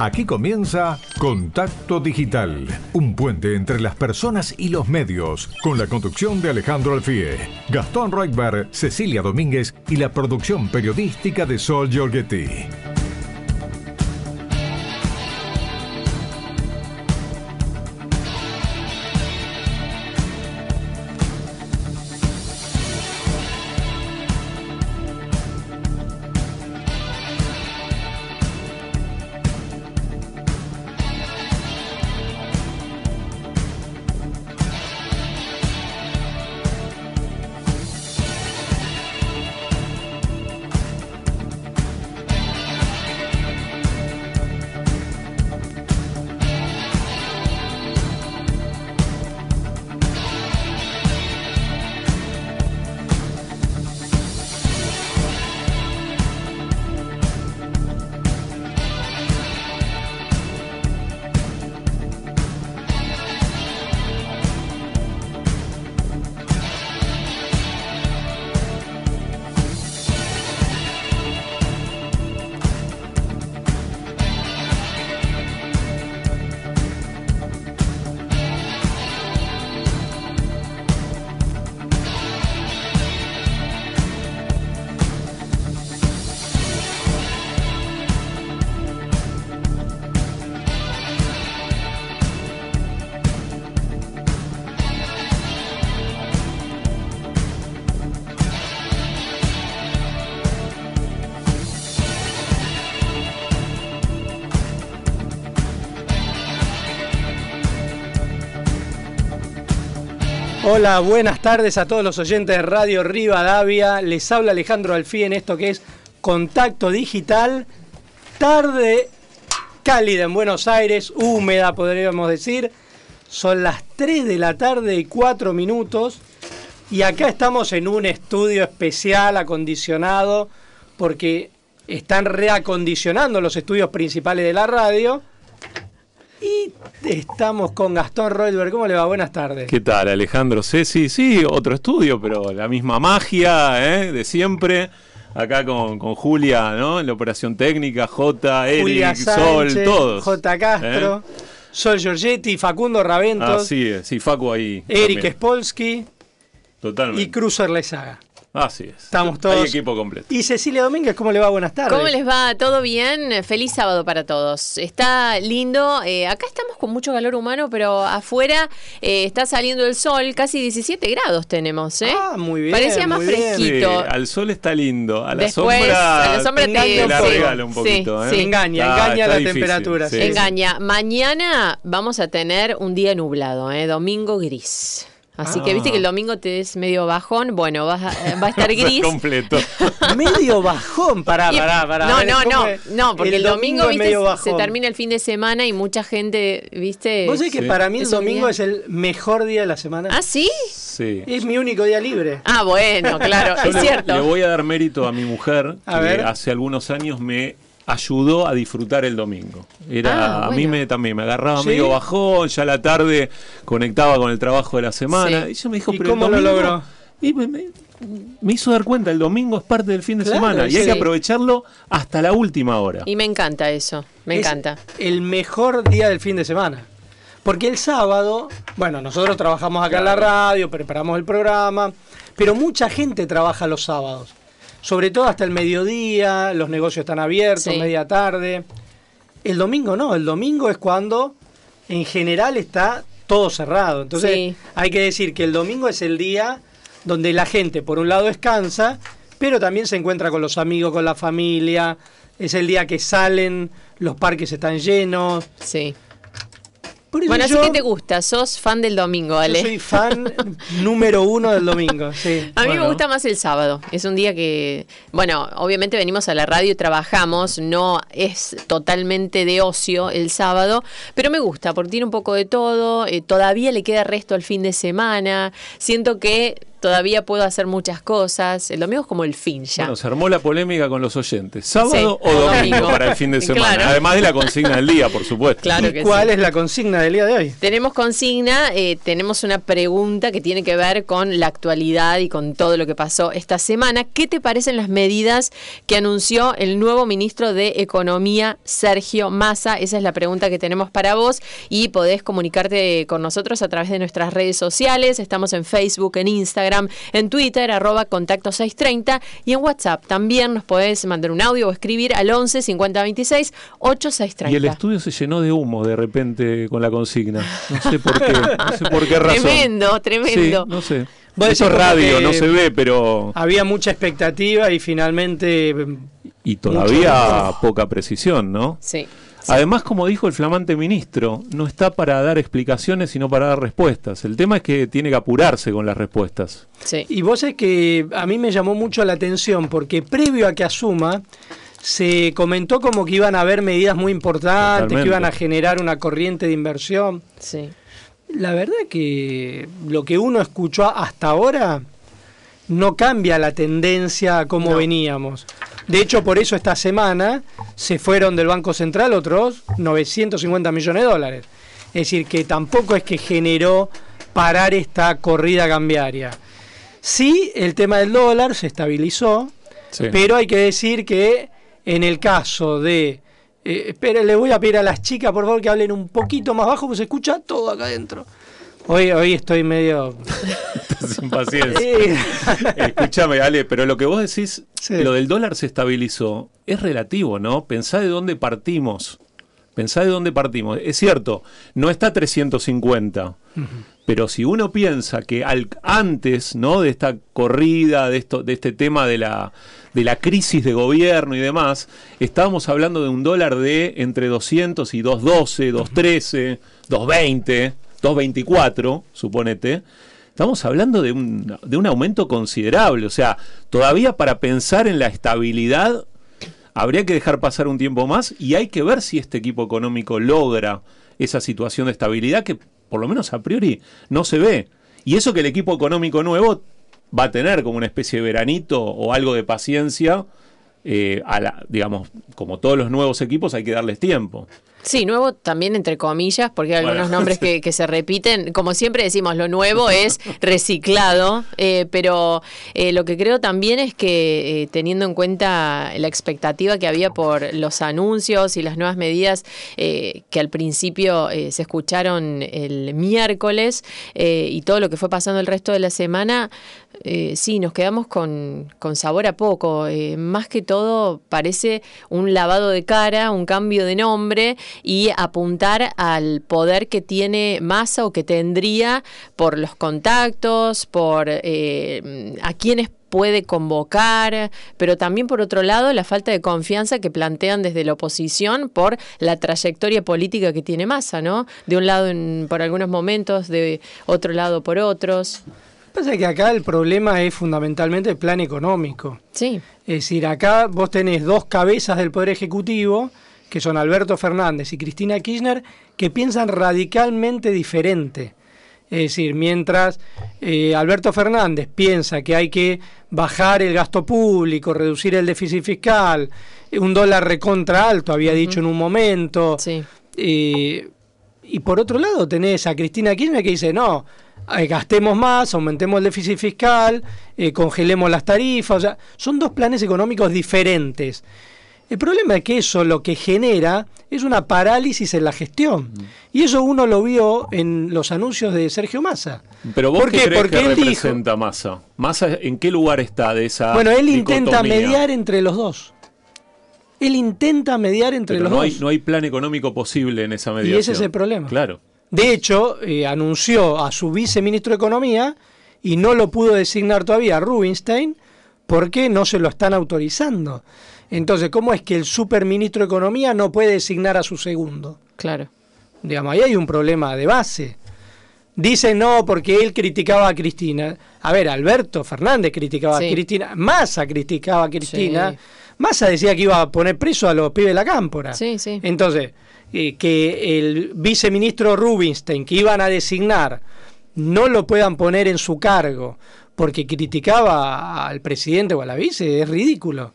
Aquí comienza Contacto Digital, un puente entre las personas y los medios, con la conducción de Alejandro Alfie, Gastón Reutberg, Cecilia Domínguez y la producción periodística de Sol Giorgetti. Hola, buenas tardes a todos los oyentes de Radio Rivadavia. Les habla Alejandro Alfí en esto que es Contacto Digital. Tarde cálida en Buenos Aires, húmeda podríamos decir. Son las 3 de la tarde y 4 minutos. Y acá estamos en un estudio especial acondicionado porque están reacondicionando los estudios principales de la radio. Y estamos con Gastón Roelberg. ¿Cómo le va? Buenas tardes. ¿Qué tal, Alejandro? Ceci, sí, otro estudio, pero la misma magia ¿eh? de siempre. Acá con, con, Julia, ¿no? En la operación técnica, J, Eric, Sol, todos. J. Castro, ¿eh? Sol Giorgetti, Facundo Raventos. Así es, sí, Facu ahí. Eric también. Spolsky. Totalmente. Y Cruzer Lezaga. Así es. Estamos todos. Hay equipo completo. Y Cecilia Domínguez, ¿cómo le va? Buenas tardes. ¿Cómo les va? ¿Todo bien? Feliz sábado para todos. Está lindo. Eh, acá estamos con mucho calor humano, pero afuera eh, está saliendo el sol. Casi 17 grados tenemos, ¿eh? Ah, muy bien. Parecía más fresquito. Sí, al sol está lindo. A la Después, sombra. a la sombra te- te la sí, regala un poquito, sí, ¿eh? sí. Engaña, Ah, engaña está la difícil, temperatura. sí. sí. Engaña. Mañana vamos a tener un día nublado, ¿eh? Domingo gris. Así que Ah. viste que el domingo te es medio bajón. Bueno, vas a- va a estar gris. completo. Medio bajón. Pará, pará, pará. No, no, ¿cómo no, no, porque el, domingo, viste, medio se termina el fin de semana y mucha gente, viste. Vos sabés que Sí. para mí el domingo es el mejor día de la semana. ¿Ah, sí? Sí. Es mi único día libre. Ah, bueno, claro, es le, cierto. le voy a dar mérito a mi mujer, A que ver. hace algunos años me ayudó a disfrutar el domingo. Era, Ah, A mí me, también me agarraba ¿Sí? medio bajón, ya a la tarde conectaba con el trabajo de la semana. Sí. Y ella me dijo, ¿Y pero cómo el lo domingo-" logró? Y me, me- me hizo dar cuenta, el domingo es parte del fin de Claro, semana y hay que aprovecharlo hasta la última hora. Y me encanta eso, me Es encanta. El mejor día del fin de semana. Porque el sábado, bueno, nosotros trabajamos acá en la radio, preparamos el programa, pero mucha gente trabaja los sábados. Sobre todo hasta el mediodía, los negocios están abiertos, Sí. media tarde. El domingo no, el domingo es cuando en general está todo cerrado. Entonces Sí. hay que decir que el domingo es el día donde la gente por un lado descansa, pero también se encuentra con los amigos, con la familia. Es el día que salen, los parques están llenos. Sí. Por eso Bueno, así yo- que te gusta, sos fan del domingo, Yo Ale. soy fan número uno del domingo. sí. A mí Bueno. me gusta más el sábado. Es un día que, bueno, obviamente venimos a la radio y trabajamos, no es totalmente de ocio el sábado, pero me gusta porque tiene un poco de todo, eh, todavía le queda resto al fin de semana. Siento que todavía puedo hacer muchas cosas. El domingo es como el fin ya. Bueno, se armó la polémica con los oyentes. ¿Sábado o domingo, para el fin de semana? Además de la consigna del día, por supuesto. Claro que ¿Cuál es la consigna del día de hoy? Tenemos consigna, eh, tenemos una pregunta que tiene que ver con la actualidad y con todo lo que pasó esta semana. ¿Qué te parecen las medidas que anunció el nuevo ministro de Economía, Sergio Massa? Esa es la pregunta que tenemos para vos y podés comunicarte con nosotros a través de nuestras redes sociales. Estamos en Facebook, en Instagram, en Twitter, arroba contacto 630 y en WhatsApp. También nos podés mandar un audio o escribir al 11 50 26 8630. Y el estudio se llenó de humo de repente con la consigna. No sé por qué, no sé por qué razón. Tremendo, tremendo. no sé. Eso es radio, no se ve, pero... Había mucha expectativa y finalmente... Y todavía poca precisión, ¿no? Sí. Además, como dijo el flamante ministro, no está para dar explicaciones, sino para dar respuestas. El tema es que tiene que apurarse con las respuestas. Sí. Y vos es que a mí me llamó mucho la atención, porque previo a que asuma, se comentó como que iban a haber medidas muy importantes, que iban a generar una corriente de inversión. Sí. La verdad que lo que uno escuchó hasta ahora no cambia la tendencia a cómo veníamos. De hecho, por eso esta semana se fueron del Banco Central otros 950 millones de dólares. Es decir, que tampoco es que generó parar esta corrida cambiaria. Sí, el tema del dólar se estabilizó, pero hay que decir que en el caso de... Eh, le voy a pedir a las chicas, por favor, que hablen un poquito más bajo, pues se escucha todo acá adentro. Hoy, hoy estoy medio. Sin paciencia. Escúchame, Ale, pero lo que vos decís, lo del dólar se estabilizó, es relativo, ¿no? Pensá de dónde partimos. Pensá de dónde partimos. Es cierto, no está 350. Pero si uno piensa que al, antes ¿no? de esta corrida, de, esto, de este tema de la, de la crisis de gobierno y demás, estábamos hablando de un dólar de entre 200 y 212, 213, 220. 2.24, suponete, estamos hablando de un, de un aumento considerable. O sea, todavía para pensar en la estabilidad habría que dejar pasar un tiempo más y hay que ver si este equipo económico logra esa situación de estabilidad que por lo menos a priori no se ve. Y eso que el equipo económico nuevo va a tener como una especie de veranito o algo de paciencia, eh, a la, digamos, como todos los nuevos equipos hay que darles tiempo. Sí, nuevo también entre comillas, porque hay algunos nombres que, se repiten. Como siempre decimos, lo nuevo es reciclado, eh, pero eh, lo que creo también es que eh, teniendo en cuenta la expectativa que había por los anuncios y las nuevas medidas que al principio se escucharon el miércoles y todo lo que fue pasando el resto de la semana, sí, nos quedamos con, con sabor a poco. más que todo parece un lavado de cara, un cambio de nombre y apuntar al poder que tiene Massa o que tendría por los contactos, por eh, a quienes puede convocar, pero también por otro lado la falta de confianza que plantean desde la oposición por la trayectoria política que tiene Massa, ¿no? De un lado por algunos momentos, de otro lado por otros. Pasa que acá el problema es fundamentalmente el plan económico. Sí. Es decir, acá vos tenés dos cabezas del Poder Ejecutivo que son Alberto Fernández y Cristina Kirchner, que piensan radicalmente diferente. Es decir, mientras eh, Alberto Fernández piensa que hay que bajar el gasto público, reducir el déficit fiscal, un dólar recontra alto, había dicho en un momento. Eh, y por otro lado tenés a Cristina Kirchner que dice, no, eh, gastemos más, aumentemos el déficit fiscal, congelemos las tarifas. O sea, son dos planes económicos diferentes. El problema es que eso lo que genera es una parálisis en la gestión. Y eso uno lo vio en los anuncios de Sergio Massa. Pero vos qué, crees Porque que representa Massa? ¿Massa en qué lugar está de esa Bueno, él intenta mediar entre los dos. Él intenta mediar entre los no dos. Hay, no hay plan económico posible en esa mediación. Y ese es el problema. Claro. De hecho, eh, anunció a su viceministro de Economía y no lo pudo designar todavía Rubinstein porque no se lo están autorizando. Entonces, ¿cómo es que el superministro de Economía no puede designar a su segundo? Claro. Digamos, ahí hay un problema de base. Dice no porque él criticaba a Cristina. A ver, Alberto Fernández criticaba a Cristina, Massa criticaba a Cristina. Massa decía que iba a poner preso a los pibes de la cámpora. Sí, sí. Entonces, eh, que el viceministro Rubinstein que iban a designar no lo puedan poner en su cargo porque criticaba al presidente o a la vice, es ridículo.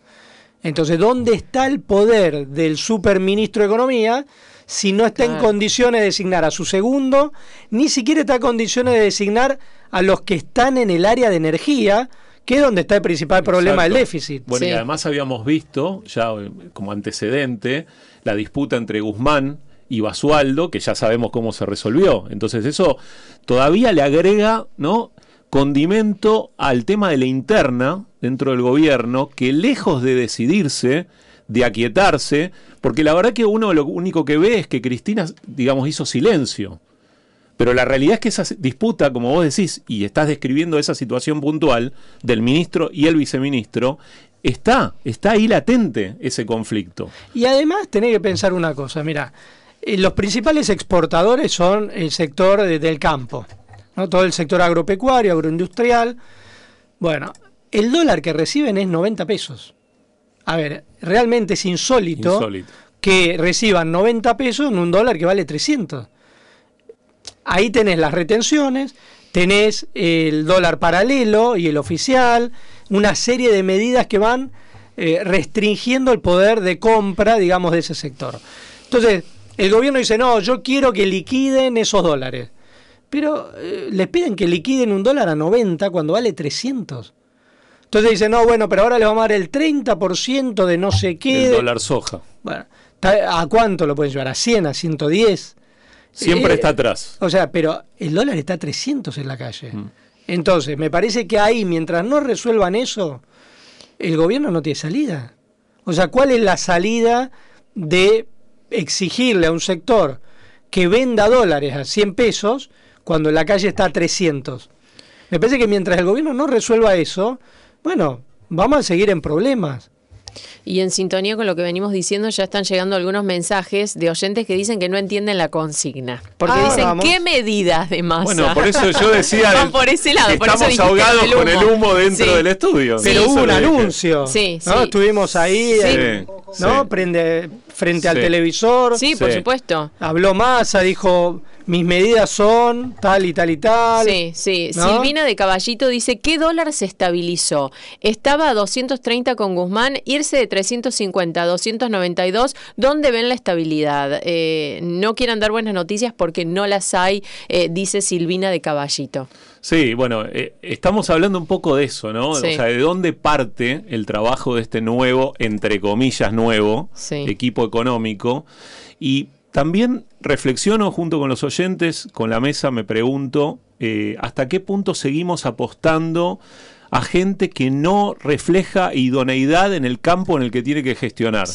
Entonces, ¿dónde está el poder del superministro de Economía si no está en condiciones de designar a su segundo, ni siquiera está en condiciones de designar a los que están en el área de energía, que es donde está el principal problema del déficit. Bueno, y además habíamos visto, ya eh, como antecedente, la disputa entre Guzmán y Basualdo, que ya sabemos cómo se resolvió. Entonces eso todavía le agrega, ¿no? condimento al tema de la interna dentro del gobierno, que lejos de decidirse, de aquietarse, porque la verdad que uno lo único que ve es que Cristina, digamos, hizo silencio. Pero la realidad es que esa disputa, como vos decís, y estás describiendo esa situación puntual del ministro y el viceministro, está, está ahí latente ese conflicto. Y además tenés que pensar una cosa, mira, eh, los principales exportadores son el sector del campo, ¿no? todo el sector agropecuario, agroindustrial. Bueno, el dólar que reciben es 90 pesos. A ver, realmente es insólito, que reciban 90 pesos en un dólar que vale 300. Ahí tenés las retenciones, tenés el dólar paralelo y el oficial, una serie de medidas que van eh, restringiendo el poder de compra, digamos, de ese sector. Entonces, el gobierno dice, no, yo quiero que liquiden esos dólares. Pero eh, les piden que liquiden un dólar a 90 cuando vale 300. Entonces dice, no, bueno, pero ahora le vamos a dar el 30% de no sé qué. El dólar soja. Bueno, ¿a cuánto lo pueden llevar? ¿A 100, a 110? Siempre eh, está atrás. O sea, pero el dólar está a 300 en la calle. Mm. Entonces, me parece que ahí, mientras no resuelvan eso, el gobierno no tiene salida. O sea, ¿cuál es la salida de exigirle a un sector que venda dólares a 100 pesos cuando en la calle está a 300? Me parece que mientras el gobierno no resuelva eso, bueno, vamos a seguir en problemas. Y en sintonía con lo que venimos diciendo, ya están llegando algunos mensajes de oyentes que dicen que no entienden la consigna. Porque ah, dicen, ¿qué medidas de masa? Bueno, por eso yo decía. por ese lado, estamos ahogados con el humo dentro del estudio. Pero hubo un anuncio. Sí, ¿no? Estuvimos ahí, ¿no? Prende, frente al televisor. Sí, por supuesto. Habló Massa, dijo mis medidas son tal y tal y tal. Sí, sí. Silvina de Caballito dice, ¿qué dólar se estabilizó? Estaba a 230 con Guzmán, irse de 350 a 292, ¿dónde ven la estabilidad? Eh, no quieran dar buenas noticias porque no las hay, eh, dice Silvina de Caballito. Sí, bueno, eh, estamos hablando un poco de eso, ¿no? O sea, de dónde parte el trabajo de este nuevo, entre comillas, nuevo equipo económico. Y también reflexiono junto con los oyentes, con la mesa me pregunto, eh, ¿hasta qué punto seguimos apostando a gente que no refleja idoneidad en el campo en el que tiene que gestionar?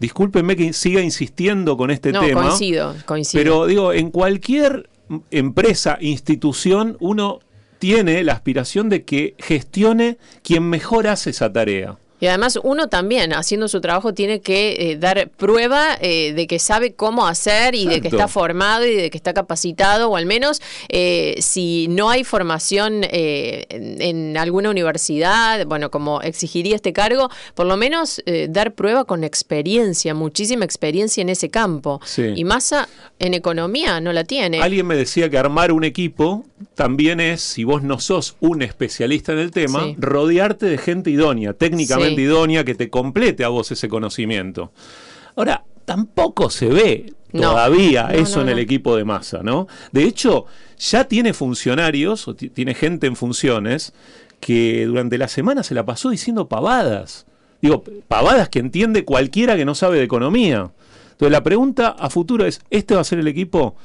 Discúlpenme que siga insistiendo con este tema. Coincido, coincido. Pero digo, en cualquier empresa, institución, uno tiene la aspiración de que gestione quien mejor hace esa tarea. Y además uno también, haciendo su trabajo, tiene que eh, dar prueba eh, de que sabe cómo hacer y de que está formado y de que está capacitado, o al menos eh, si no hay formación en, alguna universidad, bueno, como exigiría este cargo, por lo menos dar prueba con experiencia, muchísima experiencia en ese campo. Y Massa en economía no la tiene. Alguien me decía que armar un equipo también es, si vos no sos un especialista en el tema, rodearte de gente idónea, técnicamente idónea que te complete a vos ese conocimiento. Ahora, tampoco se ve todavía eso en el equipo de masa, ¿no? De hecho, ya tiene funcionarios, o tiene gente en funciones, que durante la semana se la pasó diciendo pavadas. Digo, pavadas que entiende cualquiera que no sabe de economía. Entonces la pregunta a futuro es, ¿este va a ser el equipo?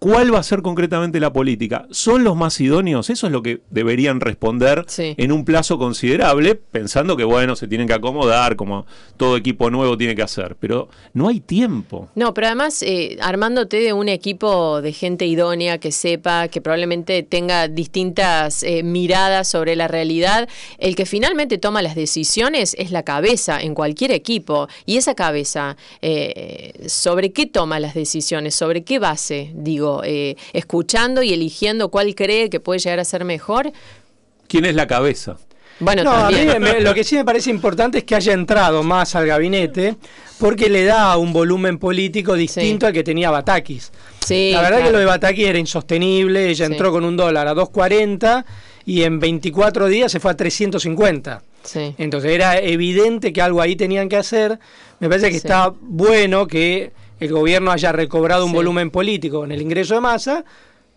¿Cuál va a ser concretamente la política? ¿Son los más idóneos? Eso es lo que deberían responder en un plazo considerable, pensando que, bueno, se tienen que acomodar, como todo equipo nuevo tiene que hacer. Pero no hay tiempo. No, pero además, eh, armándote de un equipo de gente idónea que sepa, que probablemente tenga distintas eh, miradas sobre la realidad, el que finalmente toma las decisiones es la cabeza en cualquier equipo. Y esa cabeza, eh, ¿sobre qué toma las decisiones? ¿Sobre qué base, digo? Eh, escuchando y eligiendo cuál cree que puede llegar a ser mejor. ¿Quién es la cabeza? Bueno, lo que sí me parece importante es que haya entrado más al gabinete porque le da un volumen político distinto al que tenía Batakis. la verdad que lo de Batakis era insostenible, ella entró con un dólar a 2.40 y en 24 días se fue a 350. Entonces era evidente que algo ahí tenían que hacer. Me parece que está bueno que el gobierno haya recobrado un volumen político en el ingreso de masa,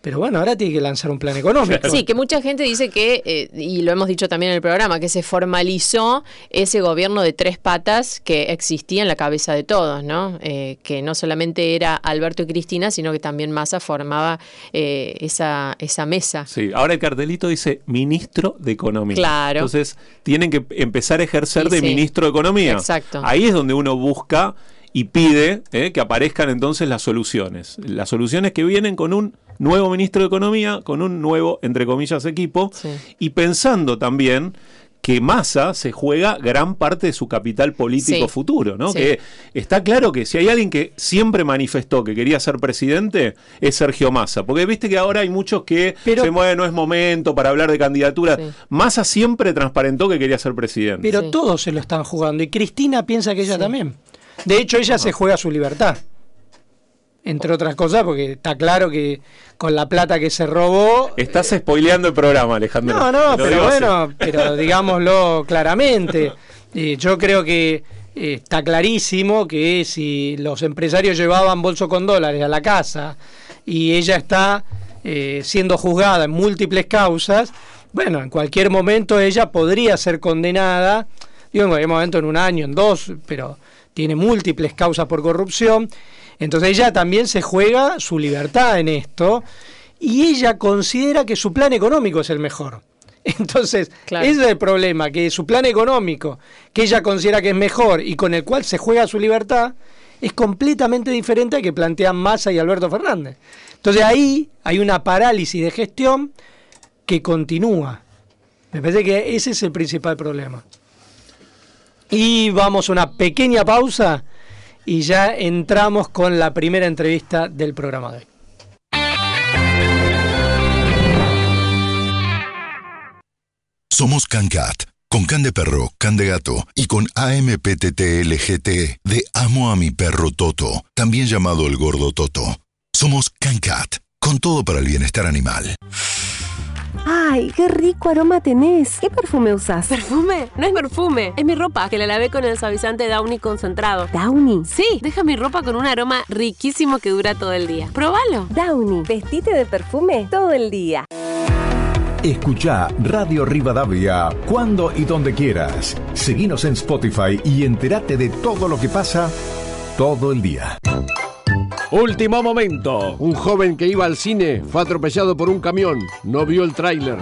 pero bueno, ahora tiene que lanzar un plan económico. Sí, que mucha gente dice que, eh, y lo hemos dicho también en el programa, que se formalizó ese gobierno de tres patas que existía en la cabeza de todos, ¿no? Eh, que no solamente era Alberto y Cristina, sino que también Massa formaba eh, esa, esa mesa. Sí, ahora el cartelito dice ministro de Economía. Claro. Entonces, tienen que empezar a ejercer de ministro de Economía. Exacto. Ahí es donde uno busca y pide que aparezcan entonces las soluciones. Las soluciones que vienen con un nuevo ministro de Economía, con un nuevo, entre comillas, equipo, y pensando también que Massa se juega gran parte de su capital político futuro, ¿no? Que está claro que si hay alguien que siempre manifestó que quería ser presidente, es Sergio Massa. Porque viste que ahora hay muchos que se mueven, no es momento para hablar de candidatura. Massa siempre transparentó que quería ser presidente. Pero todos se lo están jugando. Y Cristina piensa que ella también. De hecho, ella se juega su libertad entre otras cosas, porque está claro que con la plata que se robó. Estás spoileando el programa, Alejandro. No, no, pero, bueno, pero digámoslo claramente. Eh, yo creo que eh, está clarísimo que si los empresarios llevaban bolso con dólares a la casa y ella está eh, siendo juzgada en múltiples causas, bueno, en cualquier momento ella podría ser condenada, digo en cualquier momento en un año, en dos, pero tiene múltiples causas por corrupción entonces ella también se juega su libertad en esto y ella considera que su plan económico es el mejor. Entonces, ese es el problema, que su plan económico, que ella considera que es mejor y con el cual se juega su libertad, es completamente diferente al que plantean Massa y Alberto Fernández. Entonces ahí hay una parálisis de gestión que continúa. Me parece que ese es el principal problema. Y vamos a una pequeña pausa y ya entramos con la primera entrevista del programa de hoy. Somos CanCat, con Can de Perro, Can de Gato y con AMPTTLGT de Amo a mi perro Toto, también llamado el gordo Toto. Somos CanCat, con todo para el bienestar animal. ¡Ay, qué rico aroma tenés! ¿Qué perfume usas? ¿Perfume? No es perfume, es mi ropa, que la lavé con el suavizante Downy concentrado. ¿Downy? Sí, deja mi ropa con un aroma riquísimo que dura todo el día. ¡Próbalo! Downy, vestite de perfume todo el día. Escucha Radio Rivadavia cuando y donde quieras. Seguinos en Spotify y entérate de todo lo que pasa todo el día. Último momento. Un joven que iba al cine fue atropellado por un camión. No vio el tráiler.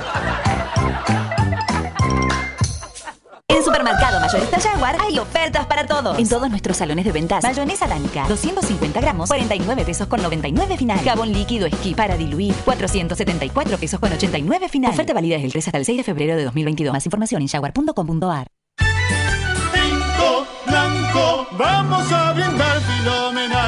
En Supermercado Mayorista Jaguar hay ofertas para todos. En todos nuestros salones de ventas. Mayonesa Dánica, 250 gramos, 49 pesos con 99 final. Jabón líquido esquí para diluir, 474 pesos con 89 final. Oferta válida desde el 3 hasta el 6 de febrero de 2022. Más información en jaguar.com.ar. blanco, vamos a brindar filomenal,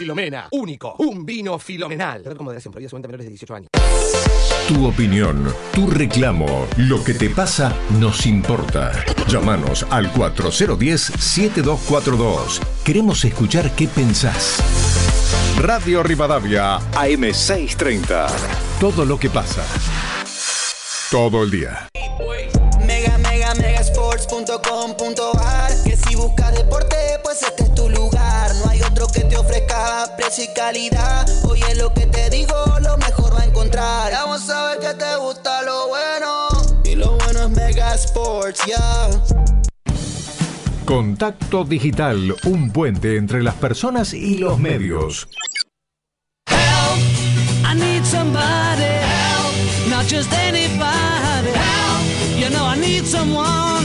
Filomena, único, un vino filomenal. Red moderación, prohibida su menores de 18 años. Tu opinión, tu reclamo, lo que te pasa nos importa. Llámanos al 4010-7242. Queremos escuchar qué pensás. Radio Rivadavia, AM630. Todo lo que pasa. Todo el día. Ofrezca precio y calidad. Oye, lo que te digo, lo mejor va a encontrar. Vamos a ver que te gusta lo bueno. Y lo bueno es Mega Sports, ya. Contacto Digital, un puente entre las personas y los medios. I need somebody help, not just anybody help. You know I need someone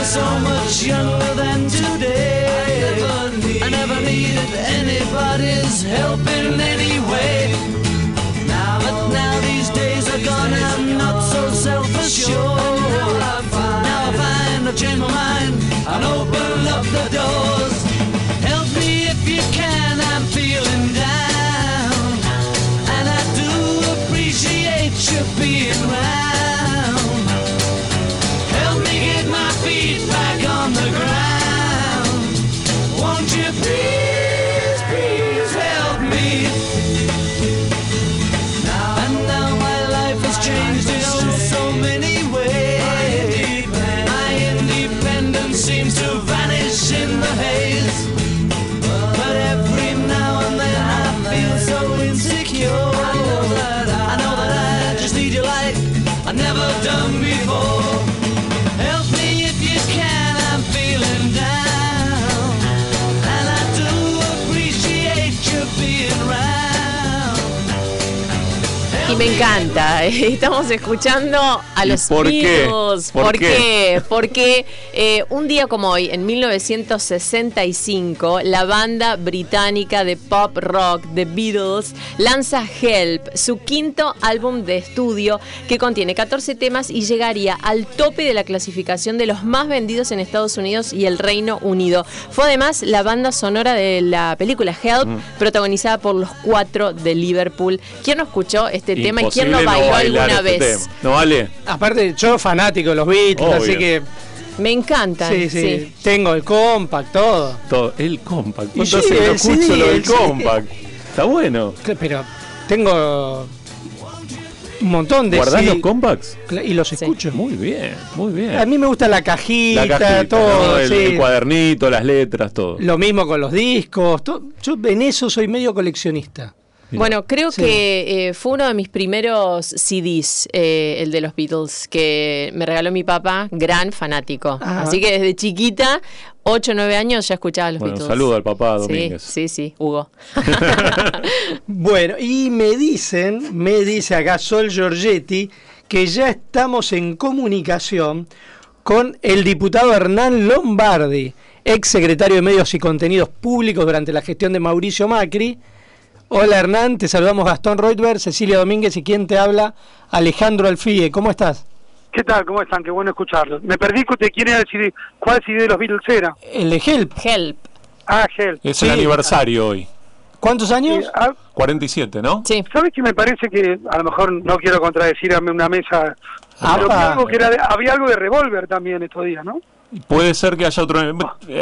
was so much younger than today, I never, need, I never needed anybody's help in any way. Now, but now these days are gone, I'm not so I find, now I find I've changed my mind and open encanta. Estamos escuchando a los por qué? Beatles. ¿Por qué? Porque eh, un día como hoy, en 1965, la banda británica de pop rock The Beatles lanza Help, su quinto álbum de estudio que contiene 14 temas y llegaría al tope de la clasificación de los más vendidos en Estados Unidos y el Reino Unido. Fue además la banda sonora de la película Help, Mm. protagonizada por los cuatro de Liverpool. ¿Quién no escuchó este tema quién no bailó bailar alguna este vez? tema. No vale. Aparte, yo fanático de los Beatles, Obvio. así que Me encantan. sí, sí, sí. tengo el compact, todo. Todo. El compact. Y ¿Cuánto sí, no el escucho CD, lo del compact? Está bueno. Pero tengo un montón de ¿Guardás los compacts? y los escucho. Muy bien, muy bien. A mí me gusta la cajita, La cajita, todo, ¿no? el, sí. el cuadernito, las letras, todo. Lo mismo con los discos. Yo en eso soy medio coleccionista. Bueno, creo Sí. que eh, fue uno de mis primeros CDs, eh, el de los Beatles, que me regaló mi papá, gran fanático. Ajá. Así que desde chiquita, 8 o 9 años, ya escuchaba los Bueno, Beatles. saludo al papá Sí, Domínguez. Sí, sí, Hugo. Bueno, y me dicen, me dice acá Sol Giorgetti, que ya estamos en comunicación con el diputado Hernán Lombardi, ex secretario de Medios y Contenidos Públicos durante la gestión de Mauricio Macri. Hola Hernán, te saludamos Gastón Reutberg, Cecilia Domínguez y quien te habla, Alejandro Alfie. ¿Cómo estás? ¿Qué tal? ¿Cómo están? Qué bueno escucharlos. Me perdí de quién era el CD, cuál CD de los Beatles era. El de Help. Help. Ah, Help. Es Sí. el aniversario hoy. ¿Cuántos años? Sí, ah, 47, ¿no? Sí. ¿Sabes qué me parece que a lo mejor no quiero contradecir a una mesa, pero que Apa. algo que era de- había algo de Revolver también estos días, ¿no? Puede ser que haya otro.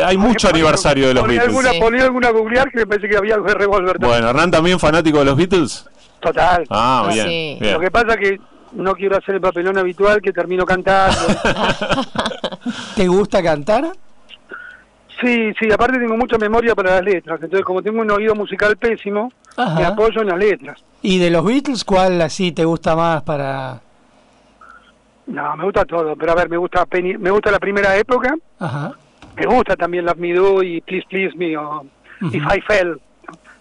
Hay mucho aniversario de los Beatles. Alguna, Sí. alguna googlear que parece que había algo de. Bueno, Hernán también fanático de los Beatles. Total. Ah, bien. sí. bien. Lo que pasa que no quiero hacer el papelón habitual que termino cantando. ¿Te gusta cantar? sí, sí, aparte tengo mucha memoria para las letras, entonces como tengo un oído musical pésimo, me apoyo en las letras. ¿Y de los Beatles cuál así te gusta más para...? No, me gusta todo, pero a ver, me gusta Penny, me gusta la primera época, Ajá. me gusta también Love Me Do y Please Please Me o If I Fell.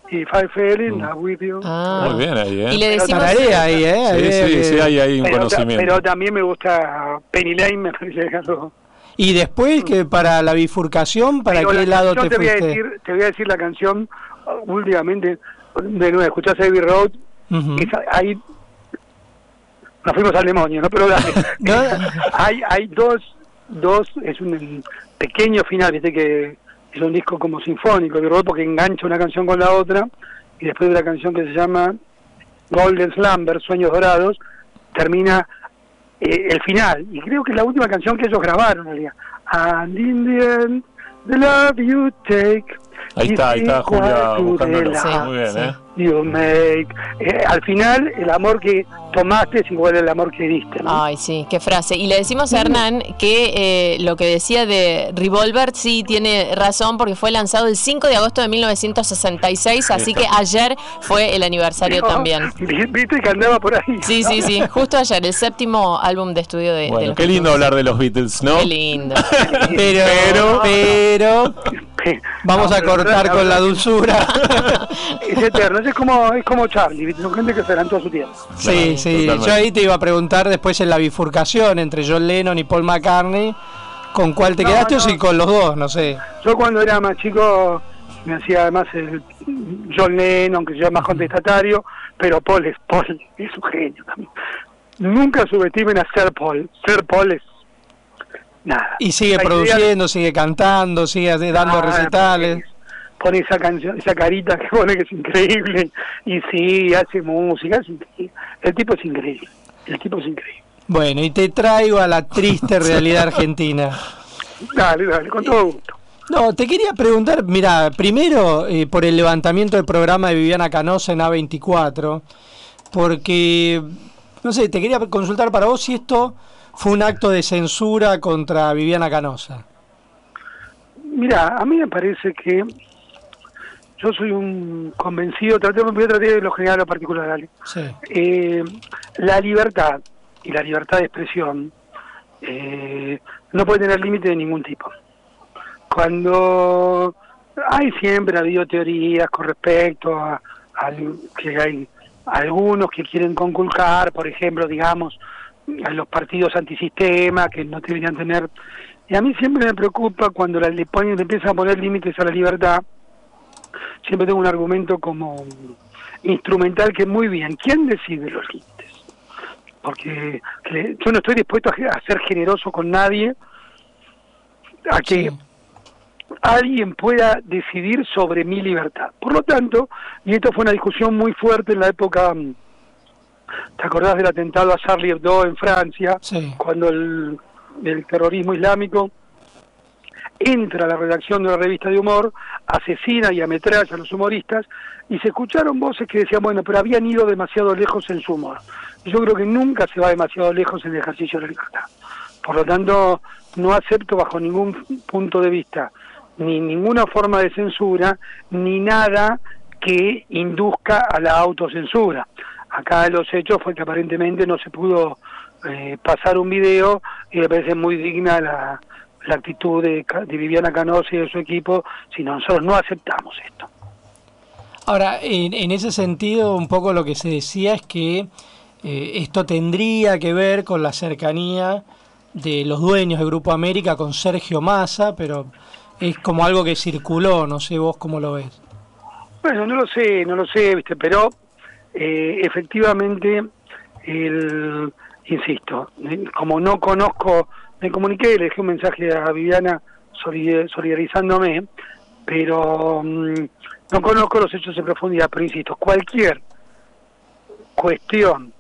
If I Fell in love with you. Ah. Muy bien ahí, ¿eh? Y le Pero decimos... Tarea ahí, ¿eh? Sí, sí, sí, hay ahí un Pero, conocimiento. pero también me gusta Penny Lane, me parece algo. Y después que para la bifurcación, ¿para Pero qué la lado canción te voy a fuiste? decir, te voy a decir la canción uh, últimamente, de nuevo, escuchás Abbey Road, Ujú. esa- ahí nos fuimos al demonio, ¿no? Pero dale. Hay, hay dos, dos, es un pequeño final, viste que es un disco como sinfónico, Road, porque engancha una canción con la otra, y después de la canción que se llama Golden Slumber, Sueños Dorados, termina eh, el final, y creo que es la última canción que ellos grabaron. And in the end, the love you take Ahí está, ahí está Julia buscándolo. Sí, Muy bien, sí. ¿eh? you make. Eh, al final, el amor que tomaste es igual al amor que diste. ¿no? Ay, sí, qué frase. Y le decimos a Hernán que eh, lo que decía de Revolver sí tiene razón porque fue lanzado el 5 de agosto de 1966, así que ayer fue el aniversario No, también. vi- Viste que andaba por ahí. Sí, sí, sí, justo ayer, el séptimo álbum de estudio de, de Bueno, los qué lindo Beatles. hablar de los Beatles, ¿no? Qué lindo. Pero, pero, vamos a cortar con la dulzura. Es eterno, es como, es como Charlie, son gente que se adelantó a su tiempo. Sí, sí. totalmente. Yo ahí te iba a preguntar después en la bifurcación entre John Lennon y Paul McCartney, ¿con cuál te No, quedaste o si con los dos? No sé. Yo cuando era más chico me hacía además el John Lennon, que ya es más contestatario, pero Paul es Paul, es un genio también. Nunca subestimen a Ser Paul. Ser Paul es nada. Y sigue produciendo, sigue cantando, sigue dando Ah, recitales. Pone esa canción, esa carita que pone que es increíble. Y sí, hace música. El tipo es increíble. El tipo es increíble. Bueno, y te traigo a la triste realidad argentina. Dale, dale, con todo gusto. No, te quería preguntar, mira, primero eh, por el levantamiento del programa de Viviana Canosa en A24, porque, no sé, te quería consultar para vos si esto fue un acto de censura contra Viviana Canosa. Mira, a mí me parece que yo soy un convencido, traté, voy a tratar de lo general a lo particular. Sí. Eh, la libertad y la libertad de expresión eh, no puede tener límite de ningún tipo. Cuando hay siempre ha habido teorías con respecto a, al que hay algunos que quieren conculcar, por ejemplo, digamos, a los partidos antisistema que no deberían tener. Y a mí siempre me preocupa cuando la, le, ponen, le empiezan a poner límites a la libertad. Siempre tengo un argumento como instrumental que muy bien. ¿Quién decide los límites? Porque que- yo no estoy dispuesto a ser generoso con nadie, a que alguien pueda decidir sobre mi libertad. Por lo tanto, y esto fue una discusión muy fuerte en la época, mm, ¿te acordás del atentado a Charlie Hebdo en Francia? Cuando el, el terrorismo islámico entra a la redacción de una revista de humor, asesina y ametralla a los humoristas, y se escucharon voces que decían, bueno, pero habían ido demasiado lejos en su humor. Yo creo que nunca se va demasiado lejos en el ejercicio de la libertad. Por lo tanto, no acepto bajo ningún punto de vista ni ninguna forma de censura, ni nada que induzca a la autocensura. Acá los hechos fue que aparentemente no se pudo eh, pasar un video y me parece muy digna la, la actitud de, de Viviana Canosa y de su equipo, si no, nosotros no aceptamos esto. Ahora, en, en ese sentido, un poco lo que se decía es que eh, esto tendría que ver con la cercanía de los dueños de Grupo América con Sergio Massa, pero es como algo que circuló, no sé vos cómo lo ves. Bueno, no lo sé, no lo sé, ¿viste? pero eh, efectivamente, el, insisto, eh, como no conozco, me comuniqué, le dejé un mensaje a Viviana solidar- solidarizándome, pero mm, no conozco los hechos en profundidad, pero insisto, cualquier cuestión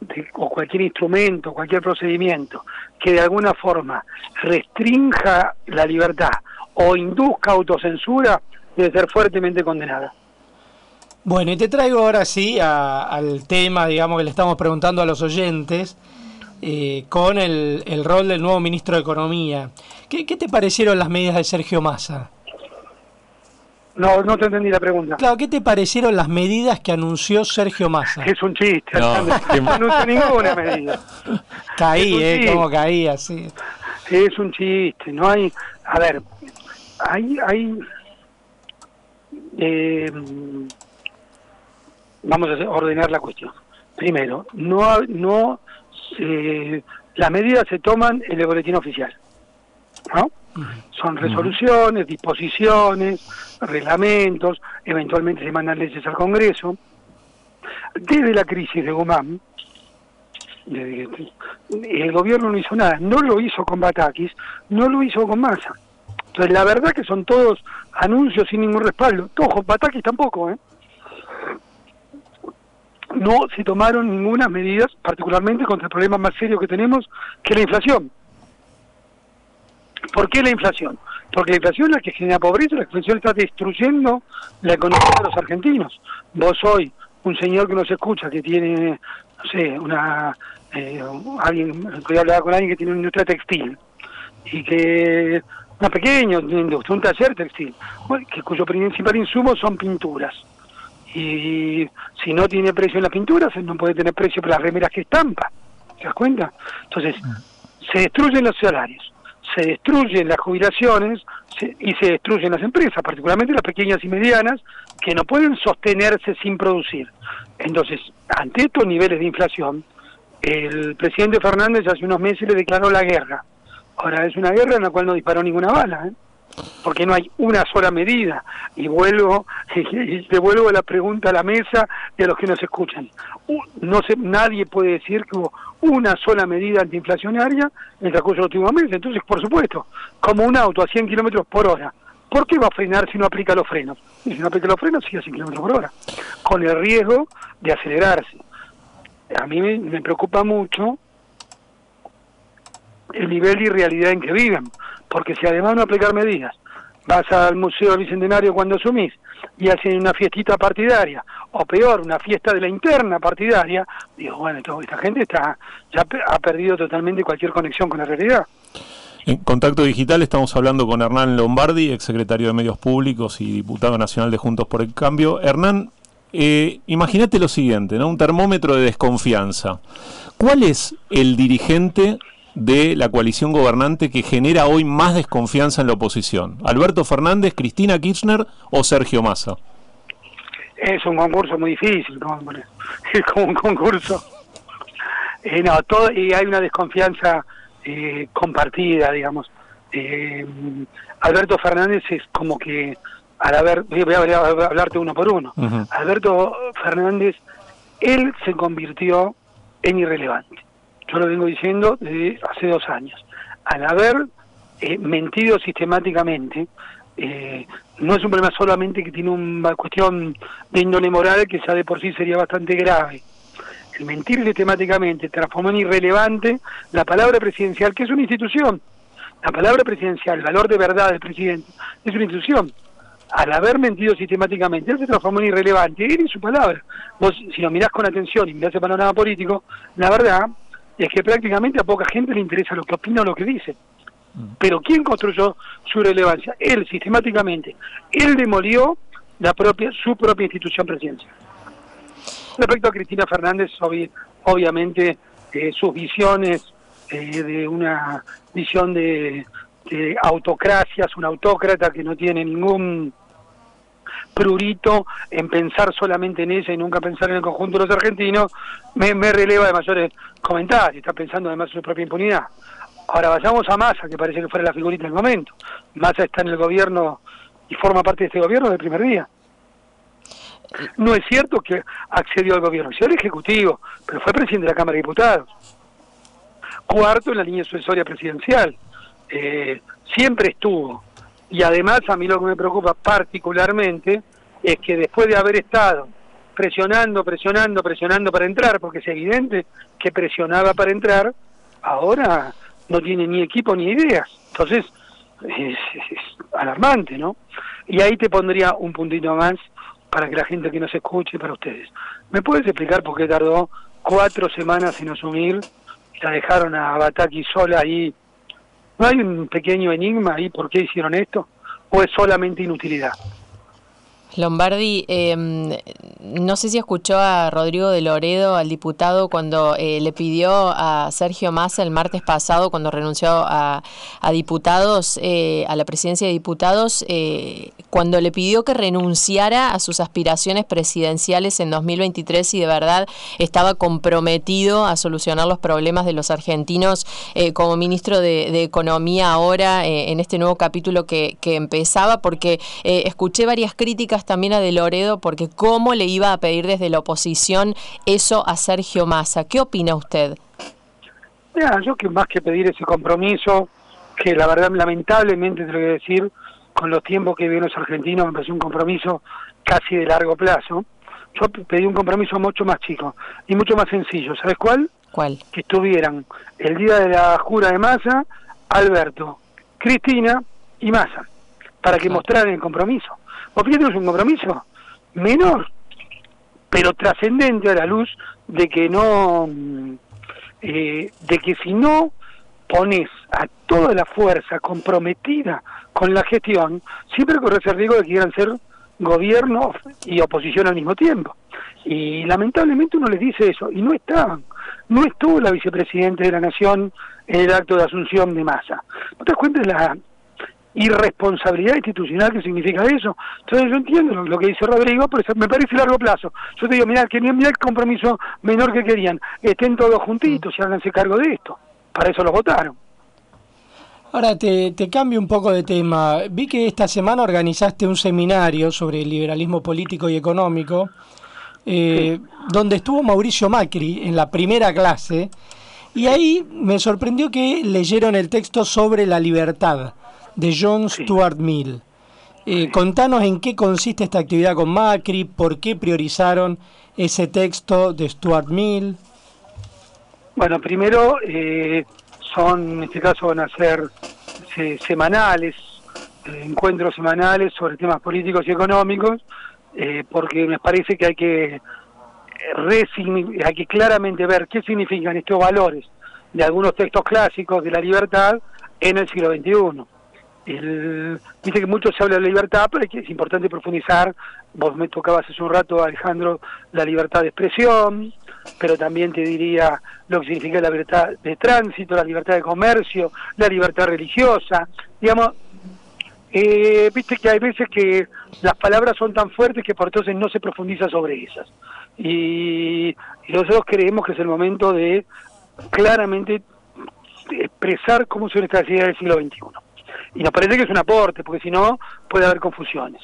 de- o cualquier instrumento, cualquier procedimiento que de alguna forma restrinja la libertad o induzca autocensura debe ser fuertemente condenada. Bueno, y te traigo ahora sí a- al tema, digamos, que le estamos preguntando a los oyentes, eh, con el, el rol del nuevo ministro de Economía. ¿Qué, qué te parecieron las medidas de Sergio Massa? No, no te entendí la pregunta. Claro, ¿qué te parecieron las medidas que anunció Sergio Massa? Es un chiste, No, anuncio ninguna medida. Caí, ¿eh? chiste. Como caí así. Es un chiste, no hay... A ver, hay... hay eh, vamos a ordenar la cuestión. Primero, no, no se- las medidas se toman en el boletín oficial, ¿no? Son resoluciones, disposiciones, reglamentos, eventualmente se mandan leyes al Congreso. Desde la crisis de desde que- el gobierno no hizo nada, no lo hizo con Batakis, no lo hizo con Massa. Entonces, la verdad que son todos anuncios sin ningún respaldo. Ojo, Batakis tampoco, ¿eh? No se tomaron ninguna medidas, particularmente contra el problema más serio que tenemos, que es la inflación. ¿Por qué la inflación? Porque la inflación es la que genera pobreza, la inflación está destruyendo la economía de los argentinos. Vos hoy, un señor que nos escucha, que tiene, no sé, una, eh, alguien, que hablaba con alguien que tiene una industria textil, y que, una pequeña industria, un taller textil, que cuyo principal insumo son pinturas. Y si no tiene precio en las pinturas, no puede tener precio para las remeras que estampa. ¿Te das cuenta? Entonces, se destruyen los salarios, se destruyen las jubilaciones se- y se destruyen las empresas, particularmente las pequeñas y medianas, que no pueden sostenerse sin producir. Entonces, ante estos niveles de inflación, el presidente Fernández hace unos meses le declaró la guerra. Ahora, es una guerra en la cual no disparó ninguna bala, ¿eh? Porque no hay una sola medida. Y vuelvo, y devuelvo la pregunta a la mesa a los que nos escuchan. No sé, nadie puede decir que hubo una sola medida antiinflacionaria en el transcurso de los últimos meses. Entonces, por supuesto, como un auto a 100 kilómetros por hora, ¿por qué va a frenar si no aplica los frenos? Y si no aplica los frenos, sigue a 100 kilómetros por hora, con el riesgo de acelerarse. A mí me preocupa mucho el nivel de irrealidad en que viven, porque si además no aplicar medidas, vas al Museo del Bicentenario cuando asumís y hacen una fiestita partidaria, o peor, una fiesta de la interna partidaria, digo, bueno, esta gente está ya ha perdido totalmente cualquier conexión con la realidad. En Contacto Digital estamos hablando con Hernán Lombardi, exsecretario de Medios Públicos y diputado nacional de Juntos por el Cambio. Hernán, eh, imagínate lo siguiente, ¿no? Un termómetro de desconfianza. ¿Cuál es el dirigente de la coalición gobernante que genera hoy más desconfianza en la oposición? ¿Alberto Fernández, Cristina Kirchner o Sergio Massa? Es un concurso muy difícil, es como un concurso. Eh, no, todo, y hay una desconfianza eh, compartida, digamos. Eh, Alberto Fernández es como que, al haber, voy a, voy a hablarte uno por uno, Alberto Fernández, él se convirtió en irrelevante. Yo lo vengo diciendo desde hace dos años. Al haber eh, mentido sistemáticamente, eh, no es un problema solamente que tiene una cuestión de índole moral que ya de por sí sería bastante grave. El mentir sistemáticamente transformó en irrelevante la palabra presidencial, que es una institución. La palabra presidencial, el valor de verdad del presidente, es una institución. Al haber mentido sistemáticamente, él se transformó en irrelevante. Él y su palabra. Vos, si lo mirás con atención y mirás el panorama político, la verdad es que prácticamente a poca gente le interesa lo que opina o lo que dice. Pero ¿quién construyó su relevancia? Él, sistemáticamente. Él demolió la propia, su propia institución presidencial. Respecto a Cristina Fernández, obviamente eh, sus visiones eh, de una visión de, autocracia, es una autócrata que no tiene ningún prurito en pensar solamente en ella y nunca pensar en el conjunto de los argentinos, me, releva de mayores comentarios, está pensando además en su propia impunidad. Ahora vayamos a Massa, que parece que fuera la figurita del momento. Massa está en el gobierno y forma parte de este gobierno del primer día. No es cierto que accedió al gobierno, accedió al Ejecutivo, pero fue presidente de la Cámara de Diputados. Cuarto en la línea sucesoria presidencial. Eh, siempre estuvo. Y además a mí lo que me preocupa particularmente es que después de haber estado presionando, presionando, presionando para entrar, porque es evidente que presionaba para entrar, ahora no tiene ni equipo ni ideas. Entonces, es, alarmante, ¿no? Y ahí te pondría un puntito más para que la gente que nos escuche, para ustedes. ¿Me puedes explicar por qué tardó cuatro semanas en asumir la dejaron a Bataki sola ahí? ¿No hay un pequeño enigma ahí por qué hicieron esto? ¿O es solamente inutilidad? Lombardi, em, no sé si escuchó a Rodrigo de Loredo, al diputado, cuando eh, le pidió a Sergio Massa el martes pasado, cuando renunció a, diputados, eh, a la presidencia de diputados, eh, cuando le pidió que renunciara a sus aspiraciones presidenciales en 2023 y de verdad estaba comprometido a solucionar los problemas de los argentinos como ministro de, Economía ahora en este nuevo capítulo que, que empezaba, porque escuché varias críticas también a De Loredo porque cómo le iba a pedir desde la oposición eso a Sergio Massa. ¿Qué opina usted? Mira, yo que más que pedir ese compromiso, que la verdad lamentablemente te lo voy a decir, con los tiempos que viven los argentinos me parece un compromiso casi de largo plazo. Yo pedí un compromiso mucho más chico y mucho más sencillo. ¿Sabes cuál? ¿Cuál? Que estuvieran el día de la jura de Massa, Alberto, Cristina y Massa, para que mostraran el compromiso. Vos es un compromiso menor, pero trascendente a la luz de que no, eh, de que si no pones a toda la fuerza comprometida con la gestión, siempre corres el riesgo de que quieran ser gobierno y oposición al mismo tiempo. Y lamentablemente uno les dice eso, y no estaban. No estuvo la vicepresidenta de la Nación en el acto de asunción de masa. ¿No te das cuenta de la irresponsabilidad institucional que significa eso. Entonces yo entiendo lo, que dice Rodrigo, pero me parece largo plazo. Yo te digo, mira, que mira el compromiso menor que querían, estén todos juntitos y háganse cargo de esto. Para eso lo votaron. Ahora te, te cambio un poco de tema. Vi que esta semana organizaste un seminario sobre el liberalismo político y económico, eh, donde estuvo Mauricio Macri en la primera clase, y ahí me sorprendió que leyeron el texto sobre la libertad de John Stuart Mill. Eh, contanos en qué consiste esta actividad con Macri, por qué priorizaron ese texto de Stuart Mill. Bueno, primero eh, son, en este caso van a ser semanales, eh, encuentros semanales sobre temas políticos y económicos, porque me parece que hay que, hay que claramente ver qué significan estos valores de algunos textos clásicos de la libertad en el siglo XXI el, dice que mucho se habla de la libertad, pero es importante profundizar. Vos me tocabas hace un rato, Alejandro, la libertad de expresión, pero también te diría lo que significa la libertad de tránsito, la libertad de comercio, la libertad religiosa. Digamos, eh, viste que hay veces que las palabras son tan fuertes que por entonces no se profundiza sobre. Y, y nosotros creemos que es el momento de claramente expresar cómo son estas ideas del siglo XXI. Y nos parece que es un aporte, porque si no puede haber confusiones.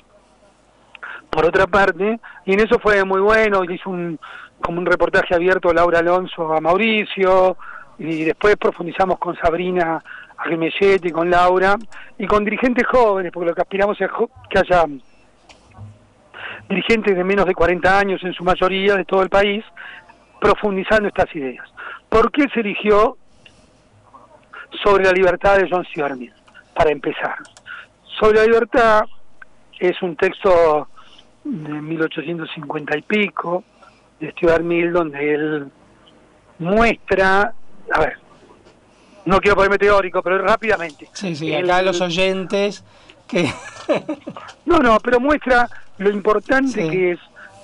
Por otra parte, y en eso fue muy bueno, hizo un, como un reportaje abierto Laura Alonso a Mauricio, y después profundizamos con Sabrina Armechetti, con Laura, y con dirigentes jóvenes, porque lo que aspiramos es que haya dirigentes de menos de 40 años en su mayoría de todo el país, profundizando estas ideas. ¿Por qué se eligió sobre la libertad de John Stuart Mill? Para empezar. Sobre la libertad es un texto de 1850 y pico de Stuart Mill donde él muestra, a ver, no quiero ponerme teórico, pero rápidamente. Sí, sí, acá los oyentes que... No, no, pero muestra lo importante que es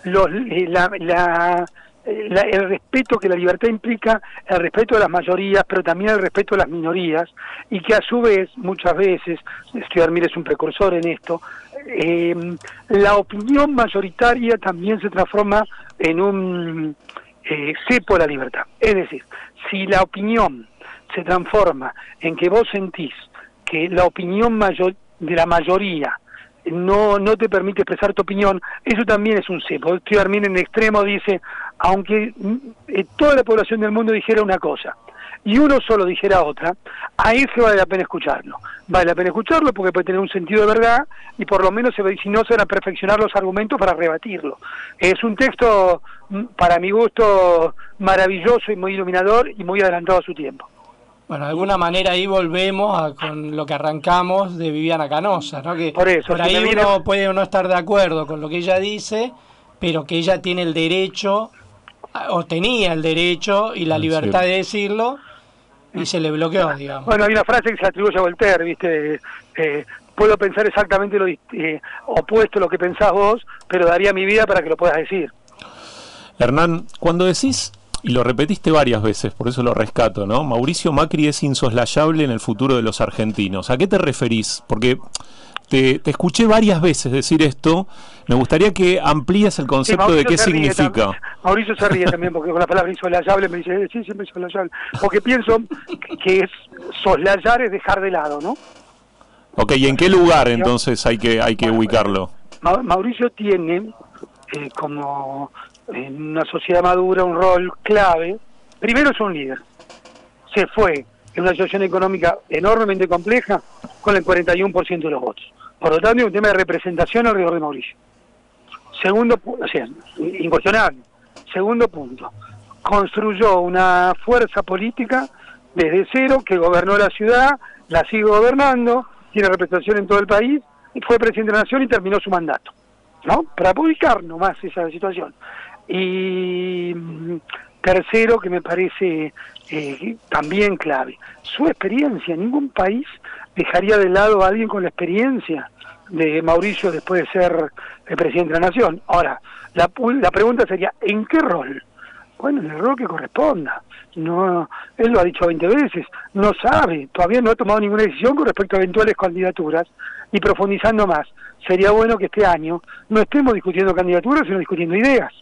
los, eh, la, la- la- el respeto que la libertad implica, el respeto de las mayorías, pero también el respeto de las minorías, y que a su vez, muchas veces, Stuart Mill es un precursor en esto, eh, la opinión mayoritaria también se transforma en un eh, cepo de la libertad. Es decir, si la opinión se transforma en que vos sentís que la opinión mayor, de la mayoría no, no te permite expresar tu opinión, eso también es un cepo. Stuart Mill en extremo dice, aunque mm, eh, toda la población del mundo dijera una cosa y uno solo dijera otra, a ese vale la pena escucharlo. Vale la pena escucharlo porque puede tener un sentido de verdad y por lo menos si no se van a perfeccionar los argumentos para rebatirlo. Es un texto, mm, para mi gusto, maravilloso y muy iluminador y muy adelantado a su tiempo. Bueno, de alguna manera ahí volvemos a, con lo que arrancamos de Viviana Canosa, ¿no? Que Por eso, si ahí viene- uno puede o no estar de acuerdo con lo que ella dice, pero que ella tiene el derecho, o tenía el derecho y la libertad de decirlo, y se le bloqueó, digamos. Bueno, hay una frase que se atribuye a Voltaire, ¿viste? Eh, puedo pensar exactamente lo eh, opuesto a lo que pensás vos, pero daría mi vida para que lo puedas decir. Hernán, cuando decís, y lo repetiste varias veces, por eso lo rescato, ¿no? Mauricio Macri es insoslayable en el futuro de los argentinos. ¿A qué te referís? Porque te, te escuché varias veces decir esto. Me gustaría que amplíes el concepto Sí, de qué significa. Mauricio se ríe también porque con la palabra insolayable me dice, "Eh, sí, siempre insolayable. Porque pienso que es soslayar es dejar de lado, ¿no? Ok, ¿y en qué lugar entonces hay que, hay que ubicarlo? Ma- Mauricio tiene eh, como en una sociedad madura un rol clave. Primero es un líder. Se fue en una situación económica enormemente compleja con el 41% de los votos. Por lo tanto, hay un tema de representación alrededor de Mauricio. Segundo, o sea, incuestionable. Segundo punto, construyó una fuerza política desde cero que gobernó la ciudad, la sigue gobernando, tiene representación en todo el país, y fue presidente de la nación y terminó su mandato, ¿no? Para publicar nomás esa situación. Y mm, tercero, que me parece eh, también clave, su experiencia. Ningún país dejaría de lado a alguien con la experiencia de Mauricio después de ser el presidente de la nación. Ahora, la, la pregunta sería, ¿en qué rol? Bueno, en el rol que corresponda. No, él lo ha dicho 20 veces, no sabe, todavía no ha tomado ninguna decisión con respecto a eventuales candidaturas y profundizando más. Sería bueno que este año no estemos discutiendo candidaturas, sino discutiendo ideas.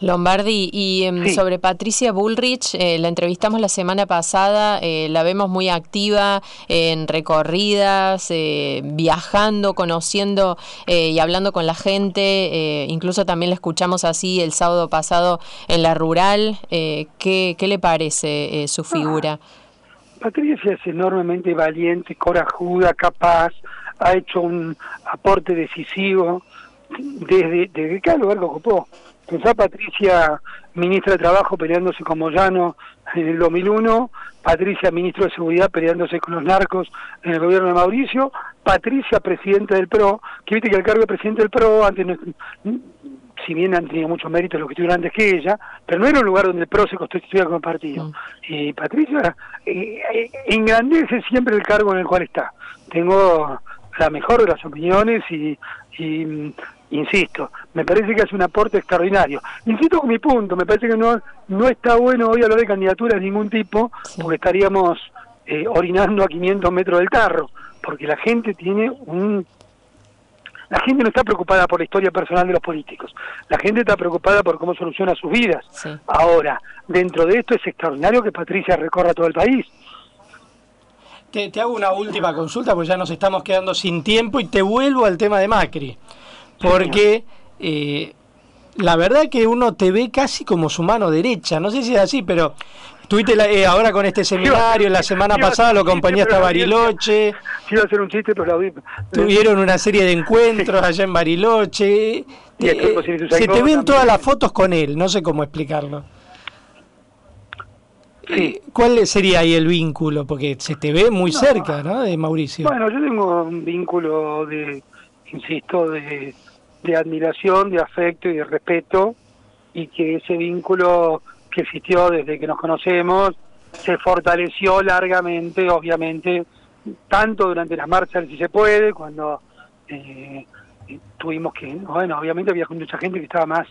Lombardi, y em, sobre Patricia Bullrich, eh, la entrevistamos la semana pasada, eh, la vemos muy activa en recorridas, eh, viajando, conociendo eh, y hablando con la gente, eh, incluso también la escuchamos así el sábado pasado en la rural. Eh, ¿qué, qué le parece eh, su figura? Patricia es enormemente valiente, corajuda, capaz, ha hecho un aporte decisivo desde, desde cada lugar que ocupó. Pensá Patricia, ministra de Trabajo, peleándose con Moyano en el 2001, Patricia, ministro de Seguridad, peleándose con los narcos en el gobierno de Mauricio, Patricia, presidenta del PRO, que viste que el cargo de presidente del PRO, antes no- si bien han tenido mucho mérito los que estuvieron antes que ella, pero no era un lugar donde el PRO se constituía como partido. Y Patricia eh, eh, engrandece siempre el cargo en el cual está. Tengo la mejor de las opiniones y, y, mm, insisto, me parece que hace un aporte extraordinario. Insisto con mi punto, me parece que no, no está bueno hoy hablar de candidaturas de ningún tipo, porque estaríamos eh, orinando a 500 metros del carro. porque la gente tiene un... La gente no está preocupada por la historia personal de los políticos, la gente está preocupada por cómo soluciona sus vidas. Ahora, dentro de esto es extraordinario que Patricia recorra todo el país. Te, te hago una última consulta, porque ya nos estamos quedando sin tiempo y te vuelvo al tema de Macri. Porque eh, la verdad que uno te ve casi como su mano derecha. No sé si es así, pero Tuviste eh, ahora con este seminario, la semana pasada lo acompañaste a Bariloche. Iba a hacer un chiste, pero la Tuvieron una serie de encuentros allá en Bariloche. Eh, se te ven todas las fotos con él, no sé cómo explicarlo. Sí. ¿Cuál sería ahí el vínculo? Porque se te ve muy cerca, ¿no? De Mauricio. Bueno, yo tengo un vínculo de, insisto, de, de admiración, de afecto y de respeto, y que ese vínculo que existió desde que nos conocemos, se fortaleció largamente, obviamente, tanto durante las marchas, si se puede, cuando eh, tuvimos que, bueno, obviamente había mucha gente que estaba más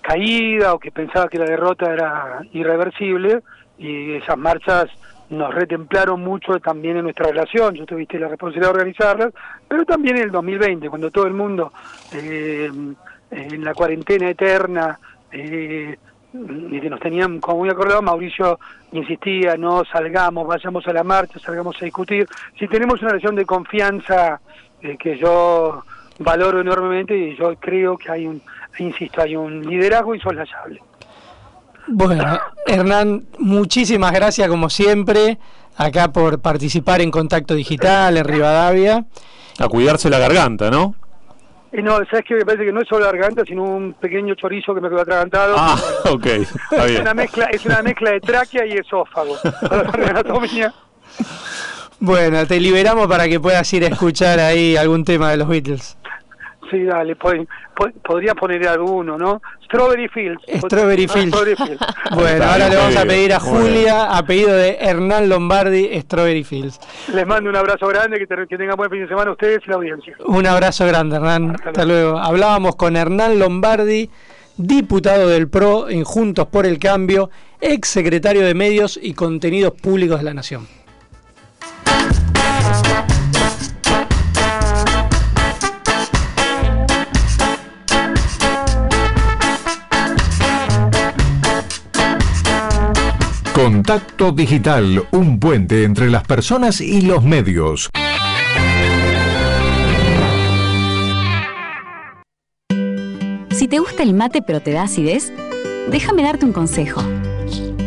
caída o que pensaba que la derrota era irreversible y esas marchas nos retemplaron mucho también en nuestra relación, yo tuviste la responsabilidad de organizarlas, pero también en el 2020, cuando todo el mundo eh, en la cuarentena eterna eh, nos tenían como muy acordados, Mauricio insistía, no salgamos, vayamos a la marcha, salgamos a discutir. Si tenemos una relación de confianza eh, que yo valoro enormemente y yo creo que hay un, insisto, hay un liderazgo insoslayable. Bueno, Hernán, muchísimas gracias como siempre acá por participar en Contacto Digital en Rivadavia. A cuidarse la garganta, ¿no? no, ¿sabes qué? Me parece que no es solo la garganta, sino un pequeño chorizo que me quedó atragantado. Ah, ok, está bien. Es una mezcla, es una mezcla de tráquea y esófago. anatomía. Bueno, te liberamos para que puedas ir a escuchar ahí algún tema de los Beatles. Sí, dale, podría poner alguno, ¿no? Strawberry Fields. Strawberry Fields. bueno, ahora le vamos a pedir a Julia, apellido de Hernán Lombardi, Strawberry Fields. Les mando un abrazo grande, que, que tengan buen fin de semana ustedes y la audiencia. Un abrazo grande, Hernán. Hasta, luego. Hablábamos con Hernán Lombardi, diputado del PRO en Juntos por el Cambio, ex secretario de Medios y Contenidos Públicos de la Nación. Contacto Digital, un puente entre las personas y los medios. Si te gusta el mate pero te da acidez, déjame darte un consejo.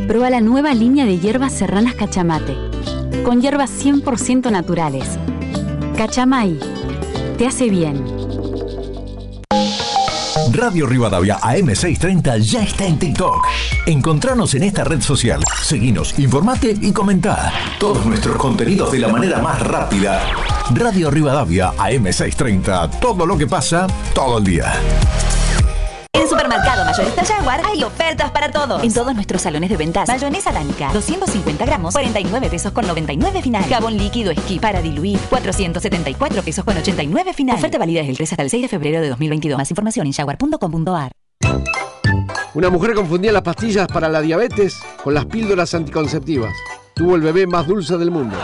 Prueba la nueva línea de hierbas serranas Cachamate, con hierbas 100% naturales. Cachamay, te hace bien. Radio Rivadavia AM630 ya está en TikTok. Encontranos en esta red social. Seguinos, informate y comenta. Todos nuestros contenidos de la manera más rápida. Radio Rivadavia AM630. Todo lo que pasa, todo el día. En Supermercado Mayorista Jaguar hay ofertas para todos. En todos nuestros salones de ventas. Mayonesa Danica, 250 gramos, 49 pesos con 99 final. Jabón líquido esquí para diluir, 474 pesos con 89 final. Oferta válida desde el 3 hasta el 6 de febrero de 2022. Más información en jaguar.com.ar. Una mujer confundía las pastillas para la diabetes con las píldoras anticonceptivas. Tuvo el bebé más dulce del mundo.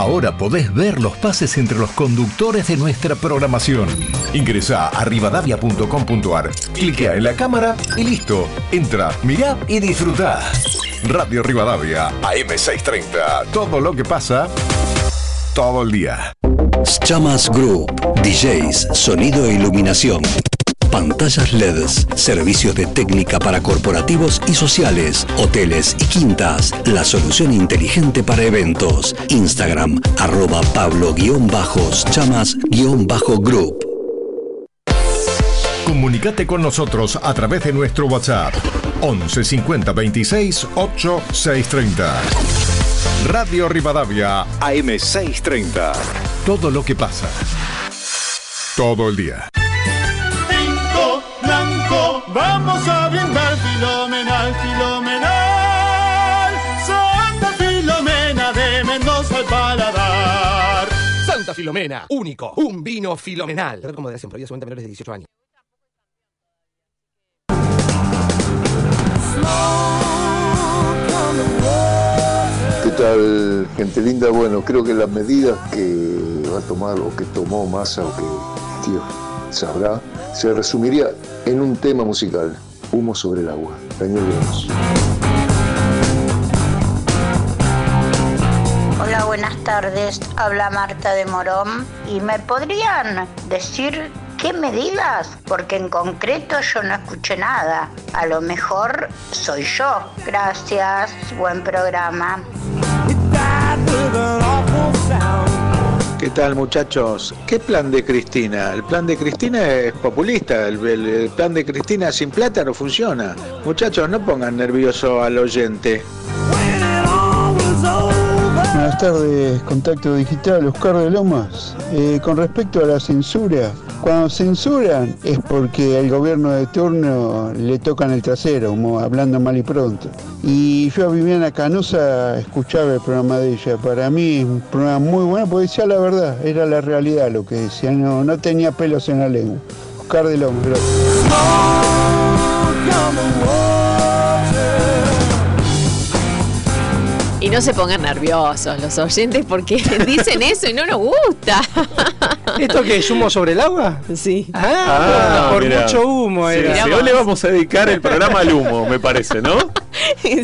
Ahora podés ver los pases entre los conductores de nuestra programación. Ingresa a rivadavia.com.ar, cliquea en la cámara y listo. Entra, mirá y disfruta. Radio Rivadavia, AM630. Todo lo que pasa, todo el día. Chamas Group, DJs, sonido e iluminación. Pantallas LEDs, servicios de técnica para corporativos y sociales, hoteles y quintas. La solución inteligente para eventos. Instagram, arroba Pablo-Chamas-Group. Comunicate con nosotros a través de nuestro WhatsApp 11 50 26 8 630. Radio Rivadavia AM630. Todo lo que pasa. Todo el día. Vamos a brindar filomenal, filomenal. Santa Filomena de Mendoza al paladar. Santa Filomena, único, un vino filomenal. Como de siempre, menores de 18 años. tal, gente linda? Bueno, creo que las medidas que va a tomar o que tomó Massa o que tío sabrá, se resumiría en un tema musical, Humo sobre el agua. Daniel Lemus. Hola, buenas tardes. Habla Marta de Morón. ¿Y me podrían decir qué medidas? Porque en concreto yo no escuché nada. A lo mejor soy yo. Gracias. Buen programa. ¿Qué tal muchachos? ¿Qué plan de Cristina? El plan de Cristina es populista, el, plan de Cristina sin plata no funciona. Muchachos, no pongan nervioso al oyente. Buenas tardes, Contacto Digital, Oscar de Lomas. Eh, con respecto a la censura, cuando censuran es porque al gobierno de turno le tocan el trasero, hablando mal y pronto. Y yo a Viviana Canosa escuchaba el programa de ella. Para mí es un programa muy bueno porque decía la verdad, era la realidad lo que decía, no, no tenía pelos en la lengua. Oscar de Lomas, gracias. Y no se pongan nerviosos los oyentes porque dicen eso y no nos gusta. ¿Esto qué es humo sobre el agua? Sí. Ah, por mira. mucho humo Sí, era. sí, hoy le vamos a dedicar el programa al humo, me parece, ¿no?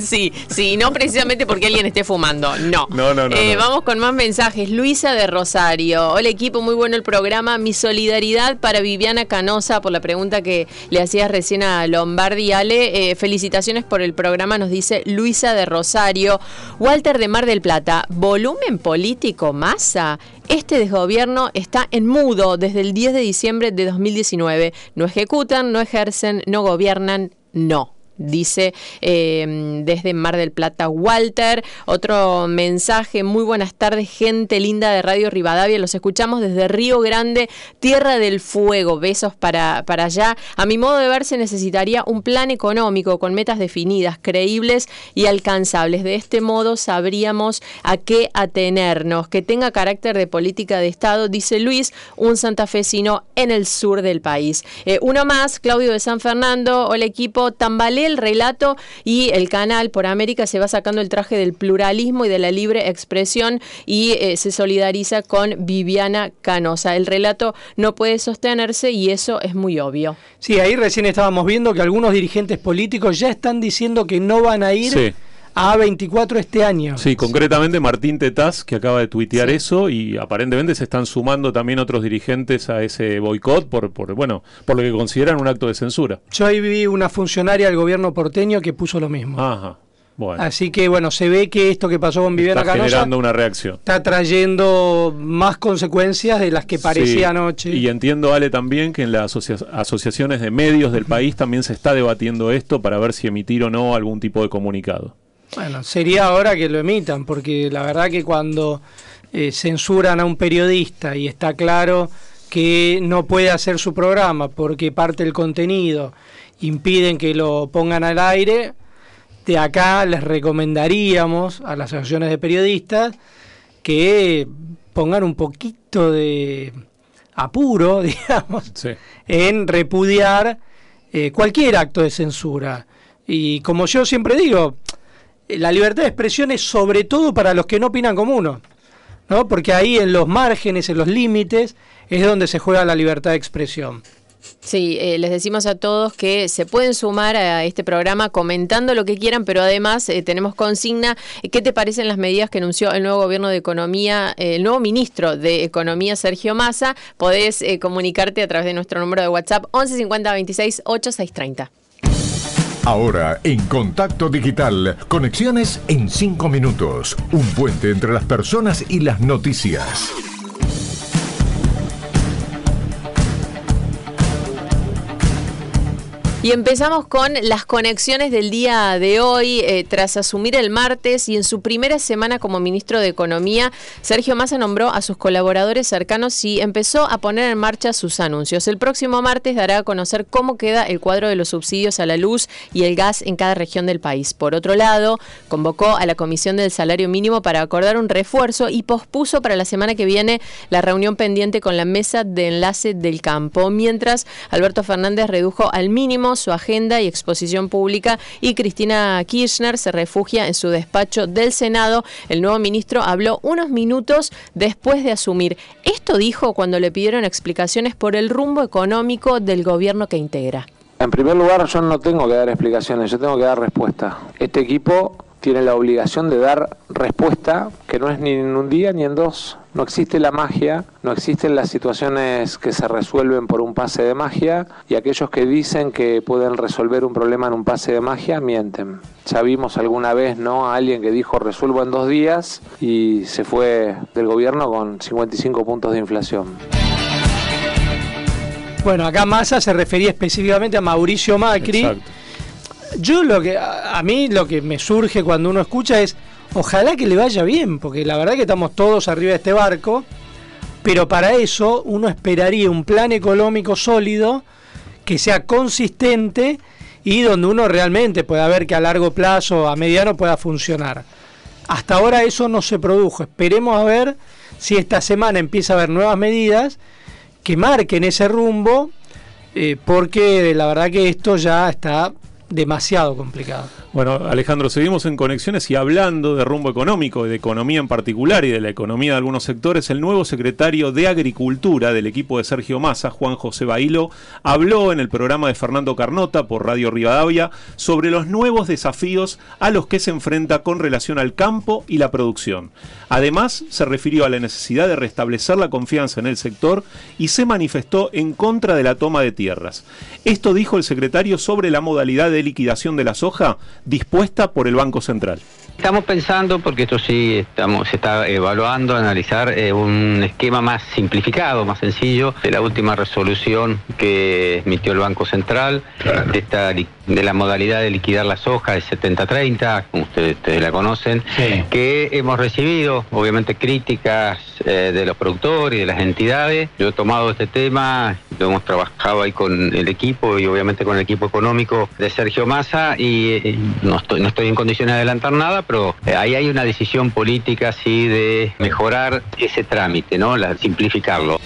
Sí, sí, no precisamente porque alguien esté fumando, no. No, no, no, Eh, no. Vamos con más mensajes. Luisa de Rosario. Hola equipo, muy bueno el programa. Mi solidaridad para Viviana Canosa por la pregunta que le hacías recién a Lombardi. Ale, eh, felicitaciones por el programa, nos dice Luisa de Rosario. Walter de Mar del Plata, volumen político, masa. Este desgobierno está en mudo desde el 10 de diciembre de 2019. No ejecutan, no ejercen, no gobiernan, no. Dice eh, desde Mar del Plata Walter. Otro mensaje, muy buenas tardes, gente linda de Radio Rivadavia. Los escuchamos desde Río Grande, Tierra del Fuego. Besos para, para allá. A mi modo de ver, se necesitaría un plan económico con metas definidas, creíbles y alcanzables. De este modo sabríamos a qué atenernos, que tenga carácter de política de Estado, dice Luis, un santafesino en el sur del país. Eh, uno más, Claudio de San Fernando. Hola equipo, tambalea el relato y el canal por América se va sacando el traje del pluralismo y de la libre expresión y eh, se solidariza con Viviana Canosa. El relato no puede sostenerse y eso es muy obvio. Sí, ahí recién estábamos viendo que algunos dirigentes políticos ya están diciendo que no van a ir Sí. A A24 este año. Sí, concretamente Martín Tetaz, que acaba de tuitear eso, y aparentemente se están sumando también otros dirigentes a ese boicot por, por, bueno, por lo que consideran un acto de censura. Yo ahí vi una funcionaria del gobierno porteño que puso lo mismo. Ajá. Bueno, Así que bueno, se ve que esto que pasó con Viviana está Canosa generando una reacción. está trayendo más consecuencias de las que parecía Sí, anoche. Y entiendo, Ale, también que en las asocia- asociaciones de medios del país también se está debatiendo esto para ver si emitir o no algún tipo de comunicado. Bueno, sería ahora que lo emitan, porque la verdad que cuando eh, censuran a un periodista y está claro que no puede hacer su programa porque parte del contenido impiden que lo pongan al aire, de acá les recomendaríamos a las asociaciones de periodistas que pongan un poquito de apuro, digamos, Sí. en repudiar eh, cualquier acto de censura. Y como yo siempre digo, la libertad de expresión es sobre todo para los que no opinan como uno, ¿no? Porque ahí en los márgenes, en los límites, es donde se juega la libertad de expresión. Sí, eh, les decimos a todos que se pueden sumar a este programa comentando lo que quieran, pero además eh, tenemos consigna. ¿Qué te parecen las medidas que anunció el nuevo gobierno de Economía, eh, el nuevo ministro de Economía, Sergio Massa? Podés comunicarte a través de nuestro número de WhatsApp 11 50 26 8630. Ahora, en Contacto Digital, conexiones en 5 minutos. Un puente entre las personas y las noticias. Y empezamos con las conexiones del día de hoy. eh, tras asumir el martes y en su primera semana como ministro de Economía, Sergio Massa nombró a sus colaboradores cercanos y empezó a poner en marcha sus anuncios. El próximo martes dará a conocer cómo queda el cuadro de los subsidios a la luz y el gas en cada región del país. Por otro lado, convocó a la Comisión del Salario Mínimo para acordar un refuerzo y pospuso para la semana que viene la reunión pendiente con la mesa de enlace del campo. Mientras, Alberto Fernández redujo al mínimo su agenda y exposición pública y Cristina Kirchner se refugia en su despacho del Senado. El nuevo ministro habló unos minutos después de asumir. Esto dijo cuando le pidieron explicaciones por el rumbo económico del gobierno que integra. En primer lugar, yo no tengo que dar explicaciones, yo tengo que dar respuesta. Este equipo tiene la obligación de dar respuesta, que no es ni en un día ni en dos. No existe la magia, no existen las situaciones que se resuelven por un pase de magia y aquellos que dicen que pueden resolver un problema en un pase de magia mienten. Ya vimos alguna vez ¿no? a alguien que dijo resuelvo en dos días y se fue del gobierno con 55 puntos de inflación. Bueno, acá Massa se refería específicamente a Mauricio Macri. Yo lo que a mí lo que me surge cuando uno escucha es ojalá que le vaya bien, porque la verdad que estamos todos arriba de este barco, pero para eso uno esperaría un plan económico sólido que sea consistente y donde uno realmente pueda ver que a largo plazo, a mediano pueda funcionar. Hasta ahora eso no se produjo. Esperemos a ver si esta semana empieza a haber nuevas medidas que marquen ese rumbo, eh, porque la verdad que esto ya está demasiado complicado. Bueno, Alejandro, seguimos en conexiones y hablando de rumbo económico de economía en particular y de la economía de algunos sectores, el nuevo secretario de Agricultura del equipo de Sergio Massa, Juan José Bailo, habló en el programa de Fernando Carnota por Radio Rivadavia sobre los nuevos desafíos a los que se enfrenta con relación al campo y la producción. Además, se refirió a la necesidad de restablecer la confianza en el sector y se manifestó en contra de la toma de tierras. Esto dijo el secretario sobre la modalidad de liquidación de la soja dispuesta por el Banco Central. Estamos pensando, porque esto sí estamos, se está evaluando, analizar eh, un esquema más simplificado, más sencillo, de la última resolución que emitió el Banco Central, de, esta, de la modalidad de liquidar la soja de 70-30, como ustedes, ustedes, la conocen, que hemos recibido, obviamente, críticas eh, de los productores y de las entidades. Yo he tomado este tema, lo hemos trabajado ahí con el equipo y obviamente con el equipo económico de Sergio Massa y eh, no, estoy, no estoy en condiciones de adelantar nada, pero eh, ahí hay una decisión política sí de mejorar ese trámite, ¿no? La, simplificarlo.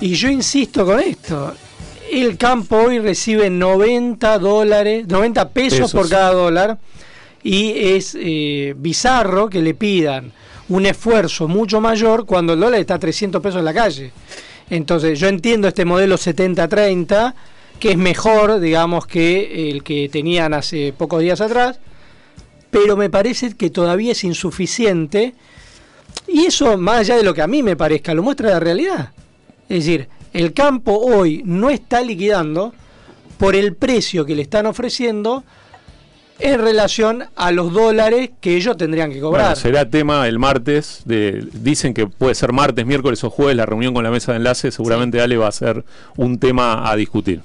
Y yo insisto con esto. El campo hoy recibe 90 dólares, 90 pesos, pesos. por cada dólar y es eh, bizarro que le pidan un esfuerzo mucho mayor cuando el dólar está a 300 pesos en la calle. Entonces yo entiendo este modelo 70-30 que es mejor, digamos, que el que tenían hace pocos días atrás, pero me parece que todavía es insuficiente. Y eso, más allá de lo que a mí me parezca, lo muestra la realidad. Es decir, el campo hoy no está liquidando por el precio que le están ofreciendo en relación a los dólares que ellos tendrían que cobrar. Bueno, será tema el martes, de, dicen que puede ser martes, miércoles o jueves la reunión con la mesa de enlace, seguramente sí. Ale va a ser un tema a discutir.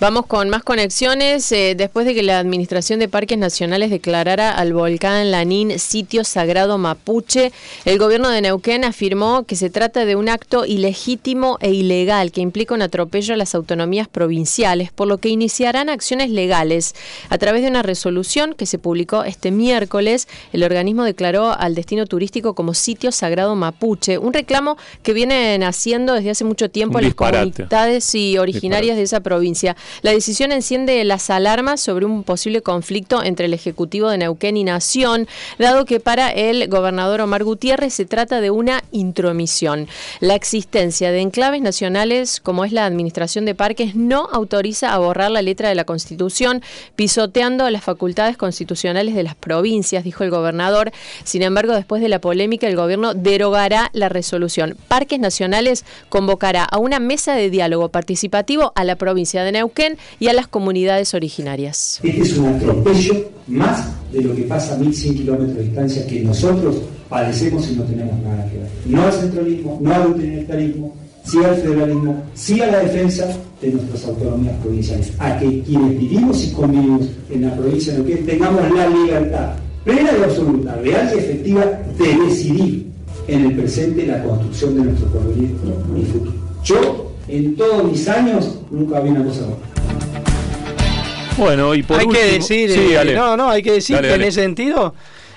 Vamos con más conexiones. Eh, después de que la Administración de Parques Nacionales declarara al volcán Lanín sitio sagrado mapuche, el gobierno de Neuquén afirmó que se trata de un acto ilegítimo e ilegal que implica un atropello a las autonomías provinciales, por lo que iniciarán acciones legales. A través de una resolución que se publicó este miércoles, el organismo declaró al destino turístico como sitio sagrado mapuche, un reclamo que vienen haciendo desde hace mucho tiempo las comunidades y originarias disparate. de esa provincia. La decisión enciende las alarmas sobre un posible conflicto entre el Ejecutivo de Neuquén y Nación, dado que para el gobernador Omar Gutiérrez se trata de una intromisión. La existencia de enclaves nacionales, como es la Administración de Parques, no autoriza a borrar la letra de la Constitución, pisoteando las facultades constitucionales de las provincias, dijo el gobernador. Sin embargo, después de la polémica, el gobierno derogará la resolución. Parques Nacionales convocará a una mesa de diálogo participativo a la provincia de Neuquén y a las comunidades originarias. Este es un atropello más de lo que pasa a 1.100 kilómetros de distancia que nosotros padecemos y no tenemos nada que ver. No al centralismo, no al utilitarismo, sí al federalismo, sí a la defensa de nuestras autonomías provinciales, a que quienes vivimos y convivimos en la provincia de Neuquén tengamos la libertad plena y absoluta, real y efectiva de decidir en el presente la construcción de nuestro porvenir y futuro. Yo, en todos mis años, nunca vi una cosa mejor. Bueno, y por hay último, que decir, sí, eh, no, no, hay que decir Dale, que dale. en ese sentido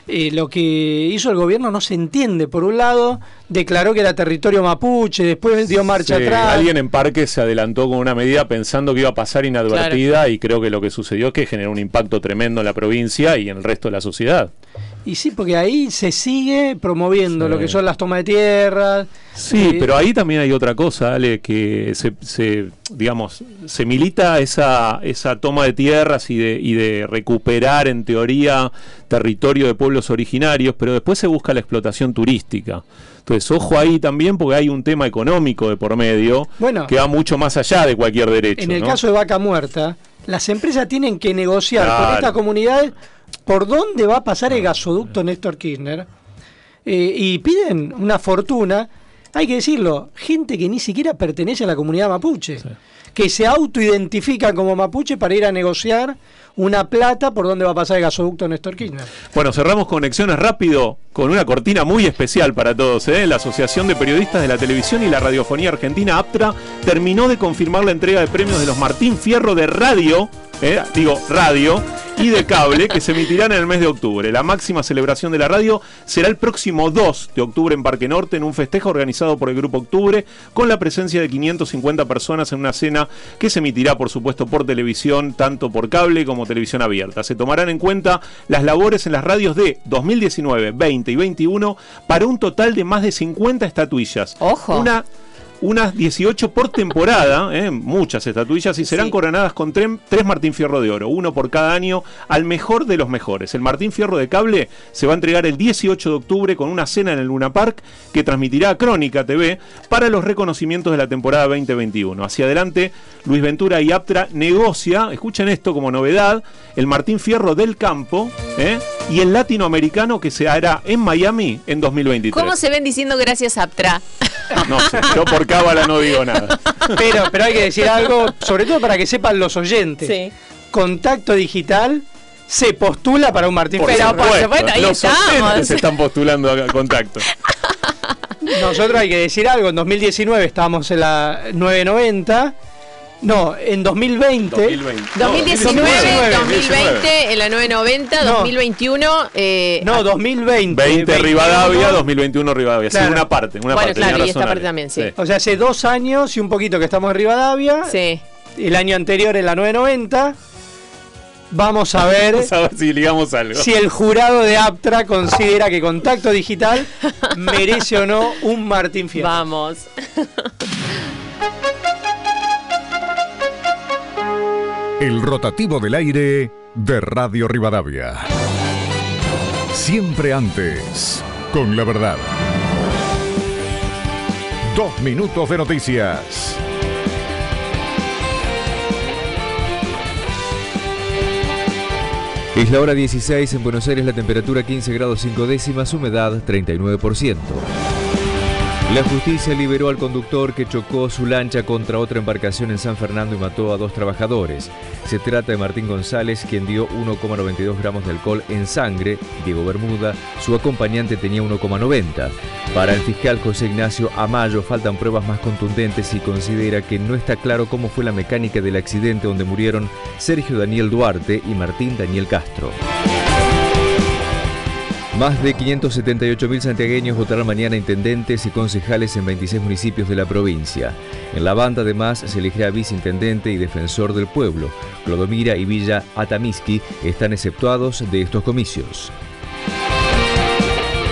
eh, lo que hizo el gobierno no se entiende. Por un lado, declaró que era territorio mapuche, después dio marcha Sí, atrás. Alguien en Parque se adelantó con una medida pensando que iba a pasar inadvertida y creo que lo que sucedió es que generó un impacto tremendo en la provincia y en el resto de la sociedad. Y sí, porque ahí se sigue promoviendo Sí. lo que son las tomas de tierra. Sí, eh, pero ahí también hay otra cosa, Ale, que se, se, digamos, se milita esa, esa toma de tierras y de, y de recuperar, en teoría, territorio de pueblos originarios, pero después se busca la explotación turística. Entonces, ojo ahí también, porque hay un tema económico de por medio Bueno. que va mucho más allá de cualquier derecho. En el ¿no? caso de Vaca Muerta, las empresas tienen que negociar con estas comunidades por dónde va a pasar el gasoducto Néstor Kirchner. Eh, y piden una fortuna, hay que decirlo, gente que ni siquiera pertenece a la comunidad mapuche, que se autoidentifican como mapuche para ir a negociar una plata por dónde va a pasar el gasoducto Néstor Kirchner. Bueno, cerramos conexiones rápido con una cortina muy especial para todos. ¿eh? La Asociación de Periodistas de la Televisión y la Radiofonía Argentina, APTRA, terminó de confirmar la entrega de premios de los Martín Fierro de Radio, ¿eh? digo radio, y de cable, que se emitirán en el mes de octubre. La máxima celebración de la radio será el próximo 2 de octubre en Parque Norte, en un festejo organizado por el Grupo Octubre, con la presencia de 550 personas en una cena que se emitirá, por supuesto, por televisión, tanto por cable como televisión abierta. Se tomarán en cuenta las labores en las radios de 2019, 20 y 21 para un total de más de 50 estatuillas. Ojo. Una unas 18 por temporada, ¿eh? muchas estatuillas, y serán coronadas con tre- tres Martín Fierro de Oro, uno por cada año, al mejor de los mejores. El Martín Fierro de Cable se va a entregar el 18 de octubre con una cena en el Luna Park que transmitirá Crónica TV para los reconocimientos de la temporada 2021. Hacia adelante, Luis Ventura y Aptra negocia, escuchen esto como novedad, el Martín Fierro del Campo ¿eh? y el latinoamericano que se hará en Miami en 2023. ¿Cómo se ven diciendo gracias Aptra? No sé, yo por cábala no digo nada. Pero, pero hay que decir algo, sobre todo para que sepan los oyentes. Contacto digital se postula para un Martín Por Fierro. supuesto, los oyentes se están postulando a contacto. Nosotros hay que decir algo, en 2019 estábamos en la 990. No, en 2020. 2019, 2020, en la 990, No. 2021. Eh, No, 2020. 20 Rivadavia, 2021 Rivadavia. Sí, Claro. una parte, una Bueno, parte. claro, y esta parte también, sí. O sea, hace dos años y un poquito que estamos en Rivadavia. Sí. El año anterior en la 990. Vamos a ver Vamos a ver si ligamos algo. si el jurado de Aptra considera que Contacto Digital merece o no un Martín Fierro. Vamos. El rotativo del aire de Radio Rivadavia. Siempre antes, con la verdad. Dos minutos de noticias. Es la hora 16 en Buenos Aires, la temperatura 15 grados 5 décimas, humedad 39%. La justicia liberó al conductor que chocó su lancha contra otra embarcación en San Fernando y mató a dos trabajadores. Se trata de Martín González, quien dio 1,92 gramos de alcohol en sangre. Diego Bermuda, su acompañante, tenía 1,90. Para el fiscal José Ignacio Amayo faltan pruebas más contundentes y considera que no está claro cómo fue la mecánica del accidente donde murieron Sergio Daniel Duarte y Martín Daniel Castro. Más de 578.000 santiagueños votarán mañana intendentes y concejales en 26 municipios de la provincia. En la banda además se elegirá viceintendente y defensor del pueblo. Clodomira y Villa Atamiski están exceptuados de estos comicios.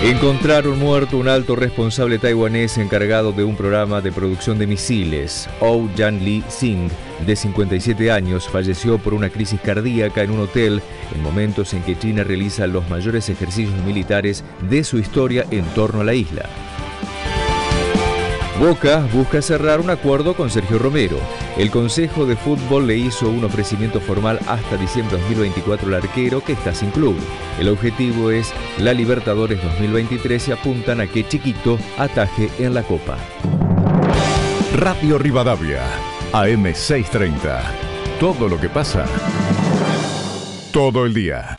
Encontraron muerto un alto responsable taiwanés encargado de un programa de producción de misiles. Oh Jan Lee Singh, de 57 años, falleció por una crisis cardíaca en un hotel en momentos en que China realiza los mayores ejercicios militares de su historia en torno a la isla. Boca busca cerrar un acuerdo con Sergio Romero. El Consejo de Fútbol le hizo un ofrecimiento formal hasta diciembre de 2024 al arquero que está sin club. El objetivo es la Libertadores 2023 y apuntan a que Chiquito ataje en la Copa. Radio Rivadavia, AM630. Todo lo que pasa, todo el día.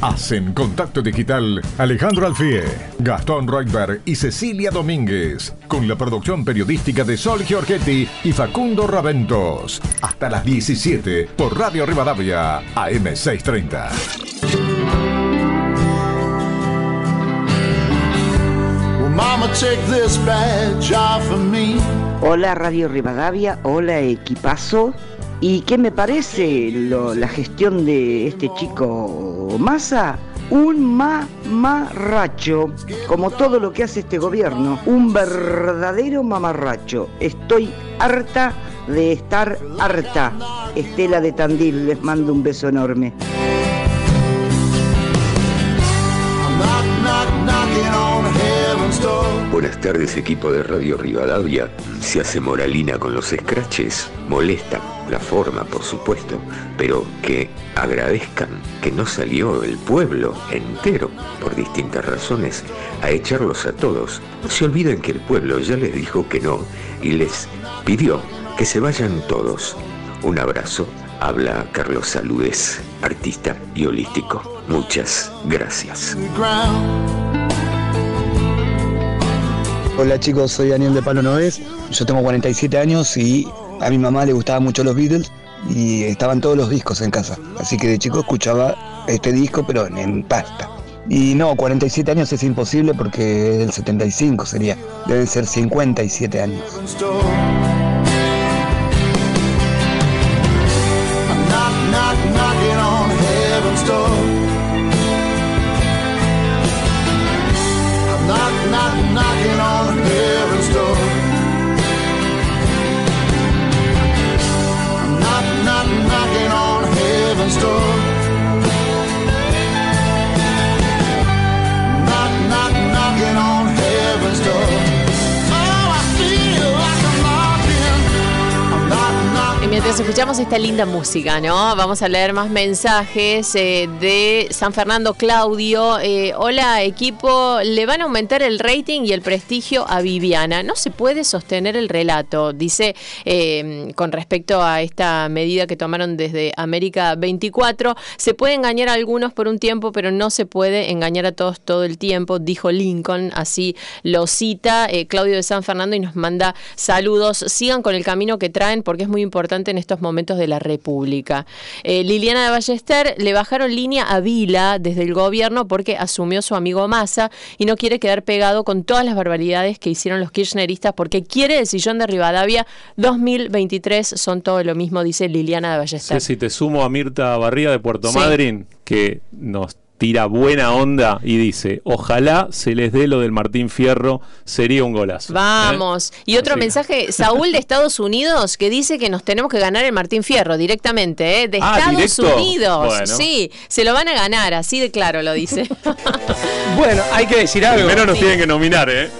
Hacen contacto digital Alejandro Alfie, Gastón Reutberg y Cecilia Domínguez, con la producción periodística de Sol Giorgetti y Facundo Raventos. Hasta las 17 por Radio Rivadavia, AM630. Well, mama Hola Radio Rivadavia, hola equipazo. ¿Y qué me parece la gestión de este chico Massa? Un mamarracho, como todo lo que hace este gobierno, un verdadero mamarracho. Estoy harta de estar harta. Estela de Tandil, les mando un beso enorme. Buenas tardes equipo de Radio Rivadavia. Se hace moralina con los scratches, molesta la forma por supuesto, pero que agradezcan que no salió el pueblo entero por distintas razones a echarlos a todos. No se olviden que el pueblo ya les dijo que no y les pidió que se vayan todos. Un abrazo. Habla Carlos Saludes, artista y holístico. Muchas gracias. Hola chicos, soy Daniel de Palo Noves. Yo tengo 47 años y a mi mamá le gustaban mucho los Beatles y estaban todos los discos en casa. Así que de chico escuchaba este disco, pero en, pasta. Y no, 47 años es imposible porque el 75 sería. Deben ser 57 años. Mientras escuchamos esta linda música, ¿no? Vamos a leer más mensajes eh, de San Fernando Claudio. Eh, hola equipo, le van a aumentar el rating y el prestigio a Viviana. No se puede sostener el relato, dice eh, con respecto a esta medida que tomaron desde América 24. Se puede engañar a algunos por un tiempo, pero no se puede engañar a todos todo el tiempo, dijo Lincoln. Así lo cita Claudio de San Fernando y nos manda saludos. Sigan con el camino que traen porque es muy importante en estos momentos de la República. Eh, Liliana de Ballester le bajaron línea a Vila desde el gobierno porque asumió su amigo Massa y no quiere quedar pegado con todas las barbaridades que hicieron los kirchneristas porque quiere el sillón de Rivadavia 2023 son todo lo mismo, dice Liliana de Ballester. si te sumo a Mirta Barría de Puerto Madryn, que nos tira buena onda y dice, ojalá se les dé lo del Martín Fierro, sería un golazo. Vamos. ¿eh? Y otro mensaje, Saúl de Estados Unidos, que dice que nos tenemos que ganar el Martín Fierro directamente, ¿eh? de ah, Estados Unidos. Sí, se lo van a ganar, así de claro lo dice. bueno, hay que decir algo. Primero nos tienen que nominar, ¿eh?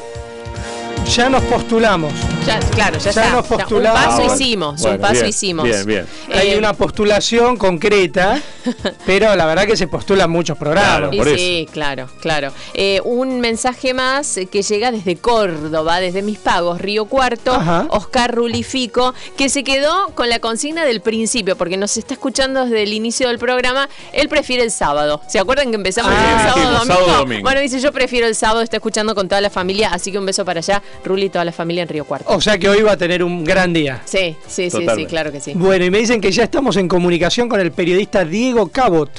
Ya nos postulamos. Ya, claro, ya, está. Nos postulamos. un paso hicimos, un paso hicimos. Bien, bien. Hay eh, una postulación concreta, pero la verdad que se postulan muchos programas. sí, claro, claro. Eh, un mensaje más que llega desde Córdoba, desde Mis Pagos, Río Cuarto, Oscar Rulifico, que se quedó con la consigna del principio, porque nos está escuchando desde el inicio del programa. Él prefiere el sábado. ¿Se acuerdan que empezamos ah, el sábado, domingo? Bueno, dice yo prefiero el sábado, está escuchando con toda la familia, así que un beso para allá, Ruli y toda la familia en Río Cuarto. O sea que hoy va a tener un gran día. Sí, sí, sí, sí, claro que sí. Bueno, y me dicen que ya estamos en comunicación con el periodista Diego Cabot,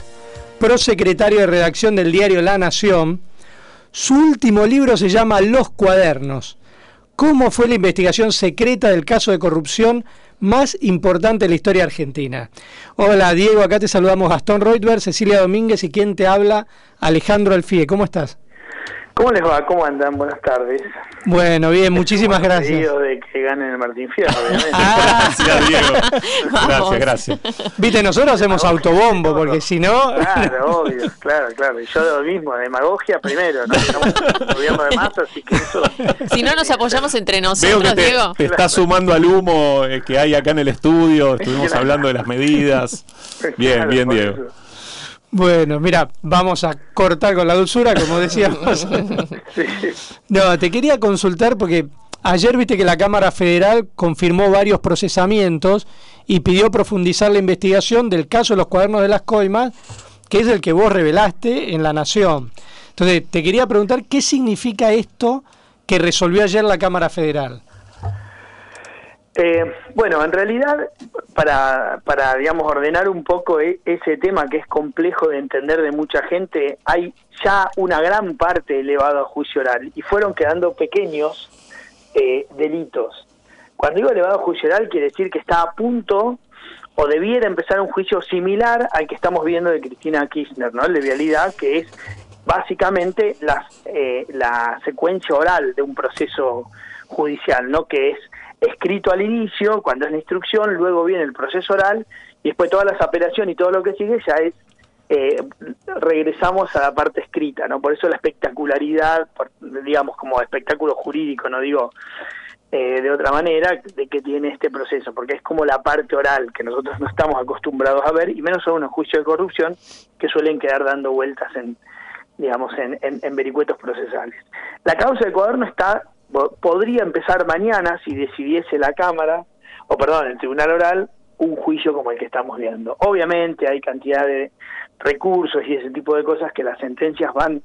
prosecretario de redacción del diario La Nación. Su último libro se llama Los Cuadernos. ¿Cómo fue la investigación secreta del caso de corrupción más importante de la historia argentina? Hola Diego, acá te saludamos Gastón Reutberg, Cecilia Domínguez y quien te habla, Alejandro Alfie. ¿Cómo estás? ¿Cómo les va? ¿Cómo andan? Buenas tardes. Bueno, bien, muchísimas gracias. de que ganen el Martín Fierro, obviamente. Ah, gracias, Diego. Gracias, gracias. Viste, nosotros hacemos autobombo, porque si no... Claro, obvio, claro, claro. Y yo lo mismo, demagogia primero, ¿no? Estamos gobierno de masa, así que eso... Si no nos apoyamos entre nosotros, Veo que Diego. Te está sumando al humo eh, que hay acá en el estudio, estuvimos hablando de las medidas. Bien, bien, Diego. Bueno, mira, vamos a cortar con la dulzura, como decíamos. No, te quería consultar porque ayer viste que la Cámara Federal confirmó varios procesamientos y pidió profundizar la investigación del caso de los cuadernos de las coimas, que es el que vos revelaste en La Nación. Entonces, te quería preguntar qué significa esto que resolvió ayer la Cámara Federal. Eh, bueno, en realidad, para, para, digamos, ordenar un poco e- ese tema que es complejo de entender de mucha gente, hay ya una gran parte elevada a juicio oral y fueron quedando pequeños eh, delitos. Cuando digo elevado a juicio oral, quiere decir que está a punto o debiera empezar un juicio similar al que estamos viendo de Cristina Kirchner, ¿no? El de vialidad, que es básicamente la, eh, la secuencia oral de un proceso judicial, ¿no? Que es escrito al inicio, cuando es la instrucción, luego viene el proceso oral y después todas las apelaciones y todo lo que sigue ya es eh, regresamos a la parte escrita, ¿no? Por eso la espectacularidad, digamos como espectáculo jurídico, no digo eh, de otra manera, de que tiene este proceso, porque es como la parte oral que nosotros no estamos acostumbrados a ver, y menos son unos juicios de corrupción que suelen quedar dando vueltas en, digamos, en, en vericuetos procesales. La causa de Ecuador no está podría empezar mañana si decidiese la Cámara, o perdón, el Tribunal Oral, un juicio como el que estamos viendo. Obviamente hay cantidad de recursos y ese tipo de cosas que las sentencias van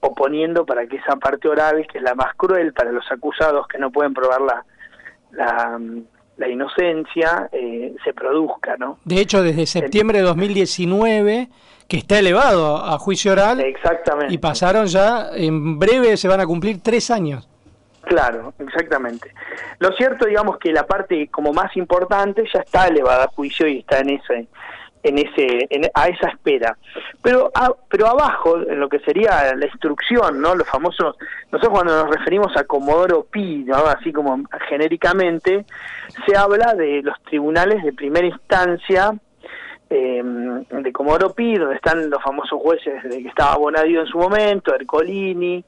oponiendo para que esa parte oral, que es la más cruel para los acusados que no pueden probar la, la, inocencia, eh, se produzca, ¿no? De hecho, desde septiembre de 2019 que está elevado a juicio oral. Exactamente. Y pasaron ya, en breve se van a cumplir tres años. Claro, exactamente. Lo cierto, digamos que la parte como más importante ya está elevada a juicio y está en ese, en ese, a esa espera. Pero, pero abajo, en lo que sería la instrucción, ¿no? Los famosos, nosotros cuando nos referimos a Comodoro Pi, ¿no? Así como genéricamente, se habla de los tribunales de primera instancia eh, de Comodoro Pi, donde están los famosos jueces de que estaba Bonadio en su momento, Ercolini,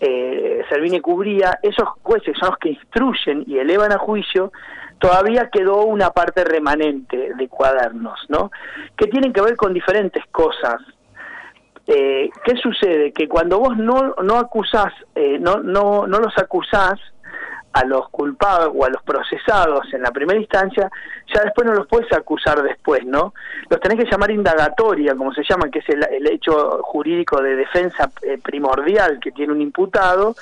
eh, cubría, esos jueces son los que instruyen y elevan a juicio, todavía quedó una parte remanente de cuadernos, ¿no? Que tienen que ver con diferentes cosas. Eh, ¿Qué sucede? Que cuando vos no, no acusás, eh, no, no, no los acusás, a los culpados o a los procesados en la primera instancia, ya después no los puedes acusar después, ¿no? Los tenés que llamar indagatoria, como se llama, que es el, hecho jurídico de defensa eh, primordial que tiene un imputado,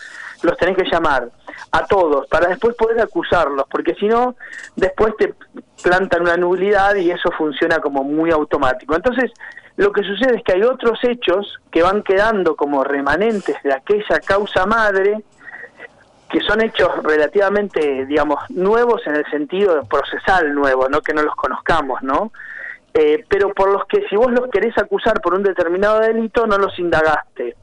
los tenés que llamar a todos para después poder acusarlos, porque si no, después te plantan una nulidad y eso funciona como muy automático. Entonces, lo que sucede es que hay otros hechos que van quedando como remanentes de aquella causa madre, que son hechos relativamente, digamos, nuevos en el sentido procesal nuevo, no que no los conozcamos, ¿no? Eh, pero por los que si vos los querés acusar por un determinado delito, no los indagaste.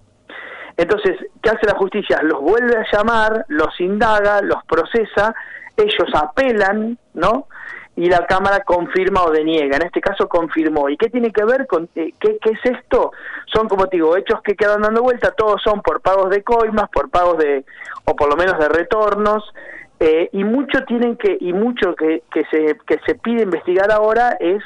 Entonces, ¿qué hace la justicia? Los vuelve a llamar, los indaga, los procesa, ellos apelan, ¿no? Y la Cámara confirma o deniega. En este caso confirmó. ¿Y qué tiene que ver con eh, qué, qué, es esto? Son, como te digo, hechos que quedan dando vuelta, todos son por pagos de coimas, por pagos de, o por lo menos de retornos, eh, y mucho tienen que, y mucho que, que, se, que se pide investigar ahora es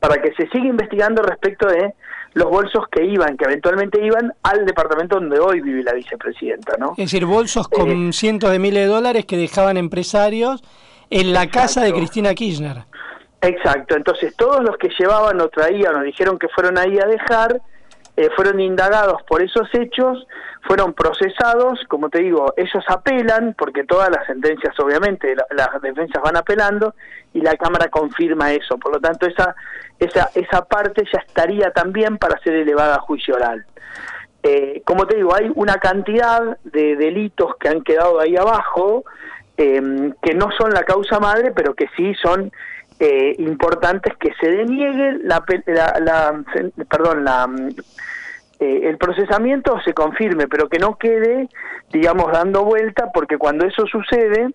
para que se siga investigando respecto de los bolsos que iban, que eventualmente iban al departamento donde hoy vive la vicepresidenta, ¿no? Es decir, bolsos con eh, cientos de miles de dólares que dejaban empresarios en la casa de Cristina Kirchner. Exacto, entonces todos los que llevaban o traían o dijeron que fueron ahí a dejar, eh, fueron indagados por esos hechos, fueron procesados, como te digo, ellos apelan, porque todas las sentencias obviamente, las defensas van apelando, y la Cámara confirma eso, por lo tanto esa, esa, esa parte ya estaría también para ser elevada a juicio oral. Eh, como te digo, hay una cantidad de delitos que han quedado ahí abajo, Em, que no son la causa madre, pero que sí son eh, importantes que se deniegue la, la, perdón, la, eh, el procesamiento se confirme, pero que no quede, digamos, dando vuelta, porque cuando eso sucede,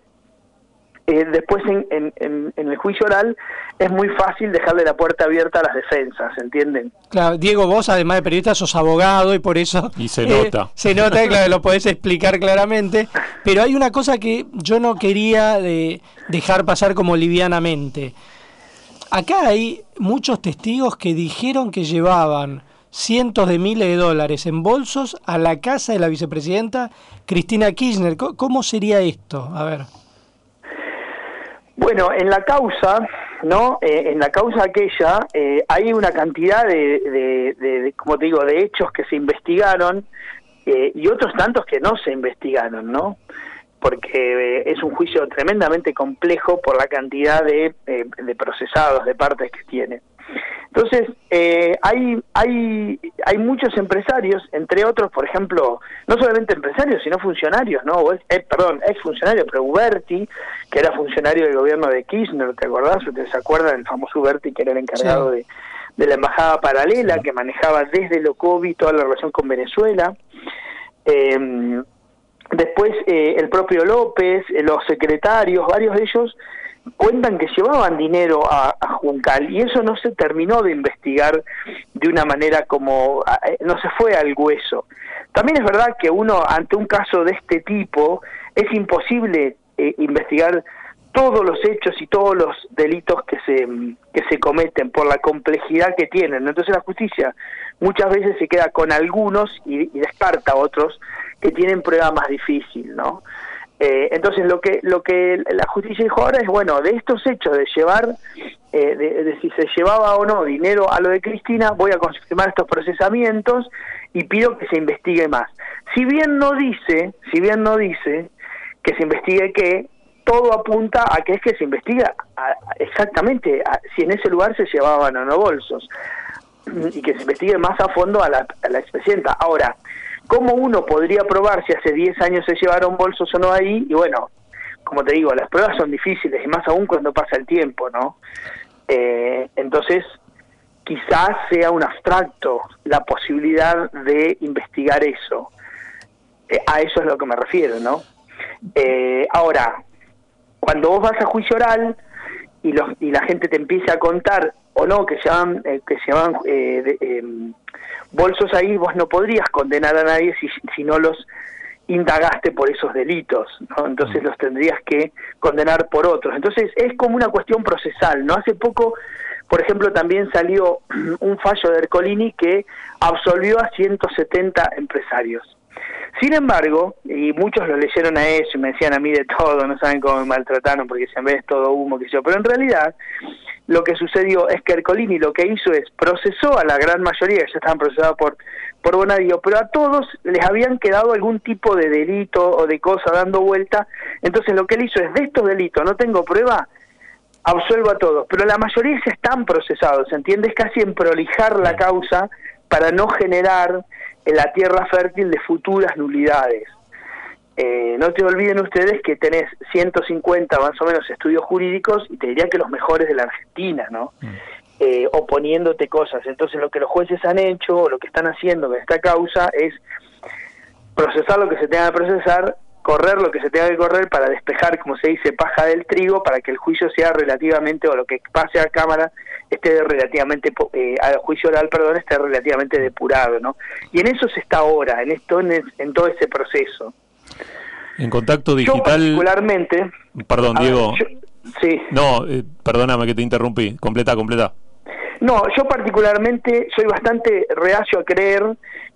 eh, después en, en, el juicio oral es muy fácil dejarle la puerta abierta a las defensas, ¿entienden? Claro, Diego, vos además de periodista sos abogado y por eso... Y se nota. Se nota, claro, lo podés explicar claramente, pero hay una cosa que yo no quería de dejar pasar como livianamente. Acá hay muchos testigos que dijeron que llevaban cientos de miles de dólares en bolsos a la casa de la vicepresidenta Cristina Kirchner. ¿Cómo sería esto? A ver. Bueno, en la causa, ¿no? Eh, en la causa aquella eh, hay una cantidad de, de, como te digo, de hechos que se investigaron eh, y otros tantos que no se investigaron, ¿no? porque es un juicio tremendamente complejo por la cantidad de, de procesados, de partes que tiene. Entonces, eh, hay, hay, hay muchos empresarios, entre otros, por ejemplo, no solamente empresarios, sino funcionarios, ¿no? Eh, perdón, ex funcionario, pero Uberti, que era funcionario del gobierno de Kirchner, ¿te acordás? ¿Ustedes se acuerdan? El famoso Uberti, que era el encargado de, de, la embajada paralela, que manejaba desde lo COVID toda la relación con Venezuela. Eh, después, eh, el propio López, eh, los secretarios, varios de ellos cuentan que llevaban dinero a, Juncal y eso no se terminó de investigar de una manera como eh, no se fue al hueso. También es verdad que uno ante un caso de este tipo es imposible eh, investigar todos los hechos y todos los delitos que se que se cometen por la complejidad que tienen. Entonces la justicia muchas veces se queda con algunos y, y descarta a otros que tienen prueba más difícil, ¿no? Eh, entonces lo que lo que la justicia dijo ahora es bueno de estos hechos de llevar eh, de, si se llevaba o no dinero a lo de Cristina voy a confirmar estos procesamientos y pido que se investigue más. Si bien no dice si bien no dice que se investigue qué todo apunta a que es que se investiga exactamente si en ese lugar se llevaban o no bolsos y que se investigue más a fondo a la, a la expresidenta. Ahora ¿Cómo uno podría probar si hace 10 años se llevaron bolsos o no ahí? Y bueno, como te digo, las pruebas son difíciles y más aún cuando pasa el tiempo, ¿no? Eh, entonces, quizás sea un abstracto la posibilidad de investigar eso. Eh, a eso es lo que me refiero, ¿no? Eh, ahora, cuando vos vas a juicio oral y, los, y la gente te empieza a contar o no que se van, que se van em, bolsos ahí, vos no podrías condenar a nadie si, si no los indagaste por esos delitos, ¿no? Entonces mm. los tendrías que condenar por otros. Entonces es como una cuestión procesal, ¿no? Hace poco, por ejemplo, también salió un fallo de Ercolini que absolvió a 170 empresarios. Sin embargo, y muchos lo leyeron a eso y me decían a mí de todo, no saben cómo me maltrataron porque se me es todo humo, que yo, pero en realidad lo que sucedió es que Ercolini lo que hizo es procesó a la gran mayoría, ya estaban procesados por, por Bonadío, pero a todos les habían quedado algún tipo de delito o de cosa dando vuelta, entonces lo que él hizo es, de estos delitos no tengo prueba, absuelvo a todos, pero la mayoría se están procesados, ¿entiendes? Casi en prolijar la causa para no generar en la tierra fértil de futuras nulidades. Eh, no te olviden ustedes que tenés 150 más o menos estudios jurídicos y te diría que los mejores de la Argentina, ¿no? Mm. Eh, oponiéndote cosas. Entonces lo que los jueces han hecho o lo que están haciendo con esta causa es procesar lo que se tenga que procesar, correr lo que se tenga que correr para despejar, como se dice, paja del trigo, para que el juicio sea relativamente, o lo que pase a Cámara esté relativamente, eh, al juicio oral, perdón, esté relativamente depurado, ¿no? Y en eso se está ahora, en, esto, en todo ese proceso. En contacto digital. particularmente. Perdón, Diego. sí. No, eh, perdóname que te interrumpí. Completa, completa. No, yo particularmente soy bastante reacio a creer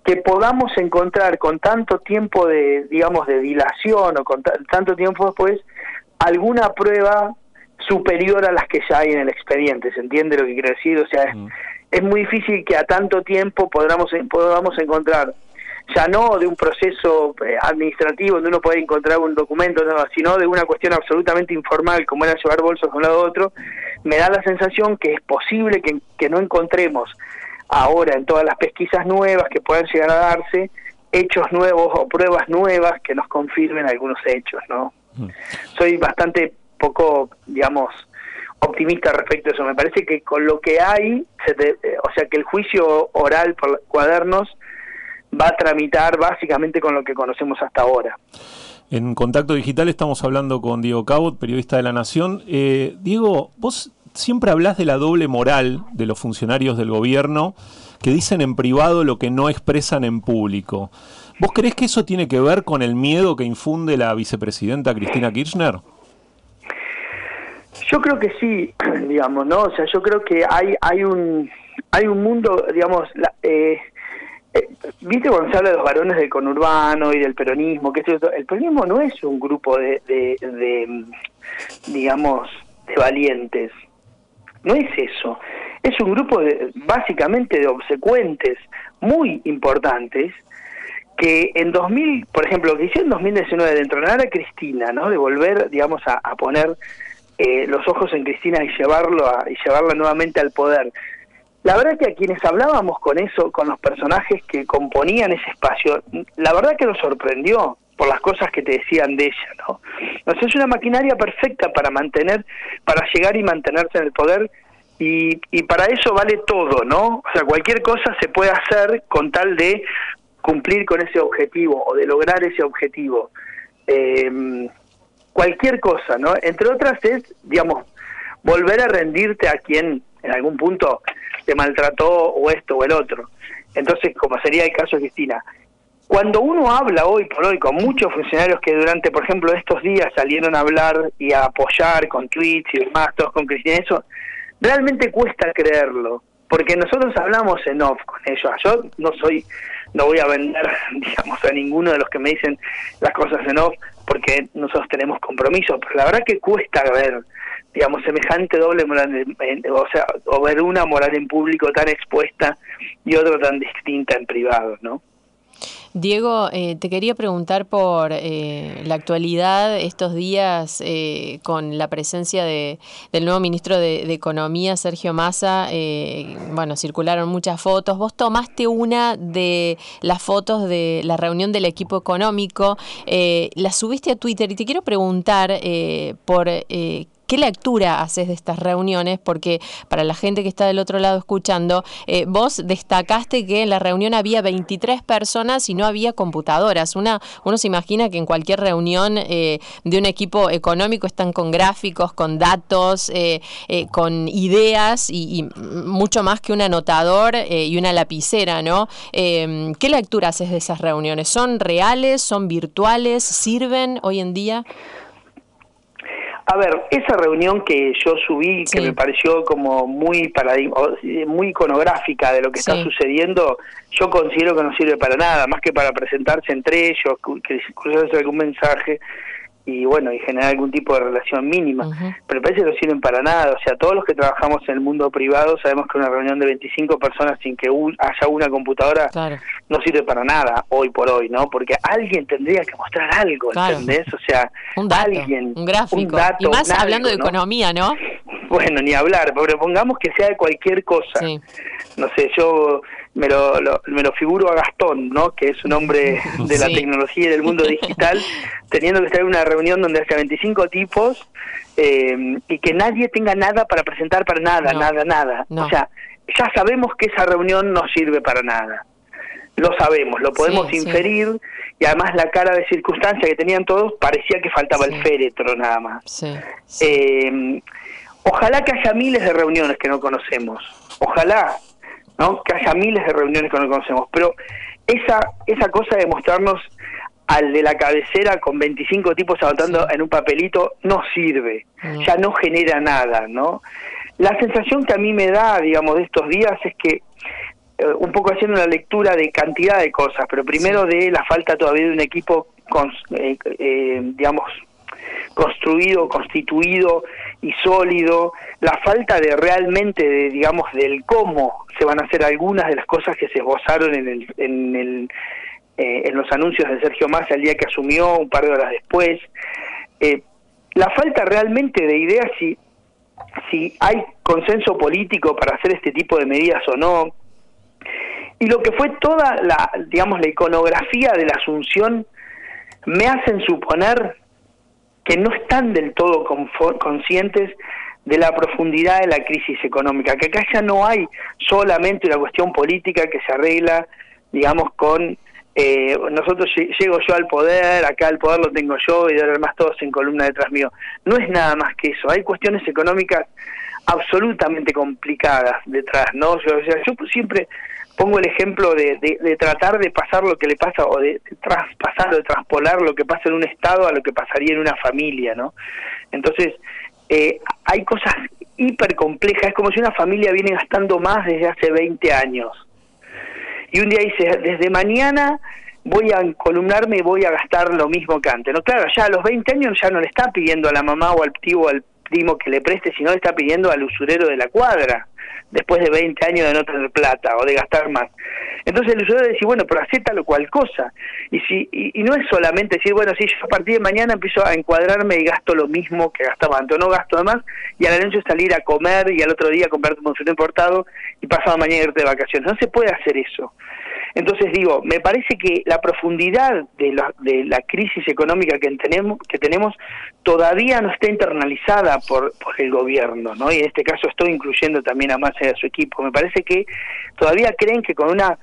que podamos encontrar con tanto tiempo de, digamos, de dilación o con tanto tiempo después alguna prueba superior a las que ya hay en el expediente. ¿Se entiende lo que quiero decir? O sea, es, mm. es muy difícil que a tanto tiempo podamos, podamos encontrar ya no de un proceso eh, administrativo donde uno puede encontrar un documento, sino de una cuestión absolutamente informal como era llevar bolsos de un lado a otro, me da la sensación que es posible que, que no encontremos ahora en todas las pesquisas nuevas que puedan llegar a darse hechos nuevos o pruebas nuevas que nos confirmen algunos hechos, ¿no? Mm. Soy bastante poco, digamos, optimista respecto a eso. Me parece que con lo que hay, eh, o sea, que el juicio oral por cuadernos va a tramitar básicamente con lo que conocemos hasta ahora. En Contacto Digital estamos hablando con Diego Cabot, periodista de La Nación. Eh, Diego, vos siempre hablas de la doble moral de los funcionarios del gobierno que dicen en privado lo que no expresan en público. ¿Vos crees que eso tiene que ver con el miedo que infunde la vicepresidenta Cristina Kirchner? Yo creo que sí, digamos, ¿no? O sea, yo creo que hay hay un hay un mundo, digamos, la, eh, Viste cuando se habla de los varones del conurbano y del peronismo, que el peronismo no es un grupo de, de, digamos, de valientes, no es eso, es un grupo de, básicamente de obsecuentes muy importantes que en 2000, por ejemplo, lo que hicieron en 2019 de entrenar a Cristina, ¿no? De volver, digamos, a, poner eh, los ojos en Cristina y llevarlo a, y llevarla nuevamente al poder. La verdad que a quienes hablábamos con eso, con los personajes que componían ese espacio, la verdad que nos sorprendió por las cosas que te decían de ella, ¿no? Entonces es una maquinaria perfecta para mantener, para llegar y mantenerse en el poder y, y para eso vale todo, ¿no? O sea, cualquier cosa se puede hacer con tal de cumplir con ese objetivo o de lograr ese objetivo. Eh, cualquier cosa, ¿no? Entre otras es, digamos, volver a rendirte a quien en algún punto te maltrató o esto o el otro. Entonces, como sería el caso de Cristina, cuando uno habla hoy por hoy con muchos funcionarios que durante, por ejemplo, estos días salieron a hablar y a apoyar con tweets y demás, todos con Cristina, eso realmente cuesta creerlo, porque nosotros hablamos en off con ellos. Yo no soy no voy a vender, digamos, a ninguno de los que me dicen las cosas en off, porque nosotros tenemos compromisos, pero la verdad que cuesta ver, digamos, semejante doble moral, o sea, o ver una moral en público tan expuesta y otra tan distinta en privado, ¿no? Diego, eh, te quería preguntar por eh, la actualidad estos días eh, con la presencia de, del nuevo ministro de, Economía, Sergio Massa. bueno, circularon muchas fotos. Vos tomaste una de las fotos de la reunión del equipo económico, la subiste a Twitter y te quiero preguntar por ¿Qué lectura haces de estas reuniones? Porque para la gente que está del otro lado escuchando, eh, vos destacaste que en la reunión había 23 personas y no había computadoras. Una, uno se imagina que en cualquier reunión eh, de un equipo económico están con gráficos, con datos, eh, con ideas y, mucho más que un anotador y una lapicera, ¿no? ¿Qué lectura haces de esas reuniones? ¿Son reales? ¿Son virtuales? ¿Sirven hoy en día? A ver, esa reunión que yo subí, que me pareció como muy muy iconográfica de lo que está sucediendo, yo considero que no sirve para nada, más que para presentarse entre ellos, que cruzarse algún mensaje, y bueno, y generar algún tipo de relación mínima. Pero parece que no sirven para nada. O sea, todos los que trabajamos en el mundo privado sabemos que una reunión de 25 personas sin que haya una computadora no sirve para nada hoy por hoy, ¿no? Porque alguien tendría que mostrar algo, ¿entendés? O sea, un alguien. Un gráfico. y más hablando de economía, ¿no? Bueno, ni hablar, pero pongamos que sea de cualquier cosa. No sé, yo me lo, me lo figuro a Gastón, ¿no? que es un hombre de la tecnología y del mundo digital, teniendo que estar en una reunión donde haya 25 tipos eh, y que nadie tenga nada para presentar para nada, nada, nada. O sea, ya sabemos que esa reunión no sirve para nada. Lo sabemos, lo podemos inferir y además la cara de circunstancia que tenían todos parecía que faltaba el féretro nada más. Eh, ojalá que haya miles de reuniones que no conocemos. Ojalá ¿no? que haya miles de reuniones que no conocemos, pero esa, esa cosa de mostrarnos al de la cabecera con 25 tipos anotando en un papelito no sirve, ya no genera nada, ¿no? La sensación que a mí me da, digamos, de estos días es que eh, un poco haciendo una lectura de cantidad de cosas, pero primero de la falta todavía de un equipo, con, eh, eh, digamos, construido, constituido y sólido, la falta de realmente, de, digamos, del cómo se van a hacer algunas de las cosas que se esbozaron en, el, en, el, eh, en los anuncios de Sergio Massa el día que asumió, un par de horas después. Eh, la falta realmente de ideas si, si hay consenso político para hacer este tipo de medidas o no. Y lo que fue toda la, digamos, la iconografía de la asunción me hacen suponer que no están del todo conscientes de la profundidad de la crisis económica, que acá ya no hay solamente una cuestión política que se arregla, digamos, con eh, nosotros llego yo al poder, acá el poder lo tengo yo y ahora más todos en columna detrás mío. No es nada más que eso, hay cuestiones económicas absolutamente complicadas detrás, ¿no? Yo, yo siempre pongo el ejemplo de, de, tratar de pasar lo que le pasa o de, traspasar o de traspolar lo que pasa en un estado a lo que pasaría en una familia, ¿no? Entonces, eh, hay cosas hiper complejas, es como si una familia viene gastando más desde hace 20 años. Y un día dice, desde mañana voy a columnarme y voy a gastar lo mismo que antes. No, claro, ya a los 20 años ya no le está pidiendo a la mamá o al tío o al primo que le preste si no le está pidiendo al usurero de la cuadra después de 20 años de no tener plata o de gastar más. Entonces el usuario dice, bueno, pero hace tal o cual cosa. Y, si, y, no es solamente decir, bueno, si yo a partir de mañana empiezo a encuadrarme y gasto lo mismo que gastaba antes, no gasto más, y a la noche salir a comer y al otro día comprarte un fruto importado y pasado mañana irte de vacaciones. No se puede hacer eso. Entonces digo, me parece que la profundidad de la, de la crisis económica que tenemos, que tenemos todavía no está internalizada por, por el gobierno, ¿no? Y en este caso estoy incluyendo también a Massa y a su equipo. Me parece que todavía creen que con una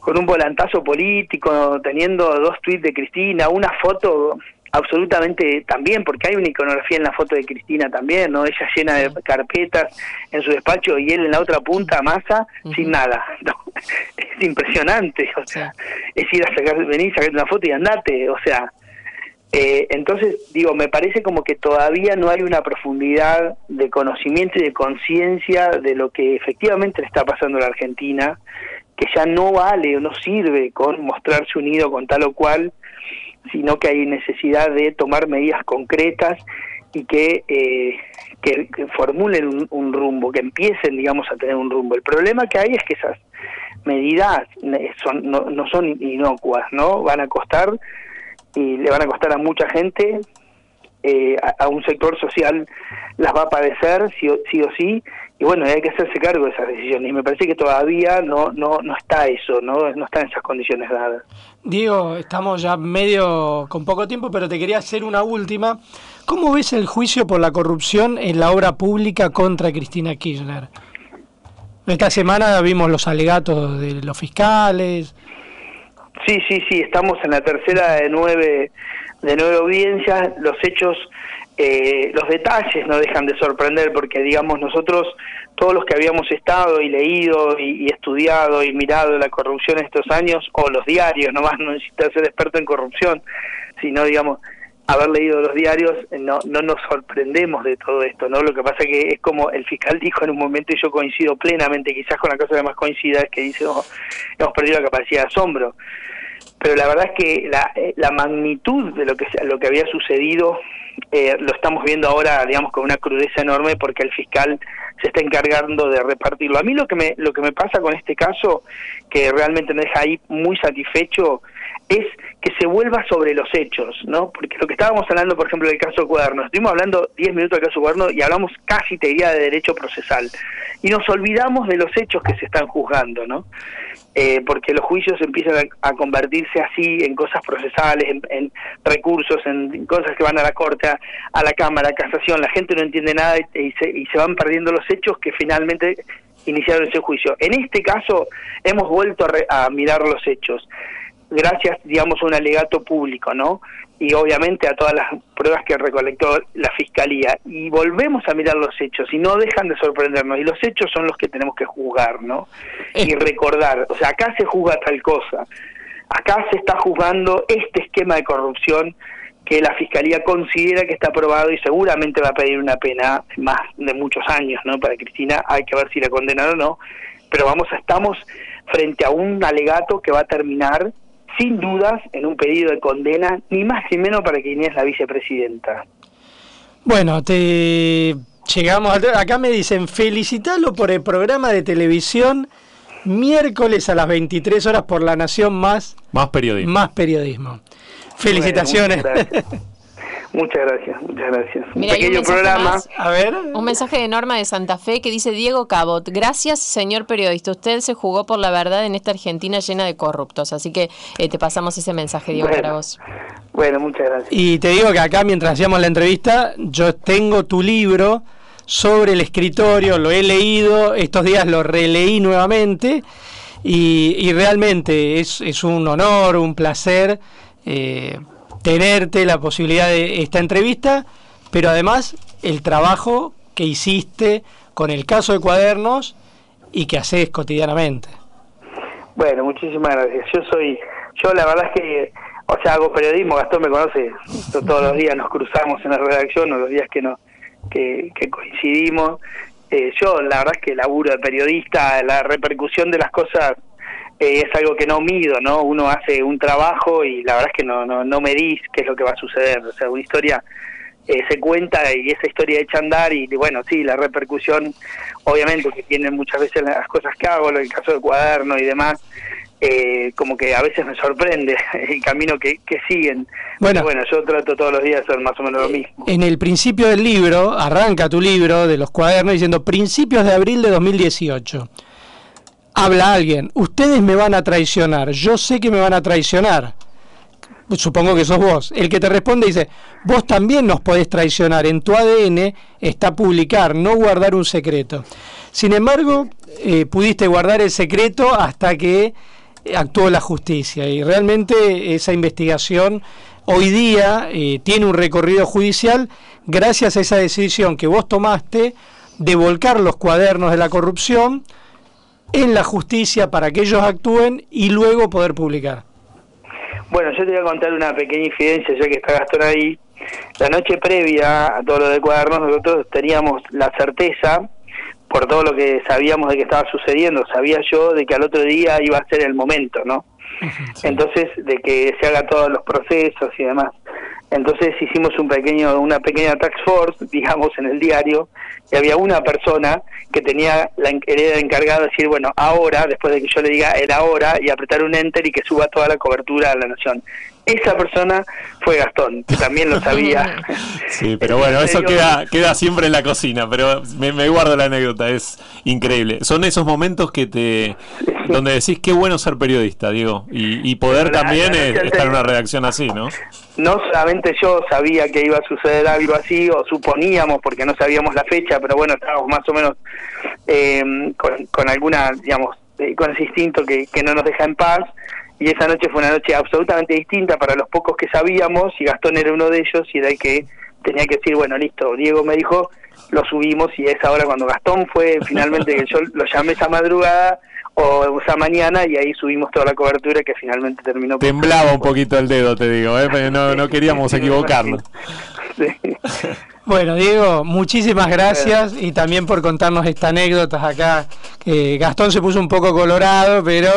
con un volantazo político, teniendo dos tweets de Cristina, una foto absolutamente también, porque hay una iconografía en la foto de Cristina también, ¿no? Ella llena de carpetas en su despacho y él en la otra punta, masa, sin nada. Es impresionante, o sea, es ir a sacar, venir, sacar una foto y andate, o sea. Eh, entonces, digo, me parece como que todavía no hay una profundidad de conocimiento y de conciencia de lo que efectivamente le está pasando a la Argentina, que ya no vale o no sirve con mostrarse unido con tal o cual, sino que hay necesidad de tomar medidas concretas y que, eh, que, formulen un, rumbo, que empiecen, digamos, a tener un rumbo. El problema que hay es que esas medidas son, no, no son inocuas, ¿no? Van a costar y le van a costar a mucha gente, eh, a, un sector social las va a padecer sí sí, o sí y bueno, hay que hacerse cargo de esas decisiones. Y me parece que todavía no, no, no está eso, ¿no? no está en esas condiciones dadas. Diego, estamos ya medio con poco tiempo, pero te quería hacer una última. ¿Cómo ves el juicio por la corrupción en la obra pública contra Cristina Kirchner? Esta semana vimos los alegatos de los fiscales. Sí, sí, sí, estamos en la tercera de nueve, de nueve audiencias. Los hechos eh, los detalles no dejan de sorprender porque, digamos, nosotros, todos los que habíamos estado y leído y, estudiado y mirado la corrupción estos años, o los diarios, nomás no necesitas ser experto en corrupción, sino, digamos, haber leído los diarios, eh, no, no nos sorprendemos de todo esto, ¿no? Lo que pasa que es como el fiscal dijo en un momento, y yo coincido plenamente, quizás con la cosa que más coincida es que dice, oh, hemos perdido la capacidad de asombro pero la verdad es que la, eh, magnitud de lo que lo que había sucedido eh, lo estamos viendo ahora, digamos, con una crudeza enorme porque el fiscal se está encargando de repartirlo. A mí lo que me, lo que me pasa con este caso, que realmente me deja ahí muy satisfecho, es que se vuelva sobre los hechos, ¿no? Porque lo que estábamos hablando, por ejemplo, del caso Cuaderno, estuvimos hablando 10 minutos del caso Cuaderno y hablamos casi, te diría, de derecho procesal. Y nos olvidamos de los hechos que se están juzgando, ¿no? Eh, porque los juicios empiezan a, convertirse así en cosas procesales, en, recursos, en cosas que van a la corte, a, la Cámara, a casación, la gente no entiende nada y, se, van perdiendo los hechos que finalmente iniciaron ese juicio. En este caso hemos vuelto a mirar los hechos gracias, digamos, a un alegato público, ¿no? Y obviamente a todas las pruebas que recolectó la Fiscalía. Y volvemos a mirar los hechos y no dejan de sorprendernos. Y los hechos son los que tenemos que juzgar, ¿no? Y recordar, o sea, acá se juzga tal cosa. Acá se está juzgando este esquema de corrupción que la Fiscalía considera que está aprobado y seguramente va a pedir una pena más de muchos años, ¿no? Para Cristina hay que ver si la condenan o no, pero vamos, estamos frente a un alegato que va a terminar sin dudas en un pedido de condena, ni más ni menos para quien es la vicepresidenta. Bueno, te llegamos acá me dicen felicitalo por el programa de televisión miércoles a las 23 horas por La Nación más más periodismo. Más periodismo. Felicitaciones. Muchas gracias, muchas gracias. Mira, un pequeño programa. a ver. Un mensaje de Norma de Santa Fe que dice Diego Cabot, gracias señor periodista, usted se jugó por la verdad en esta Argentina llena de corruptos, así que eh, te pasamos ese mensaje, Diego, para vos. Bueno, muchas gracias. Y te digo que acá mientras hacíamos la entrevista, yo tengo tu libro sobre el escritorio, lo he leído, estos días lo releí nuevamente y, realmente es, es, un honor, un placer. Eh, tenerte la posibilidad de esta entrevista, pero además el trabajo que hiciste con el caso de cuadernos y que haces cotidianamente. Bueno, muchísimas gracias. Yo soy, yo la verdad es que, o sea, hago periodismo, Gastón me conoce, todos los días nos cruzamos en la redacción o los días que, no, que, coincidimos. Eh, yo la verdad es que laburo de periodista, la repercusión de las cosas eh, es algo que no mido, ¿no? Uno hace un trabajo y la verdad es que no, no, no medís qué es lo que va a suceder. O sea, una historia eh, se cuenta y esa historia echa a andar y bueno, sí, la repercusión obviamente que tienen muchas veces las cosas que hago, el caso del cuaderno y demás, eh, como que a veces me sorprende el camino que, que siguen. Bueno. bueno, yo trato todos los días de hacer más o menos lo mismo. En el principio del libro, arranca tu libro de los cuadernos diciendo principios de abril de 2018. Habla alguien, ustedes me van a traicionar, yo sé que me van a traicionar. Supongo que sos vos. El que te responde dice, vos también nos podés traicionar. En tu ADN está publicar, no guardar un secreto. Sin embargo, eh, pudiste guardar el secreto hasta que actuó la justicia y realmente esa investigación hoy día eh, tiene un recorrido judicial gracias a esa decisión que vos tomaste de volcar los cuadernos de la corrupción en la justicia para que ellos actúen y luego poder publicar. Bueno, yo te voy a contar una pequeña infidencia, ya que está Gastón ahí. La noche previa a todo lo de cuadernos, nosotros teníamos la certeza, por todo lo que sabíamos de que estaba sucediendo, sabía yo de que al otro día iba a ser el momento, ¿no? Entonces, de que se haga todos los procesos y demás. Entonces hicimos un pequeño, una pequeña tax force, digamos, en el diario, y había una persona que tenía la era encargada de decir, bueno, ahora, después de que yo le diga era ahora, y apretar un enter y que suba toda la cobertura a la nación. Esa persona fue Gastón, que también lo sabía. Sí, pero bueno, eso queda, queda siempre en la cocina, pero me, me guardo la anécdota, es increíble. Son esos momentos que te donde decís qué bueno ser periodista, Diego, y, y poder La- también la eh, estar en una redacción así, ¿no? no solamente yo sabía que iba a suceder algo así, o suponíamos, porque no sabíamos la fecha, pero bueno, estábamos más o menos eh, con, con alguna, digamos, eh, con ese instinto que, que no nos deja en paz. Y esa noche fue una noche absolutamente distinta para los pocos que sabíamos, y Gastón era uno de ellos, y era el que tenía que decir, bueno, listo, Diego me dijo, lo subimos, y es ahora cuando Gastón fue finalmente, que yo lo llamé esa madrugada, o esa mañana, y ahí subimos toda la cobertura que finalmente terminó. Temblaba un poquito el dedo, te digo, ¿eh? No, no queríamos equivocarnos. Bueno, Diego, muchísimas gracias y también por contarnos estas anécdotas acá. que Gastón se puso un poco colorado, pero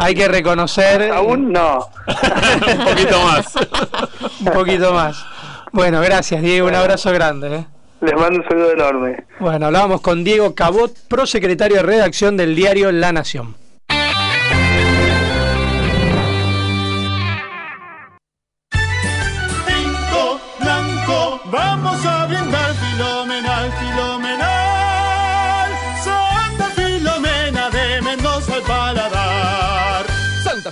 hay que reconocer. Aún no. un poquito más. un poquito más. Bueno, gracias, Diego. Un abrazo grande. ¿eh? Les mando un saludo enorme. Bueno, hablábamos con Diego Cabot, prosecretario de redacción del diario La Nación. Vamos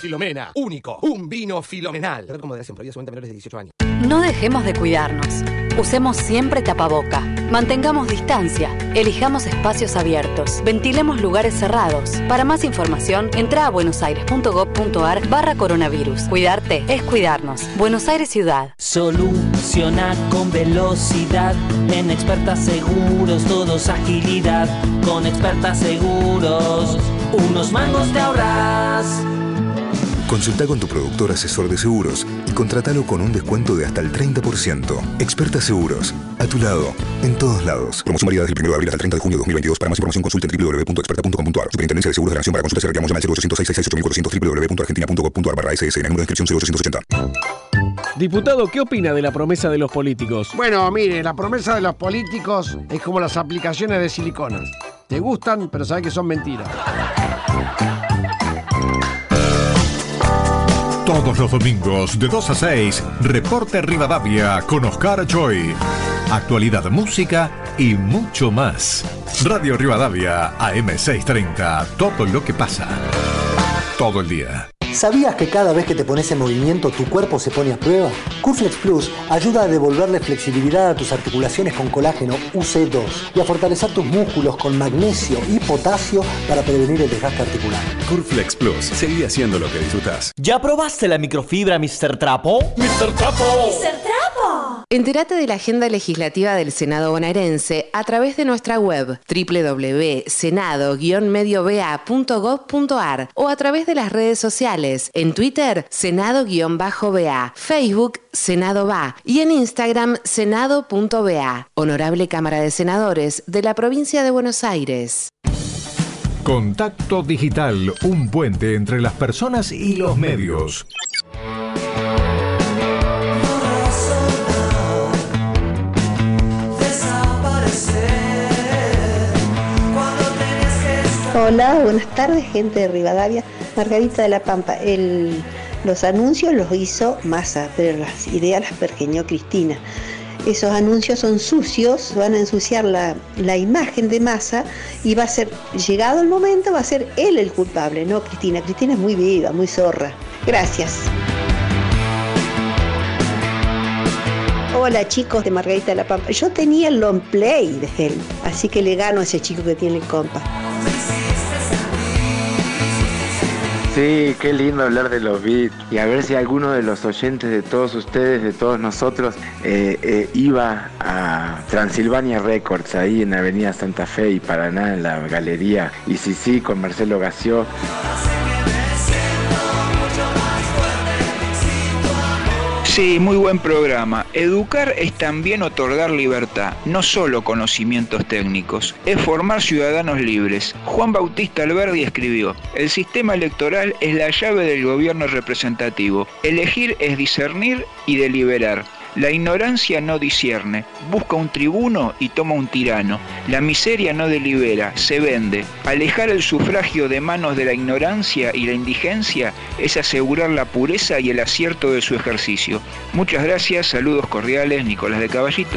Filomena, único, un vino filomenal. Menores de 18 años. No dejemos de cuidarnos. Usemos siempre tapaboca. Mantengamos distancia. Elijamos espacios abiertos. Ventilemos lugares cerrados. Para más información, entra a buenosaires.gov.ar barra coronavirus. Cuidarte es cuidarnos. Buenos Aires Ciudad. Soluciona con velocidad. En expertas seguros, todos agilidad. Con expertas seguros, unos mangos te ahorras. Consulta con tu productor asesor de seguros y contratalo con un descuento de hasta el 30%. Experta Seguros, a tu lado, en todos lados. Promoción válida desde el 1 de abril hasta el 30 de junio de 2022. Para más información consulta en www.experta.com.ar. Superintendencia de Seguros de la Nación para consultas y reclamos llama al 0800 www.argentina.gov.ar barra SS en el número de inscripción 0880. Diputado, ¿qué opina de la promesa de los políticos? Bueno, mire, la promesa de los políticos es como las aplicaciones de silicona. Te gustan, pero sabes que son mentiras. Todos los domingos de 2 a 6, Reporte Rivadavia con Oscar Choi. Actualidad, música y mucho más. Radio Rivadavia, AM630. Todo lo que pasa. Todo el día. ¿Sabías que cada vez que te pones en movimiento tu cuerpo se pone a prueba? Curflex Plus ayuda a devolverle flexibilidad a tus articulaciones con colágeno UC2 y a fortalecer tus músculos con magnesio y potasio para prevenir el desgaste articular. Curflex Plus, seguí haciendo lo que disfrutas. ¿Ya probaste la microfibra, Mr. Trapo? ¡Mr. Trapo! Entérate de la agenda legislativa del Senado bonaerense a través de nuestra web www.senado-ba.gov.ar o a través de las redes sociales, en Twitter, Senado-BA, Facebook, Senado Va y en Instagram, Senado.ba. Honorable Cámara de Senadores de la Provincia de Buenos Aires. Contacto Digital, un puente entre las personas y los medios. Hola, buenas tardes, gente de Rivadavia. Margarita de la Pampa. Los anuncios los hizo Massa, pero las ideas las pergeñó Cristina. Esos anuncios son sucios, van a ensuciar la, la imagen de Massa y va a ser, llegado el momento, va a ser él el culpable, no Cristina. Cristina es muy viva, muy zorra. Gracias. Hola chicos de Margarita de la Pampa. Yo tenía el long play de él, así que le gano a ese chico que tiene el compa. Sí, qué lindo hablar de los beats y a ver si alguno de los oyentes de todos ustedes, de todos nosotros, eh, eh, iba a Transilvania Records, ahí en Avenida Santa Fe y Paraná, en la galería y sí, sí, con Marcelo Gació. Sí, muy buen programa. Educar es también otorgar libertad, no solo conocimientos técnicos, es formar ciudadanos libres. Juan Bautista Alberdi escribió, el sistema electoral es la llave del gobierno representativo. Elegir es discernir y deliberar. La ignorancia no discierne, busca un tribuno y toma un tirano. La miseria no delibera, se vende. Alejar el sufragio de manos de la ignorancia y la indigencia es asegurar la pureza y el acierto de su ejercicio. Muchas gracias, saludos cordiales, Nicolás de Caballito.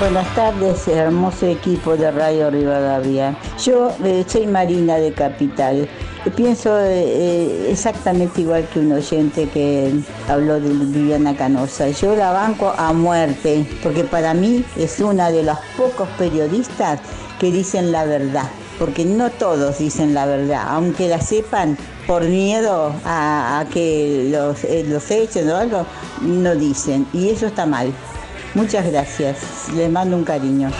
Buenas tardes, hermoso equipo de Radio Rivadavia. Yo eh, soy Marina de Capital. Pienso eh, exactamente igual que un oyente que habló de Viviana Canosa. Yo la banco a muerte, porque para mí es una de los pocos periodistas que dicen la verdad, porque no todos dicen la verdad, aunque la sepan por miedo a, que los, eh, los echen o algo, no dicen, y eso está mal. Muchas gracias, les mando un cariño.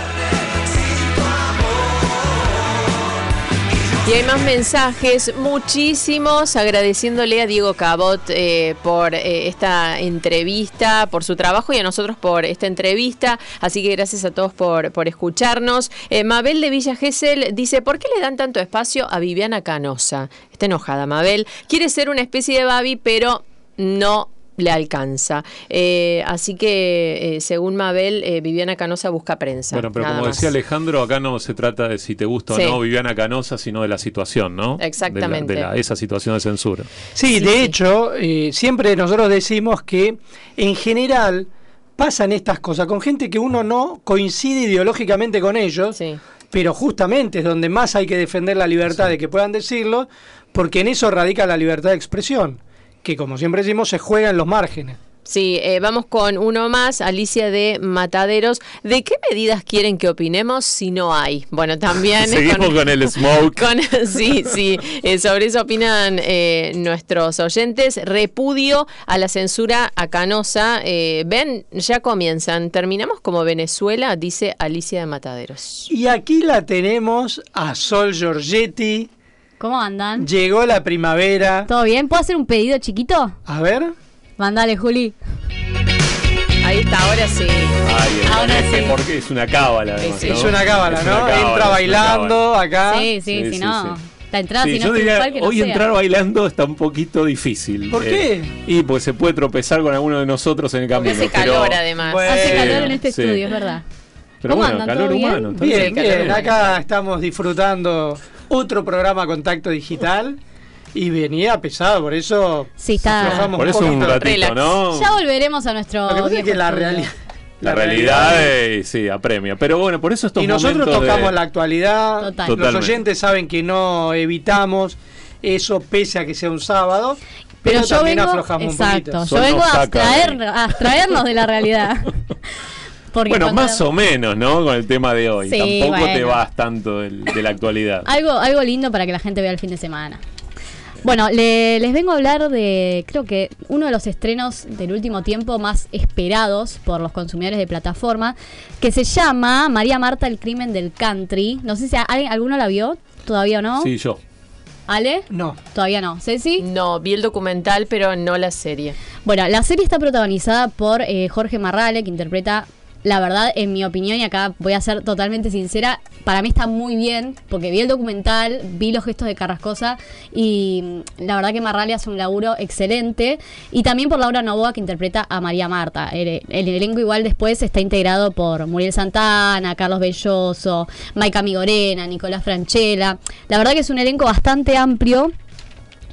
Y hay más mensajes, muchísimos, agradeciéndole a Diego Cabot eh, por eh, esta entrevista, por su trabajo y a nosotros por esta entrevista. Así que gracias a todos por, por escucharnos. Eh, Mabel de Villa Gesell dice, ¿por qué le dan tanto espacio a Viviana Canosa? Está enojada Mabel. Quiere ser una especie de Babi, pero no le alcanza. Eh, así que, eh, según Mabel, eh, Viviana Canosa busca prensa. Bueno, pero como más. decía Alejandro, acá no se trata de si te gusta Sí. o no Viviana Canosa, sino de la situación, ¿no? Exactamente. De, la- de la- esa situación de censura. Sí, de hecho, eh, siempre nosotros decimos que en general pasan estas cosas con gente que uno no coincide ideológicamente con ellos, pero justamente es donde más hay que defender la libertad de que puedan decirlo, porque en eso radica la libertad de expresión, que como siempre decimos se juega en los márgenes. Sí, eh, vamos con uno más, Alicia de Mataderos. ¿De qué medidas quieren que opinemos si no hay? Bueno, también... Seguimos con el smoke. con- sí, sí, eh, sobre eso opinan eh, nuestros oyentes. Repudio a la censura a Canosa. Eh, ven, ya comienzan. Terminamos como Venezuela, dice Alicia de Mataderos. Y aquí la tenemos a Sol Giorgetti. ¿Cómo andan? Llegó la primavera. ¿Todo bien? ¿Puedo hacer un pedido chiquito? A ver. Mandale, Juli. Ahí está, ahora sí. Ay, Ahora sí. porque es una cábala. además, Es ¿no? una cábala, Es ¿no? una cábala, Entra bailando acá. Sí, sí, Sí, si sí, no. sí. La entrada, Sí, si no yo es diría, que no hoy sea. entrar bailando está un poquito difícil. ¿Por Eh, y pues se puede tropezar con alguno de nosotros en el camino. Hace pero- calor, además. Hace calor en este sí. estudio, es verdad. Pero ¿Cómo bueno, andan? calor humano. bien. bien. Acá estamos disfrutando otro programa Contacto Digital y venía pesado, por eso Sí, está- aflojamos Por eso un ratito. Ya volveremos a nuestro. Lo que pasa es que viejo la realidad... La realidad, eh, sí, apremia. Pero bueno, por eso estos Y nosotros momentos de- tocamos la actualidad. Total. Los Totalmente. oyentes saben que no evitamos eso pese a que sea un sábado. Pero Pero, yo también vengo, aflojamos un exacto, poquito. yo vengo a, abstraer, a abstraernos de la realidad. Porque Bueno, más o menos, ¿no? Con el tema de hoy. Sí, Tampoco te vas tanto del- de la actualidad. Algo, algo lindo para que la gente vea el fin de semana. Bueno, le- les vengo a hablar de, creo que uno de los estrenos del último tiempo más esperados por los consumidores de plataforma, que se llama María Marta, el crimen del country. No sé si alguien, alguno la vio, todavía no. Sí, yo. ¿Ale? No. Todavía no. ¿Ceci? No, vi el documental, pero no la serie. Bueno, la serie está protagonizada por eh, Jorge Marrale, que interpreta la verdad, en mi opinión, y acá voy a ser totalmente sincera, para mí está muy bien, porque vi el documental, vi los gestos de Carrascosa y mm, la verdad que Marrali hace un laburo excelente. Y también por Laura Novoa, que interpreta a María Marta. El, el elenco igual después está integrado por Muriel Santana, Carlos Belloso, Maika Migorena, Nicolás Franchella. La verdad que es un elenco bastante amplio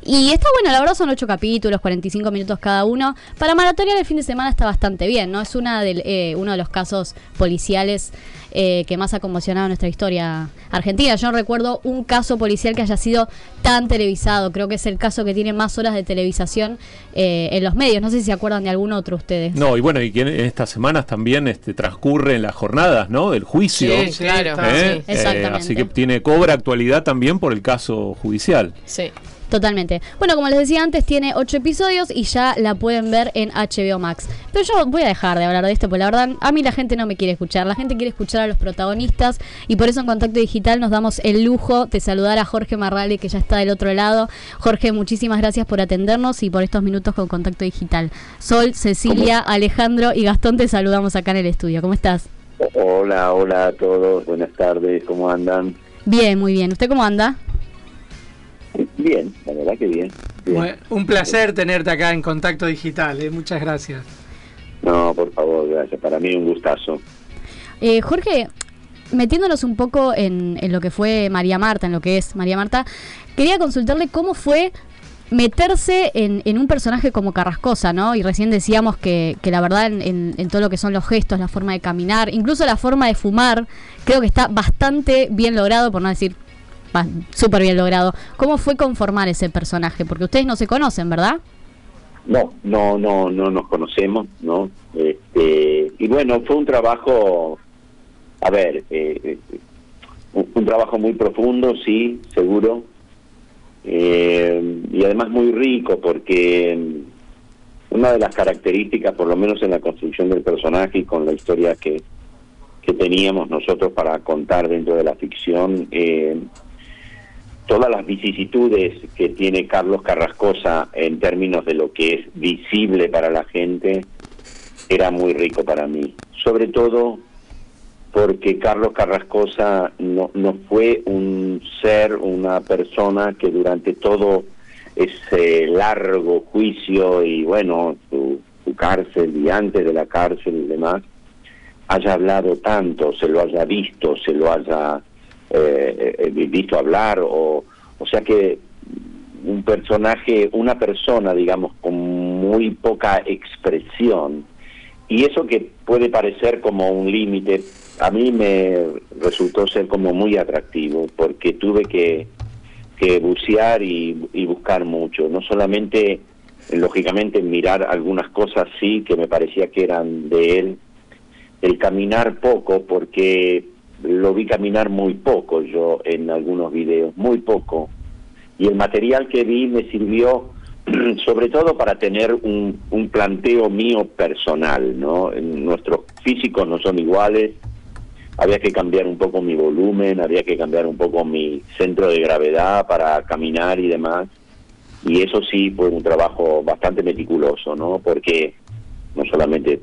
y está bueno, la verdad son ocho capítulos, 45 minutos cada uno. Para maratonear el fin de semana está bastante bien, ¿no? Es una de, eh, uno de los casos policiales eh, que más ha conmocionado nuestra historia argentina. Yo no recuerdo un caso policial que haya sido tan televisado. Creo que es el caso que tiene más horas de televisación eh, en los medios. No sé si se acuerdan de algún otro ustedes. No, y bueno, y que en estas semanas también este, transcurren las jornadas, ¿no? Del juicio. Sí, claro. Exactamente. así que tiene cobra actualidad también por el caso judicial. Sí. Totalmente. Bueno, como les decía antes, tiene ocho episodios y ya la pueden ver en HBO Max. Pero yo voy a dejar de hablar de esto, porque la verdad, a mí la gente no me quiere escuchar. La gente quiere escuchar a los protagonistas y por eso en Contacto Digital nos damos el lujo de saludar a Jorge Marrale, que ya está del otro lado. Jorge, muchísimas gracias por atendernos y por estos minutos con Contacto Digital. Sol, Cecilia, Alejandro y Gastón te saludamos acá en el estudio. ¿Cómo estás? Hola, hola a todos. Buenas tardes. ¿Cómo andan? Bien, muy bien. ¿Usted cómo anda? Bien, la verdad que bien. un placer tenerte acá en Contacto Digital, ¿eh? muchas gracias. No, por favor, gracias. Para mí un gustazo. Eh, Jorge, metiéndonos un poco en, lo que fue María Marta, en lo que es María Marta, quería consultarle cómo fue meterse en, un personaje como Carrascosa, ¿no? Y recién decíamos que, que la verdad en, en, todo lo que son los gestos, la forma de caminar, incluso la forma de fumar, creo que está bastante bien logrado, por no decir súper bien logrado. ¿Cómo fue conformar ese personaje? Porque ustedes no se conocen, ¿verdad? No, no, no, no nos conocemos, ¿no? Este, y bueno, fue un trabajo, a ver, eh, eh, un, trabajo muy profundo, sí, seguro, eh, y además muy rico porque una de las características, por lo menos en la construcción del personaje y con la historia que, que teníamos nosotros para contar dentro de la ficción, eh, todas las vicisitudes que tiene Carlos Carrascosa en términos de lo que es visible para la gente era muy rico para mí. Sobre todo porque Carlos Carrascosa no, no fue un ser, una persona que durante todo ese largo juicio y bueno, su, su cárcel y antes de la cárcel y demás, haya hablado tanto, se lo haya visto, se lo haya eh, eh, visto hablar o, o sea que un personaje, una persona, digamos, con muy poca expresión, y eso que puede parecer como un límite, a mí me resultó ser como muy atractivo, porque tuve que, que bucear y, y buscar mucho, no solamente, lógicamente, mirar algunas cosas sí que me parecía que eran de él, el caminar poco, porque lo vi caminar muy poco yo en algunos videos, muy poco. Y el material que vi me sirvió sobre todo para tener un, un planteo mío personal, ¿no? Nuestros físicos no son iguales, había que cambiar un poco mi volumen, había que cambiar un poco mi centro de gravedad para caminar y demás. Y eso sí fue un trabajo bastante meticuloso, ¿no? Porque no solamente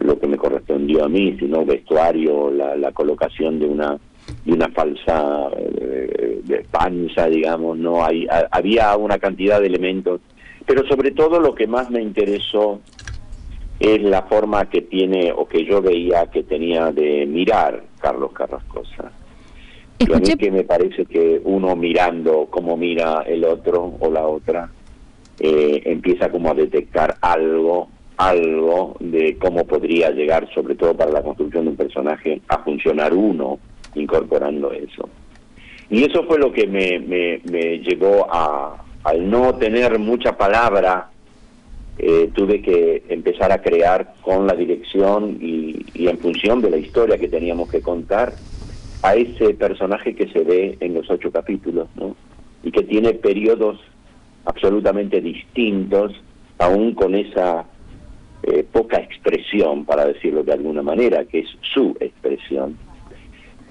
lo que me correspondió a mí, sino vestuario, la, la colocación de una de una falsa eh, de panza, digamos, no hay había una cantidad de elementos, pero sobre todo lo que más me interesó es la forma que tiene o que yo veía que tenía de mirar Carlos Carrascosa. Y a mí que me parece que uno mirando como mira el otro o la otra, eh, empieza como a detectar algo algo de cómo podría llegar, sobre todo para la construcción de un personaje, a funcionar uno incorporando eso. Y eso fue lo que me, me, llevó a, al no tener mucha palabra, eh, tuve que empezar a crear con la dirección y, y en función de la historia que teníamos que contar a ese personaje que se ve en los ocho capítulos. Y que tiene periodos absolutamente distintos, aún con esa eh, poca expresión, para decirlo de alguna manera, que es su expresión.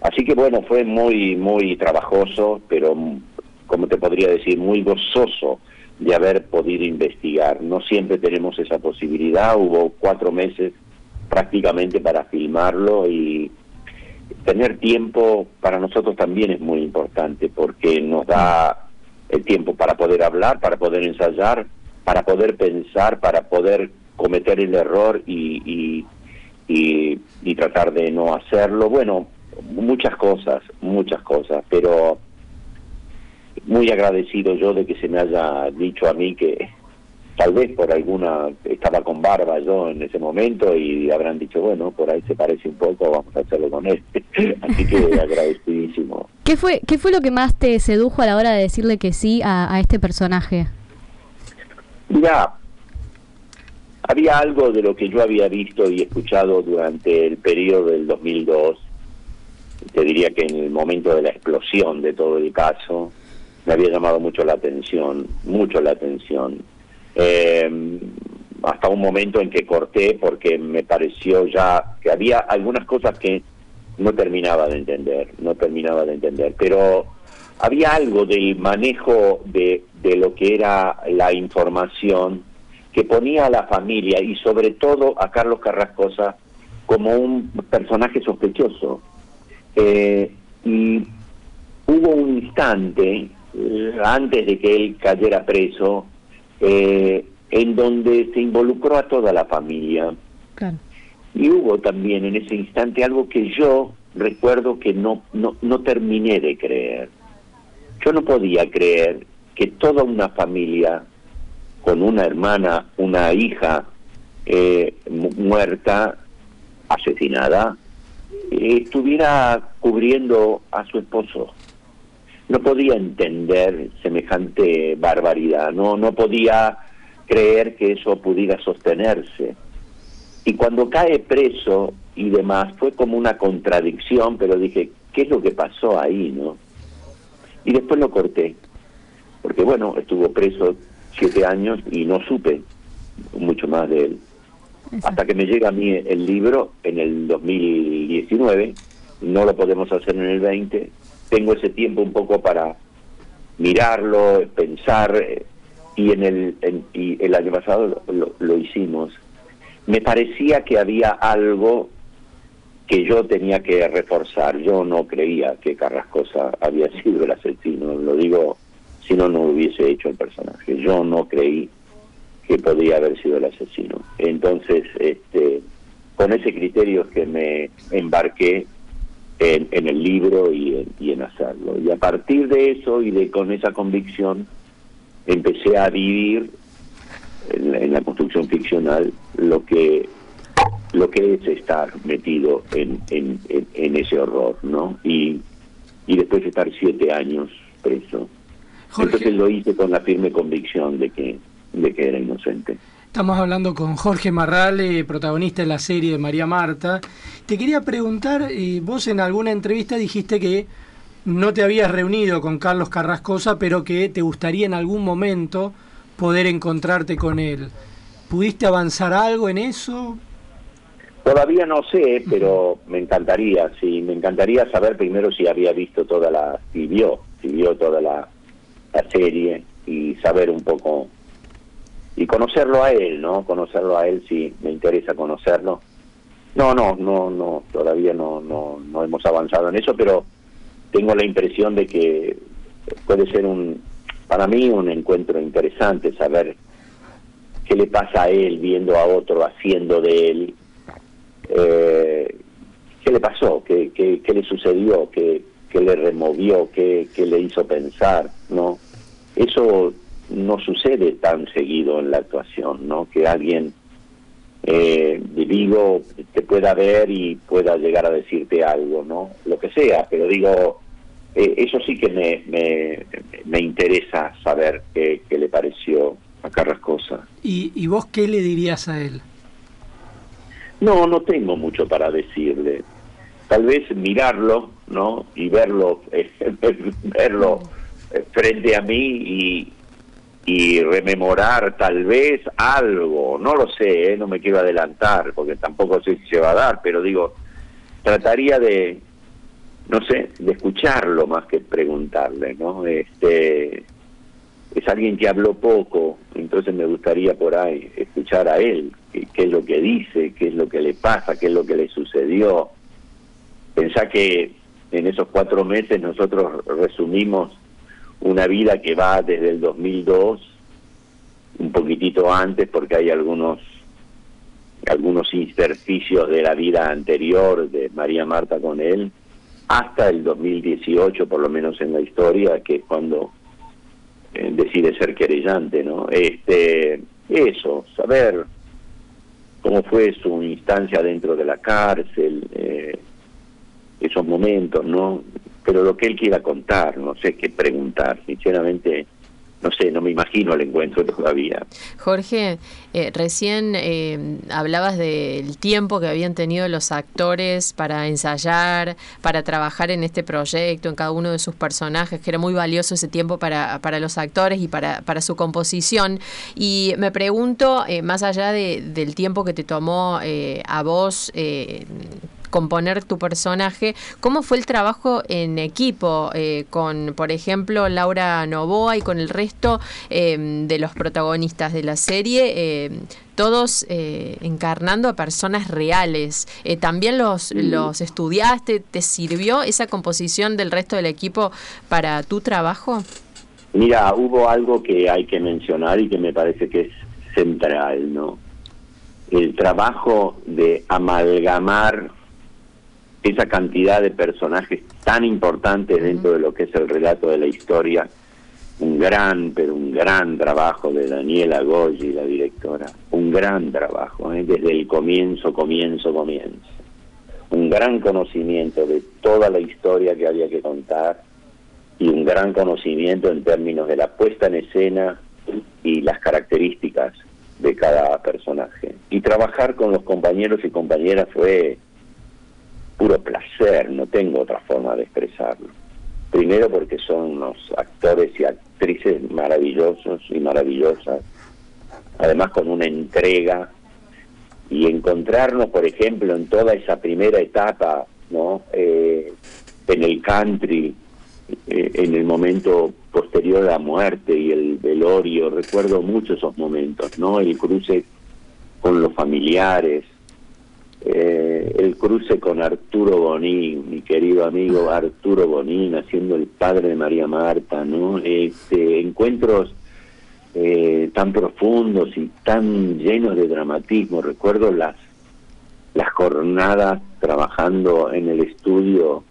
Así que bueno, fue muy, muy trabajoso, pero como te podría decir, muy gozoso de haber podido investigar. No siempre tenemos esa posibilidad, hubo cuatro meses prácticamente para filmarlo y tener tiempo para nosotros también es muy importante porque nos da el tiempo para poder hablar, para poder ensayar, para poder pensar, para poder cometer el error y, y, y, tratar de no hacerlo. Bueno, muchas cosas, muchas cosas, pero muy agradecido yo de que se me haya dicho a mí que tal vez por alguna, estaba con barba yo en ese momento y habrán dicho, bueno, por ahí se parece un poco, vamos a hacerlo con él. Así que agradecidísimo. ¿Qué fue, ¿Qué fue lo que más te sedujo a la hora de decirle que sí a, a este personaje? Mira, había algo de lo que yo había visto y escuchado durante el periodo del 2002, te diría que en el momento de la explosión de todo el caso, me había llamado mucho la atención, mucho la atención. Eh, hasta un momento en que corté porque me pareció ya que había algunas cosas que no terminaba de entender, no terminaba de entender, pero había algo del manejo de, de lo que era la información que ponía a la familia y sobre todo a Carlos Carrascosa como un personaje sospechoso. Eh, y hubo un instante, eh, antes de que él cayera preso, eh, en donde se involucró a toda la familia. Y hubo también en ese instante algo que yo recuerdo que no, no, no terminé de creer. Yo no podía creer que toda una familia, con una hermana, una hija eh, muerta, asesinada, eh, estuviera cubriendo a su esposo no podía entender semejante barbaridad, no, no podía creer que eso pudiera sostenerse. Y cuando cae preso y demás, fue como una contradicción, pero dije, ¿qué es lo que pasó ahí, no? Y después lo corté, porque bueno, estuvo preso siete años y no supe mucho más de él. Hasta que me llega a mí el libro en el 2019, no lo podemos hacer en el 20, tengo ese tiempo un poco para mirarlo, pensar, y en el, y el año pasado lo, hicimos. Me parecía que había algo que yo tenía que reforzar. Yo no creía que Carrascosa había sido el asesino, lo digo si no, no hubiese hecho el personaje. Yo no creí que podría haber sido el asesino. Entonces, este, con ese criterio que me embarqué en, el libro y en, hacerlo. Y a partir de eso y de con esa convicción empecé a vivir en la, construcción ficcional lo que lo que es estar metido en, en, en, ese horror, ¿no? Y, y después estar siete años preso. Entonces lo hice con la firme convicción de que, de que era inocente. Estamos hablando con Jorge Marrale, protagonista de la serie de María Marta. Te quería preguntar, eh, vos en alguna entrevista dijiste que no te habías reunido con Carlos Carrascosa, pero que te gustaría en algún momento poder encontrarte con él. ¿Pudiste avanzar algo en eso? Todavía no sé, pero me encantaría, sí, me encantaría saber primero si había visto toda la, si vio, si vio toda la serie y saber un poco y conocerlo a él, ¿no? Conocerlo a él, sí, me interesa conocerlo. No, no, no, no, todavía no, no, no hemos avanzado en eso, pero tengo la impresión de que puede ser un, para mí, un encuentro interesante saber qué le pasa a él viendo a otro haciendo de él, eh, qué le pasó, qué, qué, qué le sucedió, qué, qué le removió, qué, qué le hizo pensar, ¿no? Eso no sucede tan seguido en la actuación, ¿no? Que alguien eh, vivo te pueda ver y pueda llegar a decirte algo, ¿no? Lo que sea, pero digo, eh, eso sí que me, me, me interesa saber qué, qué, le pareció a Carrascosa. ¿Y, ¿Y vos qué le dirías a él? No, no tengo mucho para decirle. Tal vez mirarlo, ¿no? Y verlo, verlo frente a mí y, y rememorar tal vez algo, no lo sé, ¿eh? no me quiero adelantar porque tampoco sé si se va a dar, pero digo, trataría de, no sé, de escucharlo más que preguntarle, ¿no? Este, es alguien que habló poco, entonces me gustaría por ahí escuchar a él qué, qué es lo que dice, qué es lo que le pasa, qué es lo que le sucedió. Pensá que en esos cuatro meses nosotros resumimos una vida que va desde el 2002, un poquitito antes, porque hay algunos algunos intersticios de la vida anterior de María Marta con él, hasta el 2018, por lo menos en la historia, que es cuando eh, decide ser querellante, ¿no? Este, eso, saber cómo fue su instancia dentro de la cárcel, eh, esos momentos, ¿no? Pero lo que él quiera contar, no sé qué preguntar, sinceramente no sé, no me imagino el encuentro todavía. Jorge, eh, recién eh, hablabas del tiempo que habían tenido los actores para ensayar, para trabajar en este proyecto, en cada uno de sus personajes, que era muy valioso ese tiempo para, para los actores y para, para su composición. Y me pregunto, eh, más allá de, del tiempo que te tomó a vos componer tu personaje. ¿Cómo fue el trabajo en equipo eh, con, por ejemplo, Laura Novoa y con el resto em, de los protagonistas de la serie? Em, todos eh, encarnando a personas reales. Eh, ¿También los, los estudiaste? ¿Te sirvió esa composición del resto del equipo para tu trabajo? Mira, hubo algo que hay que mencionar y que me parece que es central, ¿no? El trabajo de amalgamar esa cantidad de personajes tan importantes dentro de lo que es el relato de la historia, un gran, pero un gran trabajo de Daniela Goyi, la directora, un gran trabajo, ¿eh? desde el comienzo, comienzo, comienzo. Un gran conocimiento de toda la historia que había que contar y un gran conocimiento en términos de la puesta en escena y las características de cada personaje. Y trabajar con los compañeros y compañeras fue puro placer, no tengo otra forma de expresarlo. Primero porque son unos actores y actrices maravillosos y maravillosas, además con una entrega y encontrarnos, por ejemplo, en toda esa primera etapa, ¿no? Eh, en el country, eh, en el momento posterior a la muerte y el velorio, recuerdo mucho esos momentos, ¿no? El cruce con los familiares, eh, el cruce con Arturo Bonín, mi querido amigo Arturo Bonín, haciendo el padre de María Marta, ¿no? Este, encuentros eh, tan profundos y tan llenos de dramatismo. Recuerdo las, las jornadas trabajando en el estudio,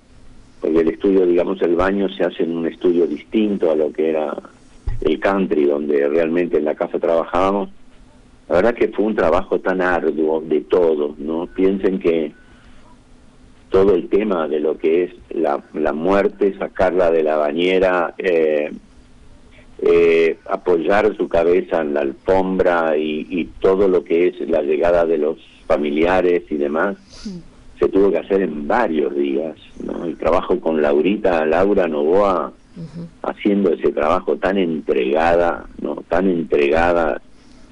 porque el estudio, digamos, el baño se hace en un estudio distinto a lo que era el country, donde realmente en la casa trabajábamos la verdad que fue un trabajo tan arduo de todos, ¿no? Piensen que todo el tema de lo que es la, la muerte, sacarla de la bañera, eh, eh, apoyar su cabeza en la alfombra y, y, todo lo que es la llegada de los familiares y demás, se tuvo que hacer en varios días, ¿no? El trabajo con Laurita, Laura Novoa, haciendo ese trabajo tan entregada, ¿no? Tan entregada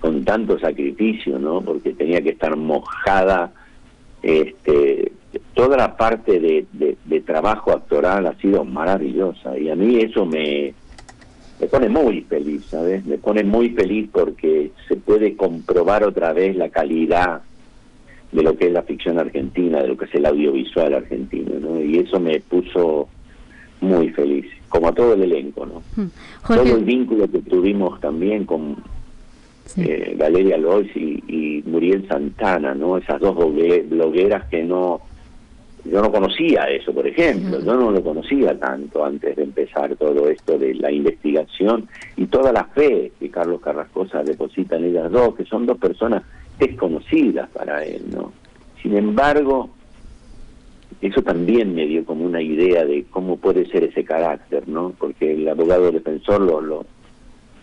con tanto sacrificio, ¿no? Porque tenía que estar mojada. Este, toda la parte de, de, trabajo actoral ha sido maravillosa y a mí eso me, me pone muy feliz, ¿sabes? Me pone muy feliz porque se puede comprobar otra vez la calidad de lo que es la ficción argentina, de lo que es el audiovisual argentino, ¿no? Y eso me puso muy feliz, como a todo el elenco, ¿no? Hmm. Todo el vínculo que tuvimos también con, eh, Valeria Lois y, Muriel Santana, ¿no? Esas dos blogueras que no yo no conocía eso, por ejemplo, yo no lo conocía tanto antes de empezar todo esto de la investigación y toda la fe que Carlos Carrascosa deposita en ellas dos, que son dos personas desconocidas para él, ¿no? Sin embargo, eso también me dio como una idea de cómo puede ser ese carácter, ¿no? Porque el abogado defensor lo, lo,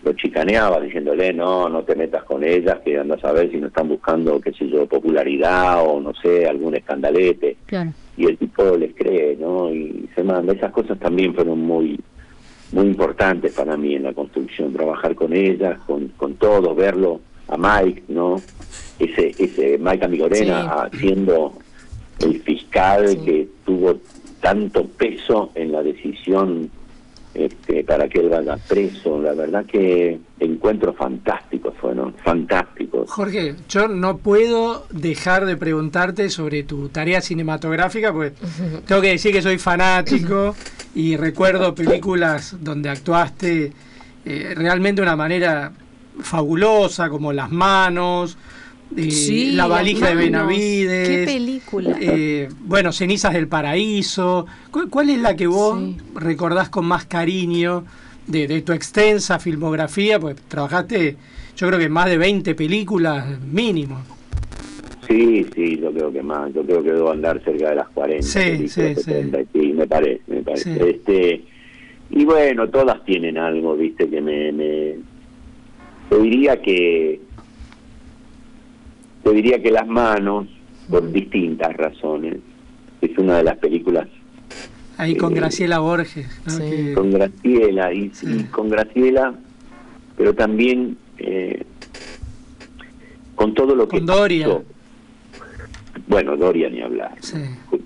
lo chicaneaba diciéndole no, no te metas con ellas, que andas a ver si no están buscando, qué sé yo, popularidad o no sé, algún escandalete. Y el tipo les cree, ¿no? Y se manda. Esas cosas también fueron muy muy importantes para mí en la construcción, trabajar con ellas, con, con todos, verlo a Mike, ¿no? Ese, ese Mike Amigorena haciendo el fiscal que tuvo tanto peso en la decisión este, para que él vaya preso. La verdad que encuentros fantásticos fueron, fantásticos. Jorge, yo no puedo dejar de preguntarte sobre tu tarea cinematográfica, pues tengo que decir que soy fanático y recuerdo películas donde actuaste eh, realmente de una manera fabulosa, como Las Manos, eh, La valija de Benavides. Qué película. Eh, bueno, Cenizas del Paraíso. ¿Cuál, es la que vos recordás con más cariño de, tu extensa filmografía? Pues trabajaste, yo creo que más de 20 películas mínimo. Sí, sí, yo creo que más. Yo creo que debo andar cerca de las 40. Sí, sí, sí. me parece, me parece. Este, y bueno, todas tienen algo, viste, que me, me... Te diría que te diría que Las Manos, por distintas razones, es una de las películas... Ahí con eh, Graciela Borges. Con Graciela, y, con Graciela, pero también eh, con todo lo que... Con Doria. Bueno, Doria ni hablar.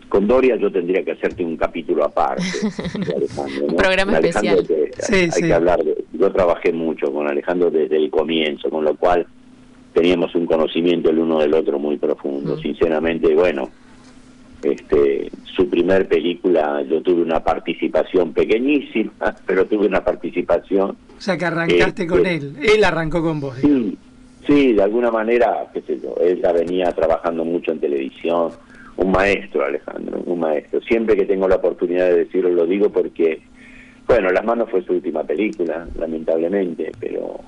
Con, Doria yo tendría que hacerte un capítulo aparte. un programa especial. hay que hablar de, yo trabajé mucho con Alejandro desde el comienzo, con lo cual teníamos un conocimiento el uno del otro muy profundo. Mm. Sinceramente, bueno, este, su primer película yo tuve una participación pequeñísima, pero tuve una participación. O sea que arrancaste con este, él, él arrancó con vos. Sí, sí, de alguna manera, qué sé yo, él ya venía trabajando mucho en televisión, un maestro Alejandro, un maestro. Siempre que tengo la oportunidad de decirlo lo digo porque, bueno, Las manos fue su última película, lamentablemente, pero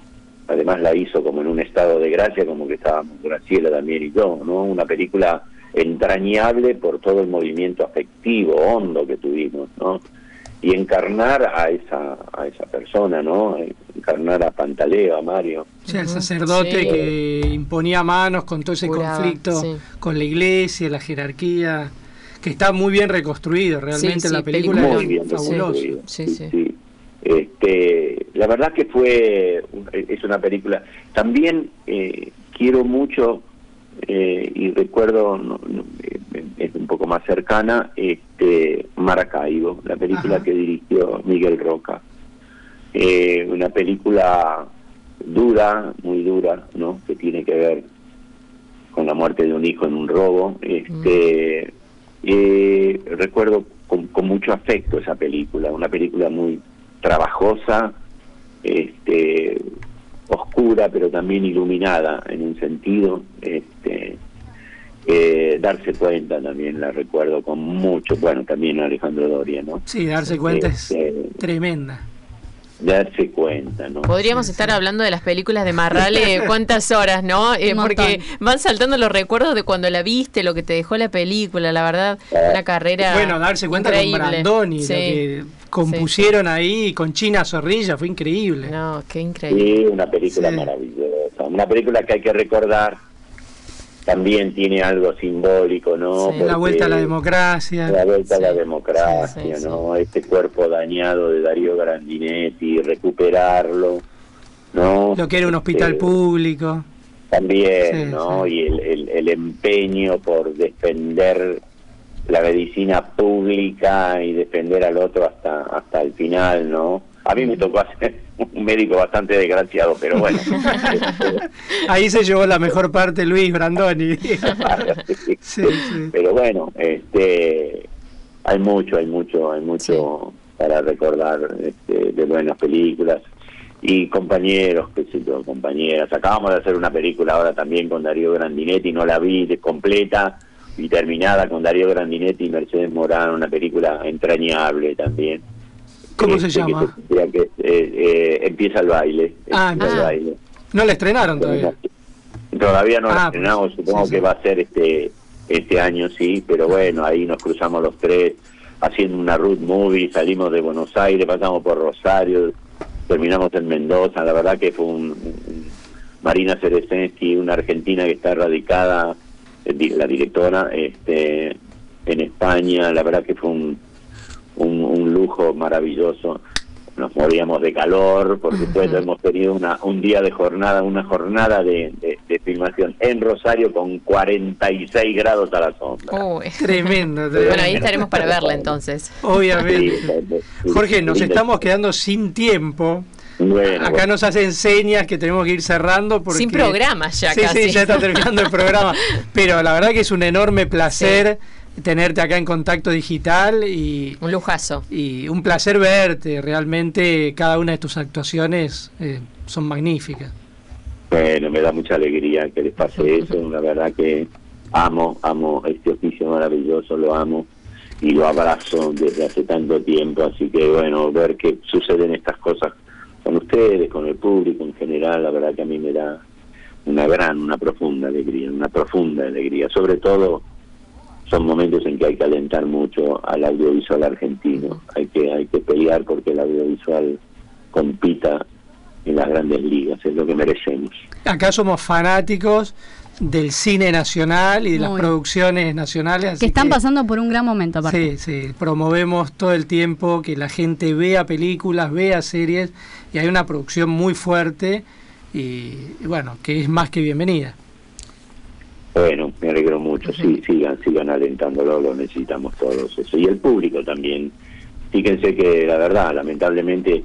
además la hizo como en un estado de gracia, como que estábamos Graciela también y yo, ¿no? Una película entrañable por todo el movimiento afectivo, hondo que tuvimos, ¿no? Y encarnar a esa, a esa persona, ¿no? Encarnar a Pantaleo, a Mario. O el sacerdote que imponía manos con todo ese conflicto con la iglesia, la jerarquía, que está muy bien reconstruido realmente la película, muy bien fabuloso. Sí, sí. Este, la verdad que fue, es una película. También eh, quiero mucho eh, y recuerdo, eh, es un poco más cercana, este, Maracaibo, la película que dirigió Miguel Roca. una película dura, muy dura, ¿no? Que tiene que ver con la muerte de un hijo en un robo. Este, recuerdo con mucho afecto esa película, una película muy trabajosa, este, oscura, pero también iluminada en un sentido. Este, eh, darse cuenta también la recuerdo con mucho, bueno, también Alejandro Doria, ¿no? Sí, darse cuenta es este, tremenda darse cuenta, ¿no? Podríamos estar hablando de las películas de Marrale cuántas horas, ¿no? Eh, porque van saltando los recuerdos de cuando la viste, lo que te dejó la película, la verdad, una carrera Bueno, darse cuenta con Brandoni, lo que compusieron ahí con China Zorrilla, fue increíble. No, qué increíble. Sí, una película maravillosa, una película que hay que recordar también tiene algo simbólico, ¿no? la vuelta a la democracia. La vuelta a la democracia, ¿no? Este cuerpo dañado de Darío Grandinetti, recuperarlo, ¿no? Lo que era un hospital este, público. También, ¿no? Y el, el, empeño por defender la medicina pública y defender al otro hasta hasta el final, ¿no? A mí me tocó hacer un médico bastante desgraciado, pero bueno. Ahí se llevó la mejor parte Luis Brandoni. Pero bueno, este, hay mucho, hay mucho, hay mucho para recordar este, de buenas películas y compañeros, qué sé yo, compañeras. Acabamos de hacer una película ahora también con Darío Grandinetti, no la vi de completa y terminada con Darío Grandinetti y Mercedes Morán, una película entrañable también ¿Cómo se este, llama? Que, eh, eh, empieza el baile. Ah, el baile. No la estrenaron todavía. Todavía no la ah, estrenamos, supongo que va a ser este este año, sí, pero bueno, ahí nos cruzamos los tres haciendo una root movie, salimos de Buenos Aires, pasamos por Rosario, terminamos en Mendoza, la verdad que fue un, Marina Ceresensky, una argentina que está radicada, eh, la directora, este en España, la verdad que fue un un, lujo maravilloso. Nos moríamos de calor, por supuesto, hemos tenido una, un día de jornada, una jornada de, filmación en Rosario con 46 grados a la sombra. Tremendo, Bueno, ahí estaremos para verla entonces. Obviamente. Jorge, nos estamos quedando sin tiempo. Acá nos hacen señas que tenemos que ir cerrando. Porque... Sin programas ya sí, casi. Sí, ya está terminando el programa. Pero la verdad que es un enorme placer tenerte acá en contacto digital y un lujazo y un placer verte realmente cada una de tus actuaciones eh, son magníficas bueno me da mucha alegría que les pase eso la verdad que amo amo este oficio maravilloso lo amo y lo abrazo desde hace tanto tiempo así que bueno ver que suceden estas cosas con ustedes con el público en general la verdad que a mí me da una gran una profunda alegría una profunda alegría sobre todo son momentos en que hay que alentar mucho al audiovisual argentino. Hay que, hay que pelear porque el audiovisual compita en las grandes ligas, es lo que merecemos. Acá somos fanáticos del cine nacional y de las producciones nacionales. que están pasando por un gran momento, aparte. Sí, sí, promovemos todo el tiempo que la gente vea películas, vea series y hay una producción muy fuerte y bueno, que es más que bienvenida. Bueno, me alegro mucho. Sí, sigan, sigan alentándolo, lo necesitamos todos eso. Y el público también. Fíjense que la verdad, lamentablemente,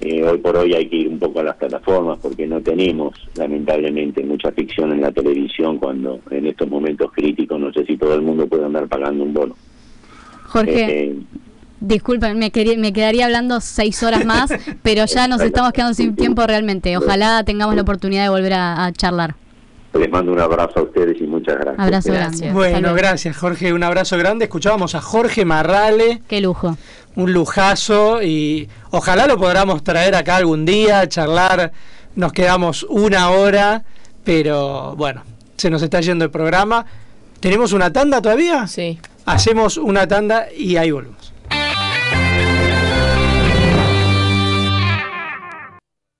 eh, hoy por hoy hay que ir un poco a las plataformas porque no tenemos, lamentablemente, mucha ficción en la televisión cuando en estos momentos críticos no sé si todo el mundo puede andar pagando un bono. Jorge. Eh, Disculpen, me, me quedaría hablando seis horas más, pero ya nos estamos quedando sin tiempo realmente. Ojalá tengamos la oportunidad de volver a charlar. Les mando un abrazo a ustedes y muchas gracias. Abrazo gracias. Bueno, gracias Jorge, un abrazo grande. Escuchábamos a Jorge Marrale. Qué lujo. Un lujazo y ojalá lo podamos traer acá algún día, charlar. Nos quedamos una hora, pero bueno, se nos está yendo el programa. ¿Tenemos una tanda todavía? Sí. Hacemos una tanda y ahí volvemos.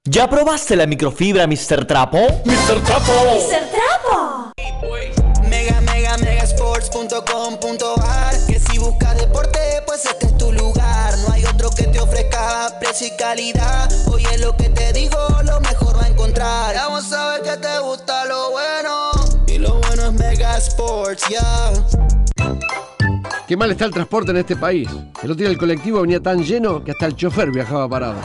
¿Ya probaste la microfibra, Mr. Trapo? ¡Mr. Trapo! ¡Mr. Trapo! Mega, mega, megasports.com.ar Que si buscas deporte, pues este es tu lugar. No hay otro que te ofrezca precio y calidad. Oye, lo que te digo, lo mejor va a encontrar. Vamos a ver que te gusta lo bueno. Y lo bueno es Megasports, ya. Qué mal está el transporte en este país. El otro día el colectivo venía tan lleno que hasta el chofer viajaba parado.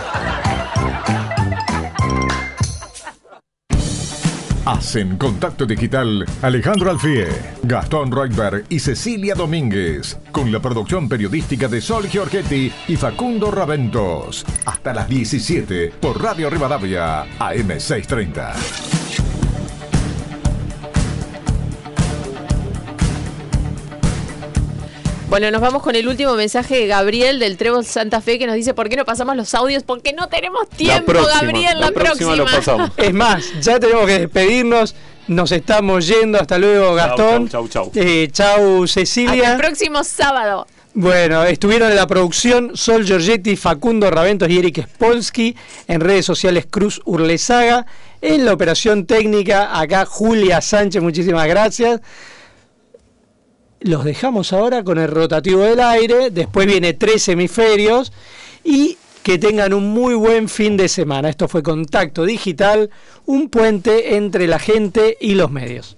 Hacen contacto digital Alejandro Alfie, Gastón Reutberg y Cecilia Domínguez, con la producción periodística de Sol Giorgetti y Facundo Raventos. Hasta las 17 por Radio Rivadavia, AM630. Bueno, nos vamos con el último mensaje de Gabriel del Trébol Santa Fe que nos dice por qué no pasamos los audios, porque no tenemos tiempo, Gabriel, la, próxima. lo pasamos. Es más, ya tenemos que despedirnos. Nos estamos yendo. Hasta luego, Gastón. Chau, chau, chau. Eh, chau, Cecilia. Hasta el próximo sábado. Bueno, estuvieron en la producción Sol Giorgetti, Facundo Raventos y Eric Spolsky. En redes sociales Cruz Urlesaga. En la operación técnica, acá Julia Sánchez, muchísimas gracias. Los dejamos ahora con el rotativo del aire. Después viene tres hemisferios. Y que tengan un muy buen fin de semana. Esto fue Contacto Digital, un puente entre la gente y los medios.